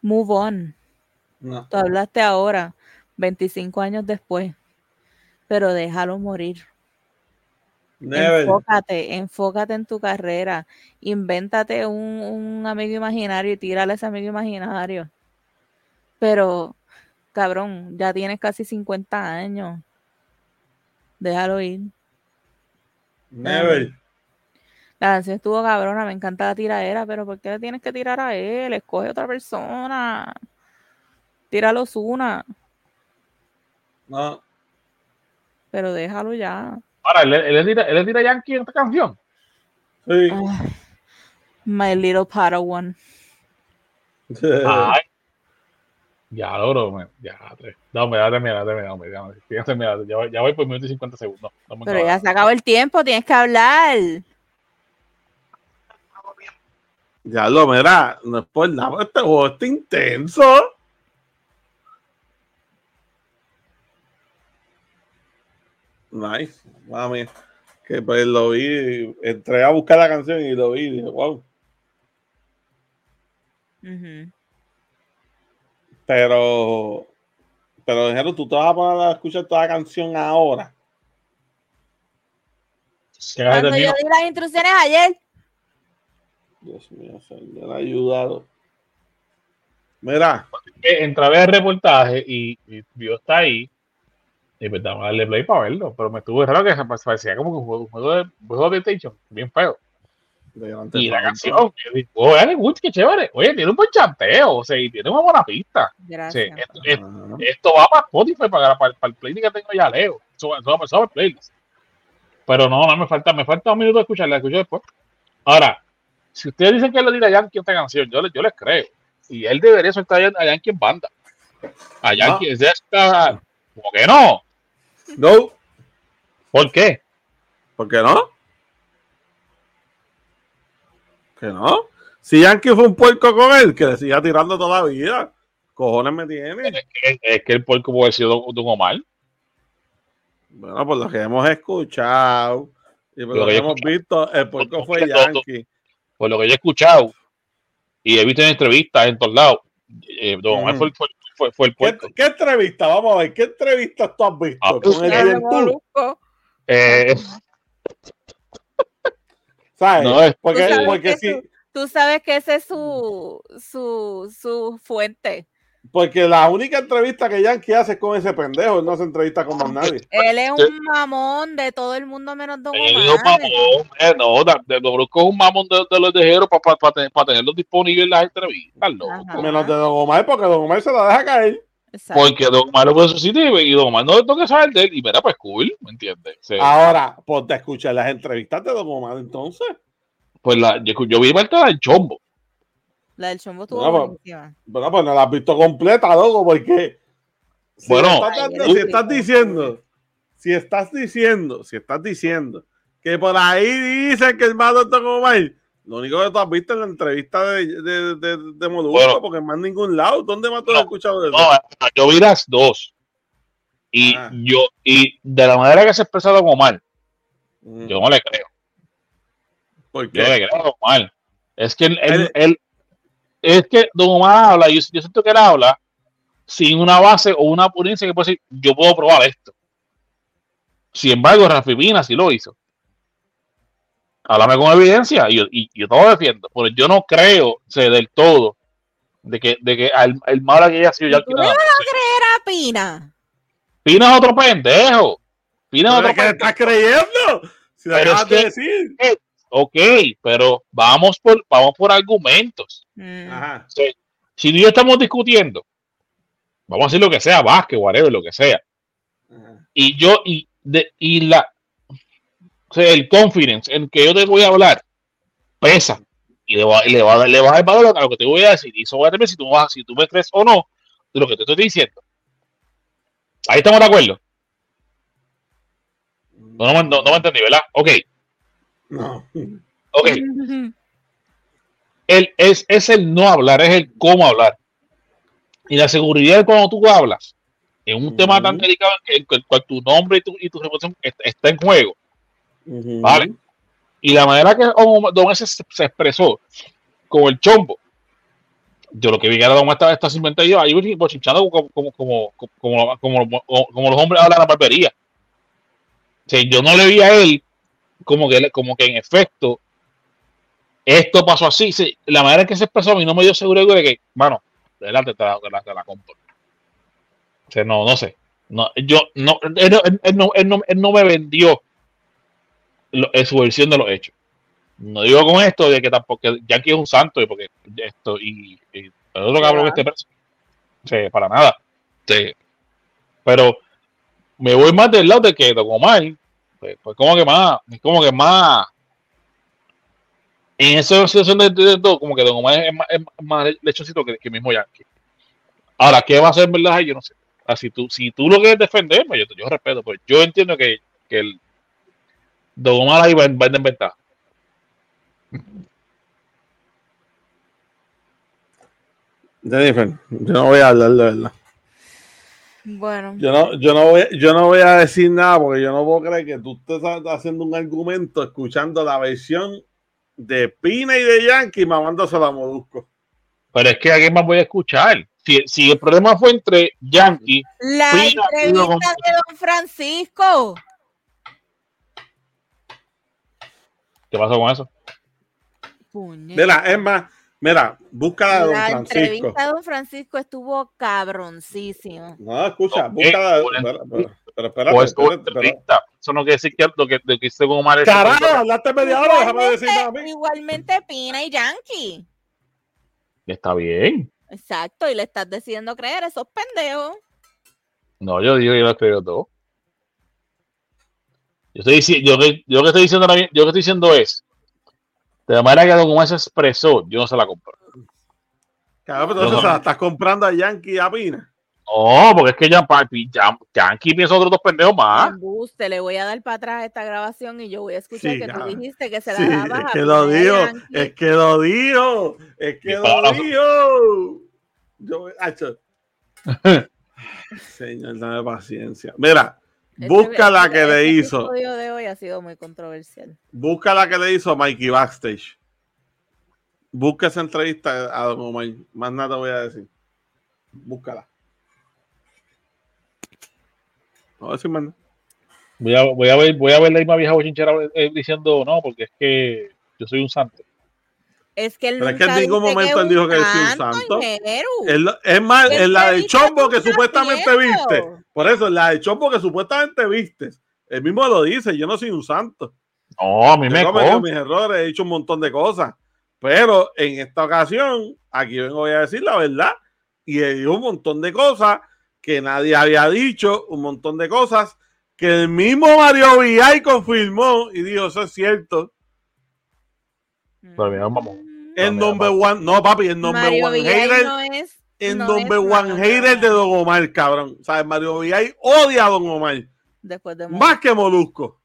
Move on. No. Tú hablaste ahora, 25 años después, pero déjalo morir. Never. Enfócate, enfócate en tu carrera. Invéntate un, un amigo imaginario y tírale a ese amigo imaginario. Pero, cabrón, ya tienes casi 50 años. Déjalo ir. Never. La canción estuvo cabrona, me encanta la tiradera, pero ¿por qué le tienes que tirar a él? Escoge otra persona. Tíralo una, No. pero déjalo ya. Ahora, ¿él, él, tira, él le tira Yankee en esta canción. Sí. Ay, my little Padawan. Ay, Ya, logro, me- ya, tres. No, me da terminar, terminar, me da terminar. Ya, voy- ya voy por minuto y 50 segundos. No Pero ya se acabó el tiempo, tienes que hablar. Ya lo mira, no es por nada, pero este juego está intenso. Nice, mami. Que pues lo vi, entré a buscar la canción y lo vi y dije, wow. Pero, pero dijeron, tú te vas a poner a escuchar toda la canción ahora. Cuando yo di las instrucciones ayer, Dios mío, Señor, ha ayudado. Mira, Eh, Entré a ver el reportaje y, y vio está ahí. Y pues vamos a darle play para verlo. Pero me estuvo raro que se parecía como que un juego, un juego de, un juego de PlayStation, bien feo. delante Y la canción, yo digo, oh, qué chévere. Oye, tiene un buen chanteo, o sea, y tiene una buena pista. Gracias. esto, esto- Ajá. esto va para Spotify, para, para, para el playlist que tengo ya, Leo. Eso, va para eso va para el playlist. Pero no, no me falta, me falta un minuto de escucharla, la escucho después. Ahora, si ustedes dicen que le dirá a Yankee esta canción, yo, le- yo les creo. Y él debería soltar a Yankee en banda. A Yankee, ese está, como que no. No, ¿Por qué? ¿por qué no? ¿Que no? Si Yankee fue un puerco con él, que le siga tirando toda la vida. Cojones me tiene. Es, es que el puerco puede Don, Don Omar. Bueno, por lo que hemos escuchado y por Lo lo que hemos visto, el puerco fue Yankee. Por lo que yo he escuchado y he visto en entrevistas en todos lados, eh, Don Omar Ujú. fue, el- fue, fue, fue el ¿Qué, puerco. qué entrevista? Vamos a ver, ¿qué entrevistas tú has visto? Ah, con el? Molusco. Eh, ¿Sabes? no, es- porque Tú sabes porque que sí, su- Tú sabes que ese es su, su, su fuente. Porque la única entrevista que Yankee hace es con ese pendejo, él no hace entrevista con más nadie. Él es un mamón de todo el mundo menos Don Él es un Omar. mamón, eh, no, de, lo brusco es un mamón de, de los tejeros para tenerlos disponibles en las entrevistas, loco. Menos de Don Omar, porque Don Omar se la deja caer. Exacto. Porque Don Omar lo puede y, y Don Omar no le toca saber de él. Y mira, pues cool, ¿me entiendes? Sí. Ahora, ponte a escuchar las entrevistas de Don Omar entonces. Pues la, yo, yo vi parte del chombo. La del chombo estuvo Bueno, pues, buenísima. Bueno, pues no la has visto completa, loco, porque si Bueno, estás, dando- si estás diciendo, si estás diciendo, si estás diciendo que por ahí dicen que el malo está como mal, lo único que tú has visto en la entrevista de, de, de, de Molusco, Bueno. porque más en ningún lado, ¿dónde más tú has escuchado de eso? No, yo vi las dos. Y Ah. yo, y de la manera que se ha expresado Don Omar, Mm, yo no le creo. ¿Por Yo le qué? creo Omar. Es que él, él- Él- él- es que Don Omar habla, yo, yo siento que él habla sin una base o una ponencia que puede decir, yo puedo probar esto. Sin embargo, Rafi Pina sí lo hizo. Háblame con evidencia y yo, y yo todo lo defiendo. Pero yo no creo sé, del todo de que, de que el, el malo que haya sido ya ¿Tú le vas Era Pina. Pina es otro pendejo. Pina es ¿Pero otro qué le pendejo. estás creyendo? Si Pero es que- decir. Ok, pero vamos por, vamos por argumentos. Mm. Ajá. Si yo estamos discutiendo, vamos a decir lo que sea, básquet, whatever, lo que sea. Ajá. Y yo, y, de, y la, o sea, el confidence en que yo te voy a hablar pesa. Y le va, y le va, a dar- le va a dar valor a lo que te voy a decir. Y eso va a si tú, vas, si tú me crees o no de lo que te estoy diciendo. Ahí estamos de acuerdo. No, no, me- no, no me entendí, ¿verdad? Ok, No. ok. el, es, es el no hablar, es el cómo hablar. Y la seguridad cuando tú hablas en un tema tan delicado en, el cual tu nombre y tu, y tu reputación est- está en juego. Vale. Y la manera que Don Don se, se expresó con el chombo, yo lo que vi que era Don estaba, está simplemente yo ahí bochinchando como, como, como, como, como, como- como los hombres hablan la barbería. O sea, yo no le vi a él como que, como que en efecto esto pasó así. Sí, la manera en que se expresó a mí no me dio seguro de que, mano, adelante te la, te la, te la compro. O sea, no, no sé. No, yo no, él, no- él no, él no, él no me vendió lo- en su versión de los hechos. No digo con esto de que tampoco que Yankee es un santo y porque esto y, y el otro cabrón que este perso- sí, para nada. Sí. Pero me voy más del lado de que Don Omar, pues, pues como que más, como que más en esa situación de, de- todo, como que Don es más, es más lechocito que, que mismo Yankee. Ahora, ¿qué va a hacer en verdad? Yo no sé. Si, tú, si tú lo quieres defender, pues yo, yo respeto. Pues yo entiendo que, que el Don Omar ahí va, va en desventaja. Jennifer, yo no voy a hablar de verdad. Bueno, Yo no, yo, no voy, yo no voy a decir nada porque yo no puedo creer que tú estés haciendo un argumento escuchando la versión de Pina y de Yankee mamándose la Molusco. Pero es que a quién más voy a escuchar. Si, si el problema fue entre Yankee, la Pina, entrevista de Don Francisco. ¿qué pasó con eso? Puñeta. Mira, es más, mira, búscala de Don La Francisco. entrevista de Don Francisco estuvo cabroncísima. No, escucha, Ok, búscala. bueno. Pero, pero, espérate, Pues, espérate, espérate. entrevista. Eso no quiere decir que lo que, lo que hice con Omar Carajo, hablaste media hora, déjame decir a mí. igualmente Pina y Yankee. Está bien. Exacto, y le estás decidiendo creer esos pendejos. No, yo digo que yo lo escribo todo. Yo estoy diciendo, yo, que- yo que estoy diciendo yo lo que estoy diciendo es, de la manera que Don Omar se expresó, yo no se la compro. Cabrón, pero entonces No. se la estás comprando a Yankee y a Pina. No, porque es que ya, ya- Yankee piensa otros dos pendejos más. Embuste, le voy a dar para atrás esta grabación y yo voy a escuchar Sí, que ya. tú dijiste que se la Sí, dabas es a que Pina lo Yankee. es que lo dijo, es que lo palazo. dijo. Yo, hacho. Señor, dame paciencia. Mira, busca la este- que le este hizo, episodio de hoy ha sido muy controversial. busca la que le hizo Mikey Backstage. Busca esa entrevista a Don Omar. Más nada voy a decir. Búscala. No voy a decir más nada. Voy a, voy a ver, voy a ver la misma vieja bochinchera eh, diciendo no, porque es que yo soy un santo. Es que él Pero es que nunca en ningún momento es él dijo que es un santo. Es, lo- es más, Él en la del chombo que supuestamente viste. Por eso, la del chombo que supuestamente viste. Él mismo lo dice, yo no soy un santo. No, a mí Yo me con. mis errores, he hecho un montón de cosas. Pero en esta ocasión, aquí vengo voy a decir la verdad. Y he dicho un montón de cosas que nadie había dicho, un montón de cosas que el mismo Mario Villay confirmó y dijo, eso es cierto. Pero mira, vamos. El number one, no papi, el number Mario one Villay hater, no es no es one nada. hater de Don Omar, cabrón. ¿Sabes? Mario Villay odia a Don Omar después de más que Molusco.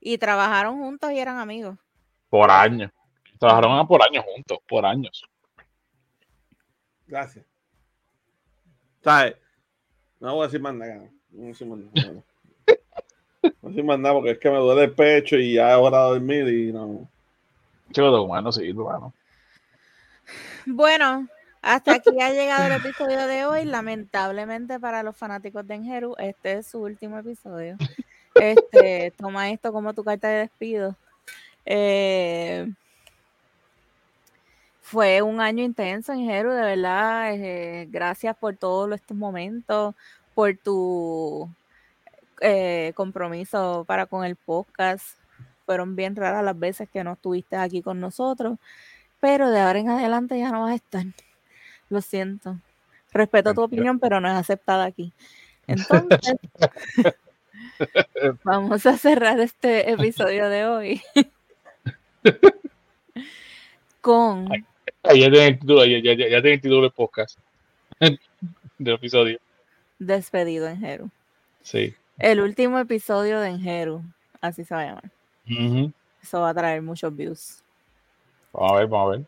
y trabajaron juntos y eran amigos. Por años. Trabajaron por años juntos, por años. Gracias. ¿Sabes? No voy a decir más nada. No voy a decir más nada. No voy a decir más nada porque es que me duele el pecho y ya es hora de dormir y no. Chico de humano, sí, bueno. Bueno, hasta aquí ha llegado el episodio de hoy. Lamentablemente para los fanáticos de Enjeru, este es su último episodio. Este, toma esto como tu carta de despido. Eh, fue un año intenso, Enjeru, de verdad. eh, gracias por todos estos momentos, por tu eh, compromiso para con el podcast. Fueron bien raras las veces que no estuviste aquí con nosotros pero de ahora en adelante ya no vas a estar. Lo siento. Respeto tu opinión, pero no es aceptada aquí. Entonces, vamos a cerrar este episodio de hoy con ya tiene el título, ya, ya, ya, ya tiene el título del podcast. del episodio. Despedido en Jeru. Sí. El último episodio de Enjeru, así se va a llamar. Eso va a traer muchos views. Vamos a ver, vamos a ver.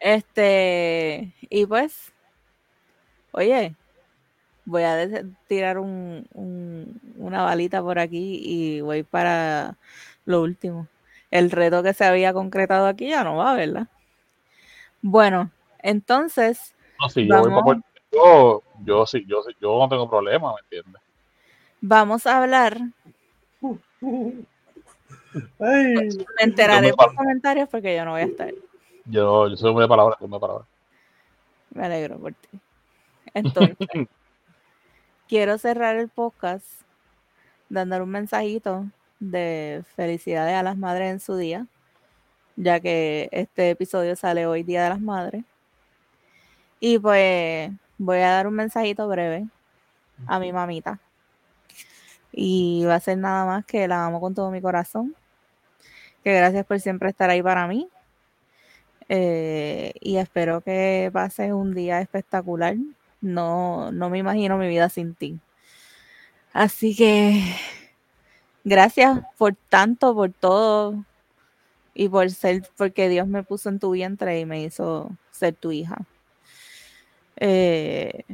Este, y pues, oye, voy a tirar un, un- una balita por aquí y voy para lo último. El reto que se había concretado aquí ya no va, ¿verdad? Bueno, entonces, No, sí, yo, voy Vamos. por- yo, yo sí, yo sí, yo no tengo problema, ¿me entiendes? vamos a hablar. Ay, Me enteraré por comentarios porque yo no voy a estar. Yo, yo soy hombre de palabras, hombre de palabras. Me alegro por ti. Entonces, quiero cerrar el podcast dándole un mensajito de felicidades a las madres en su día, ya que este episodio sale hoy, Día de las Madres. Y pues voy a dar un mensajito breve a mi mamita. Y va a ser nada más que la amo con todo mi corazón. Que gracias por siempre estar ahí para mí. Eh, y espero que pases un día espectacular. No, no me imagino mi vida sin ti. Así que gracias por tanto, por todo y por ser, porque Dios me puso en tu vientre y me hizo ser tu hija. Eh,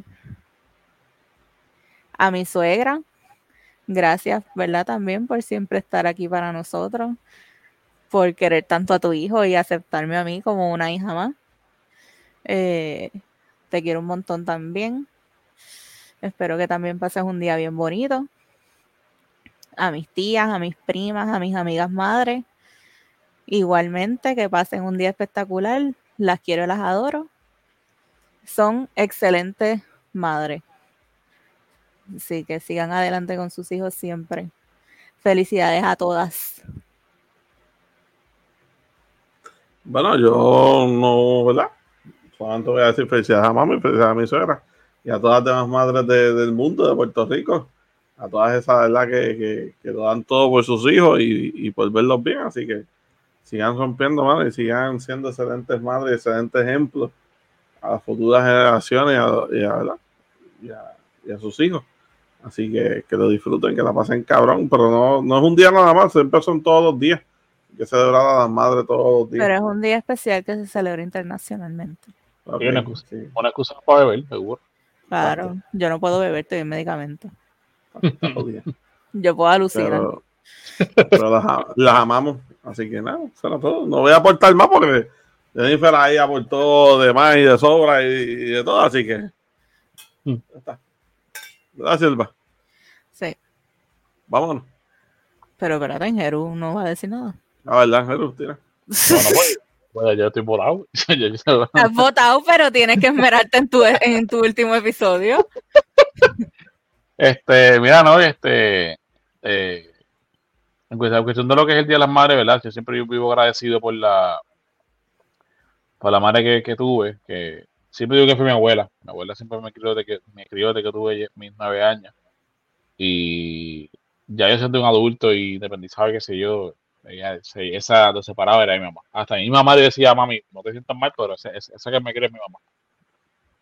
a mi suegra, gracias, ¿verdad? También por siempre estar aquí para nosotros, por querer tanto a tu hijo y aceptarme a mí como una hija más. Eh, te quiero un montón también. Espero que también pases un día bien bonito. A mis tías, a mis primas, a mis amigas madres. Igualmente, que pasen un día espectacular. Las quiero las adoro. Son excelentes madres. Así que sigan adelante con sus hijos siempre. Felicidades a todas. Bueno, yo no, ¿verdad? Solamente voy a decir felicidades a mami, felicidades a mi suegra y a todas las demás madres de- del mundo, de Puerto Rico. A todas esas, ¿verdad? Que, que, que lo dan todo por sus hijos y, y por verlos bien. Así que sigan rompiendo, mano, y sigan siendo excelentes madres, excelentes ejemplos a las futuras generaciones y a, y y a sus hijos. Así que que lo disfruten, que la pasen cabrón, pero no, no es un día nada más, siempre son todos los días. Que celebrar a las madres todos los días. Pero es un día especial que se celebra internacionalmente. Una excusa. sí, Una excusa para beber, seguro. Claro, yo no puedo beber, estoy en medicamento. Yo puedo alucinar. Pero, pero las, amamos. Así que nada, eso era todo. No voy a aportar más porque Jennifer ahí aportó de más y de sobra y, y de todo. Así que Mm. ya está. Silva. Sí, Vámonos. pero espérate, en Jeru no va a decir nada. La verdad, Jesús, tira. No, no puede. Bueno, yo estoy yo- Has votado, pero tienes que esmerarte en tu, en tu último episodio. Este, mira, no, este, eh, en cuestión, en cuestión de lo que es el Día de las Madres, ¿verdad? Yo siempre vivo agradecido por la, por la madre que, que tuve, que siempre digo que fue mi abuela. Mi abuela siempre me crió de que, me crió de que tuve mis nueve años. Y ya yo siendo un adulto y independizado, qué sé yo, esa de separada era mi mamá. Hasta mi mamá le decía, mami, no te sientas mal, pero esa, esa- que me quiere es mi mamá.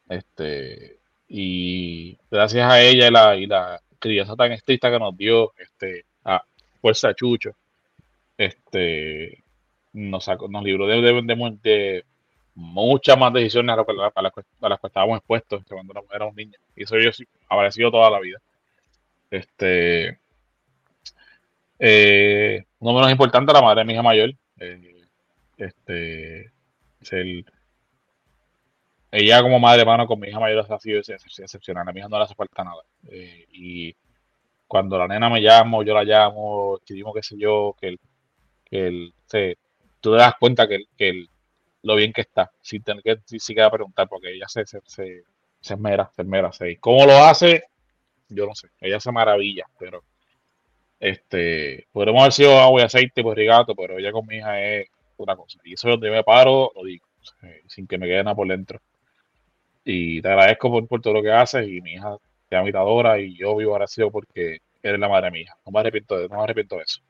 Este, y gracias a ella y la, y la crianza tan estricta que nos dio, este, a Fuerza Chucho, este, nos, sacó, nos libró de, de, de- muchas más decisiones a, lo a las, a las que estábamos expuestos cuando éramos niños. Y eso yo sí, agradecido toda la vida. Este, eh, no menos importante, la madre de mi hija mayor. eh, este, es el, ella como madre, hermano, con mi hija mayor ha sido ex- ex- excepcional. A mi hija no le hace falta nada. Eh, y cuando la nena me llama, yo la llamo, escribimos qué sé yo, que el, que el, se, tú te das cuenta que, que el- lo bien que está, sin tener que siquiera preguntar, porque ella se, se, se, se esmera, se esmera. se- ¿Cómo lo hace? Yo no sé. Ella se maravilla, pero este, podremos haber sido agua y aceite, pues rigato, pero ella con mi hija es una cosa. Y eso es donde me paro, lo digo, eh, sin que me quede nada por dentro. Y te agradezco por, por todo lo que haces y mi hija te ama y yo vivo agradecido porque eres la madre de hija. No me arrepiento de, no me arrepiento de eso.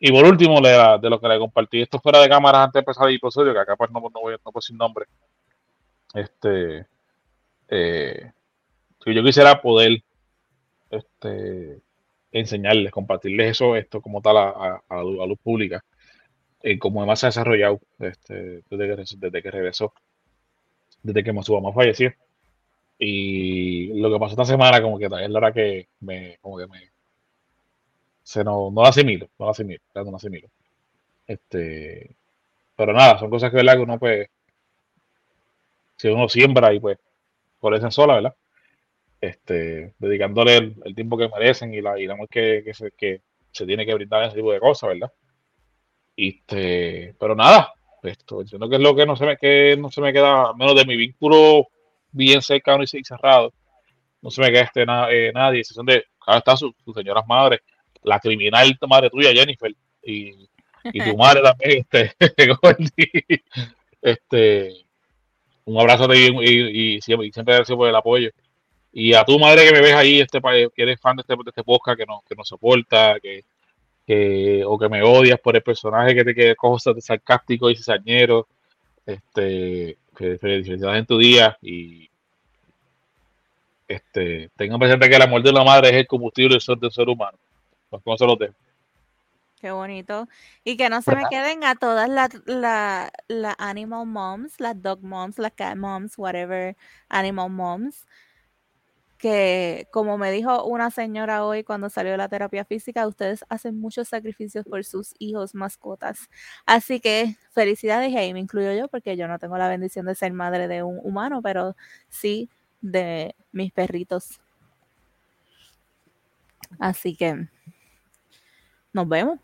Y por último, le- de lo que le compartí, esto fuera de cámaras antes de empezar el episodio, que acá pues no, no voy no puedo sin nombre. Este, eh, yo quisiera poder este, enseñarles, compartirles eso, esto como tal a, a- a luz, pública, eh, como además se ha desarrollado este, desde, que, desde que regresó, desde que su mamá falleció. Y lo que pasó esta semana, como que es la hora que me, como que me, se no, no la asimilo, no la asimilo, no la asimilo. Este, pero nada, son cosas que, ¿verdad? que uno pues, si uno siembra y pues, florecen sola, ¿verdad? Este, dedicándole el, el tiempo que merecen y la, y amor que, que, se, que se tiene que brindar ese tipo de cosas, ¿verdad? Este, pero nada, esto, entiendo que es lo que no se me, que no se me queda, menos de mi vínculo bien cercano y cerrado, no se me queda este na- eh, nadie, excepción de, acá está su, su señora madre, la criminal madre tuya, Jennifer, y, y tu madre también, este, este, un abrazo y, y, y siempre, y siempre gracias por el apoyo. Y a tu madre que me ves ahí, este, que eres fan de este, de este podcast, que no, que no soporta, que, que, o que me odias por el personaje que te que cosas de sarcástico y cizañero, Este, fe- felicidades en tu día y este, tengan presente que el amor de la madre es el combustible del ser, del ser humano. Pues con eso los dejo. Qué bonito. Y que no se me queden a todas las la, la animal moms, las dog moms, las cat moms, whatever animal moms. Que como me dijo una señora hoy cuando salió de la terapia física, ustedes hacen muchos sacrificios por sus hijos, mascotas. Así que felicidades y ahí me incluyo yo porque yo no tengo la bendición de ser madre de un humano, pero sí de mis perritos. Así que nos vemos.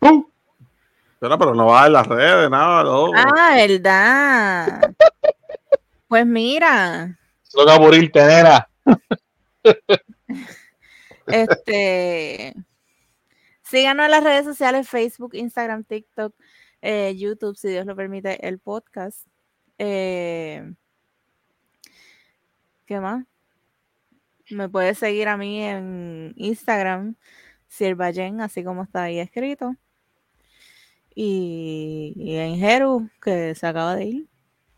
Pero, pero no va en las redes, nada, loco. Ah, verdad. Pues mira, Toca morirte, nena. este, síganos en las redes sociales, Facebook, Instagram, TikTok, eh, YouTube, si Dios lo permite, el podcast. Eh, ¿Qué más? Me puedes seguir a mí en Instagram, Sirvayen, así como está ahí escrito. Y, y en Jeru, que se acaba de ir.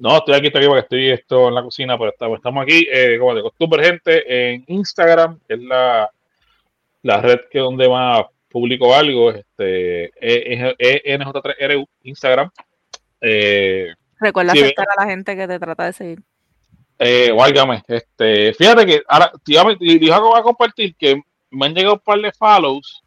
No, estoy aquí, estoy aquí porque estoy esto en la cocina, pero estamos, estamos aquí, eh, como de costumbre, gente, en Instagram, que es la, la red que donde más publico algo, este, E- E- ENJ3RU, Instagram. Eh, Recuerda Sí, aceptar a la gente que te trata de seguir. eh, válgame, este, fíjate que ahora, iba a- te iba a compartir que me han llegado un par de follows,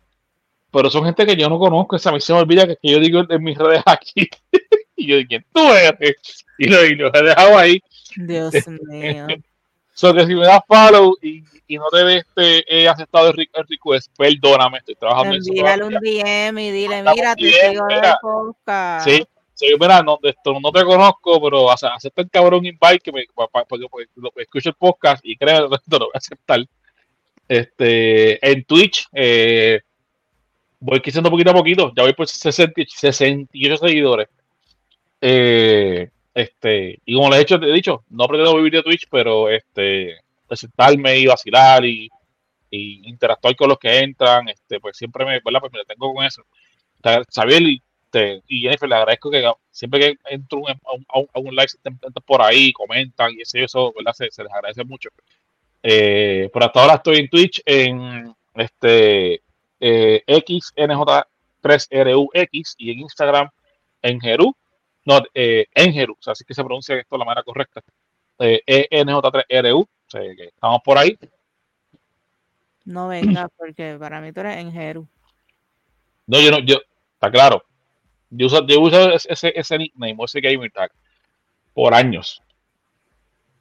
pero son gente que yo no conozco, esa a mí se me olvida que, que yo digo en mis redes aquí, y yo digo, ¿quién tú eres? Y lo, y lo he dejado ahí. Dios mío. So que si me das follow y, y no te ves, este, he aceptado el, el request, perdóname, estoy trabajando en eso. Envíale un. DM y dile, mira, te bien, sigo el podcast. Sí, sí, mira, no, de esto no te conozco, pero o sea, acepta el cabrón invite que me, pa- escucho el podcast y creo que esto lo voy a aceptar. Este, en Twitch, eh, voy creciendo poquito a poquito, ya voy por 60, 68 seguidores. Eh, este, y como les he dicho, te he dicho, no pretendo vivir de Twitch, pero este, presentarme y vacilar y, y interactuar con los que entran, este, pues siempre me, ¿verdad? Pues me detengo con eso. Xavier y, te- y Jennifer, le agradezco que siempre que entro un- a un, a un- live, por ahí, comentan y eso, eso ¿verdad? Se, se les agradece mucho. Eh, por hasta ahora estoy en Twitch, en este eh, XNJ3RUX y en Instagram en Jeru, no, eh, en Jeru, o sea, así que se pronuncia esto de la manera correcta. Eh, ENJ3RU, o sea, que estamos por ahí. No venga, porque para mí tú eres en Jeru. No, yo no, yo, está claro. Yo uso, yo uso ese, ese nickname, o ese gamer tag, por años.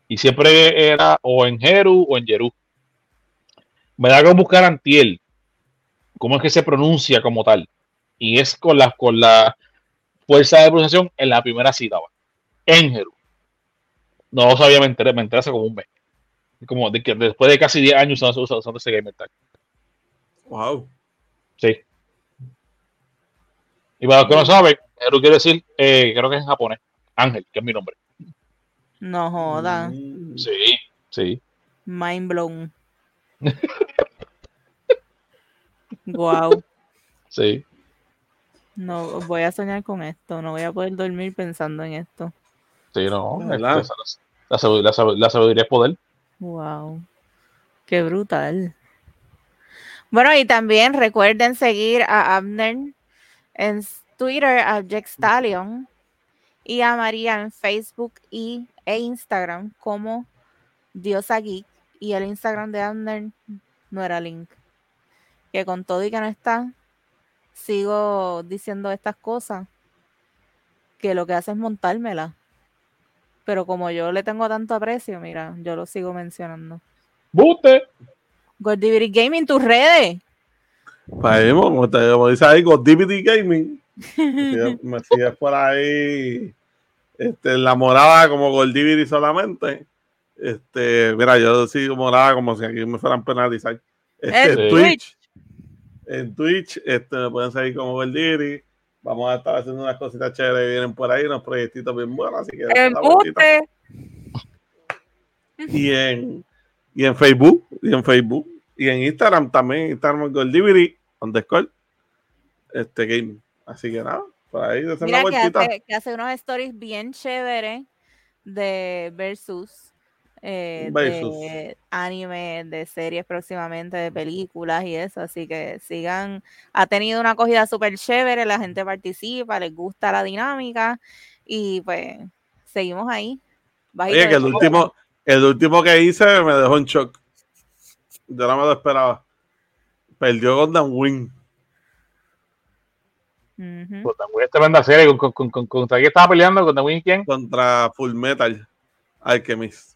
Y siempre era o en Jeru o en Jeru. Me da que buscar Antiel, cómo es que se pronuncia como tal. Y es con la, con la fuerza de pronunciación en la primera sílaba. En Jeru. No lo sabía, me enteré, me enteré hace como un mes. Como de que después de casi 10 años usando, usando- usando ese gamer tag. Wow. Sí. Y para los que no saben, Eru quiere decir, eh, creo que es en japonés, Ángel, que es mi nombre. No joda. Mm. Sí, sí. Mind blown. wow. Sí. No voy a soñar con esto. No voy a poder dormir pensando en esto. Sí, no. ¿Verdad? este, la, la sabid- la sabiduría es poder. Wow. Qué brutal. Bueno, y también recuerden seguir a Abner en Twitter, a Jack Stallion, y a María en Facebook y, e Instagram como Diosa Geek. Y el Instagram de Abner no era link. Que con todo y que no está, sigo diciendo estas cosas que lo que hace es montármela. Pero como yo le tengo tanto aprecio, mira, yo lo sigo mencionando. ¡Bute! Gordiviry Gaming, tus redes. Pues ahí, como, te, como dice ahí, Godivity Gaming. Me sigues por ahí este, la morada como Goldivity solamente. Este, mira, yo sigo morada como si aquí me fueran penalizar. Este. Twitch. En Twitch, este, me pueden seguir como Goldivity. Vamos a estar haciendo unas cositas chéveres que vienen por ahí, unos proyectitos bien buenos. Así que. Embuste. y en, y en Facebook, y en Facebook, y en Instagram también, Instagram Goldivity, underscore, este game. Así que nada, Por ahí, desen la Mira que vueltita. hace, que hace unos stories bien chéveres de versus, eh, de anime, de series próximamente, de películas y eso. Así que sigan. Ha tenido una acogida súper chévere, la gente participa, les gusta la dinámica y pues seguimos ahí. Bajito Oye, que de el último, el último que hice me dejó en shock. Yo no me lo esperaba. Perdió Gundam Wing. Con The Wing es tremenda serie. ¿Con, con, con, con- ¿Contra quién estaba peleando? ¿Con The Wing quién? contra Full Metal Alchemist.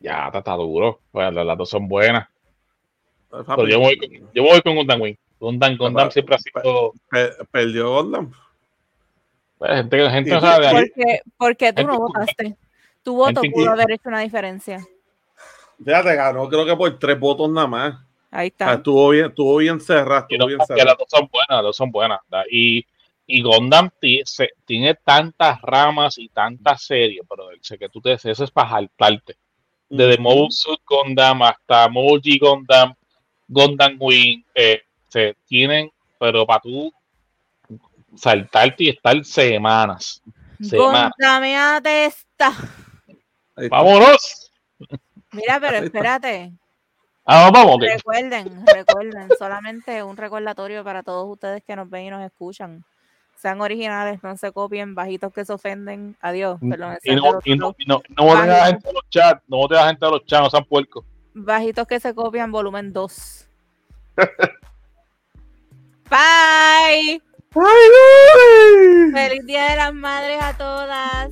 Ya, está, está duro. Bueno, las, las dos son buenas. Papi, Pero yo voy con, yo voy con Gundam Wing. Gundam, Gundam Papá, siempre ha sido. pe- perdió Gundam. pues, gente, gente no sabe de ahí. Porque, porque tú Gente no votaste. Tu voto gente pudo haber hecho una diferencia. Fíjate, ganó creo que por tres votos nada más. Ahí O sea, está. estuvo bien, estuvo bien cerrado, Y estuvo no, bien cerrado. las dos son buenas, las dos son buenas. ¿verdad? Y, y Gundam se- tiene tantas ramas y tantas series, pero sé que tú te eso es para saltarte. Desde Mobile Suit Gundam hasta Moji Gundam, Gundam Wing, eh, se tienen, pero para tú saltarte y estar semanas. Semanas. Contameate esta. ¡Vámonos! Mira, pero espérate. Ah, vamos. Recuerden, recuerden, solamente un recordatorio para todos ustedes que nos ven y nos escuchan. Sean originales, no se copien, bajitos que se ofenden. Adiós. Perdón, Y no, y no, otro. y no, no voten a la gente de los chats, no voten a la gente de los chats, no sean puercos. Bajitos que se copian, volumen 2. Bye. ¡Ay, Feliz Día de las Madres a todas.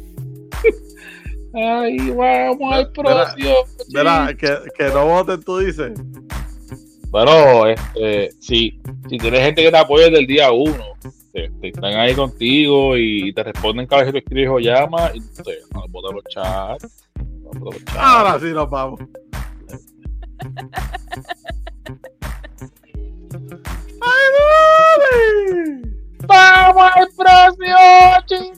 Ay, vamos al próximo. Verá, que, que no voten, tú dices. Pero, este, si, si tienes gente que te apoya desde el día uno, te, están ahí contigo y te responden cada vez que tú escribes o llamas y te no puedo los chats. Ahora sí nos vamos. ¡Ay, dale! ¡Vamos al próximo! ¡Chin,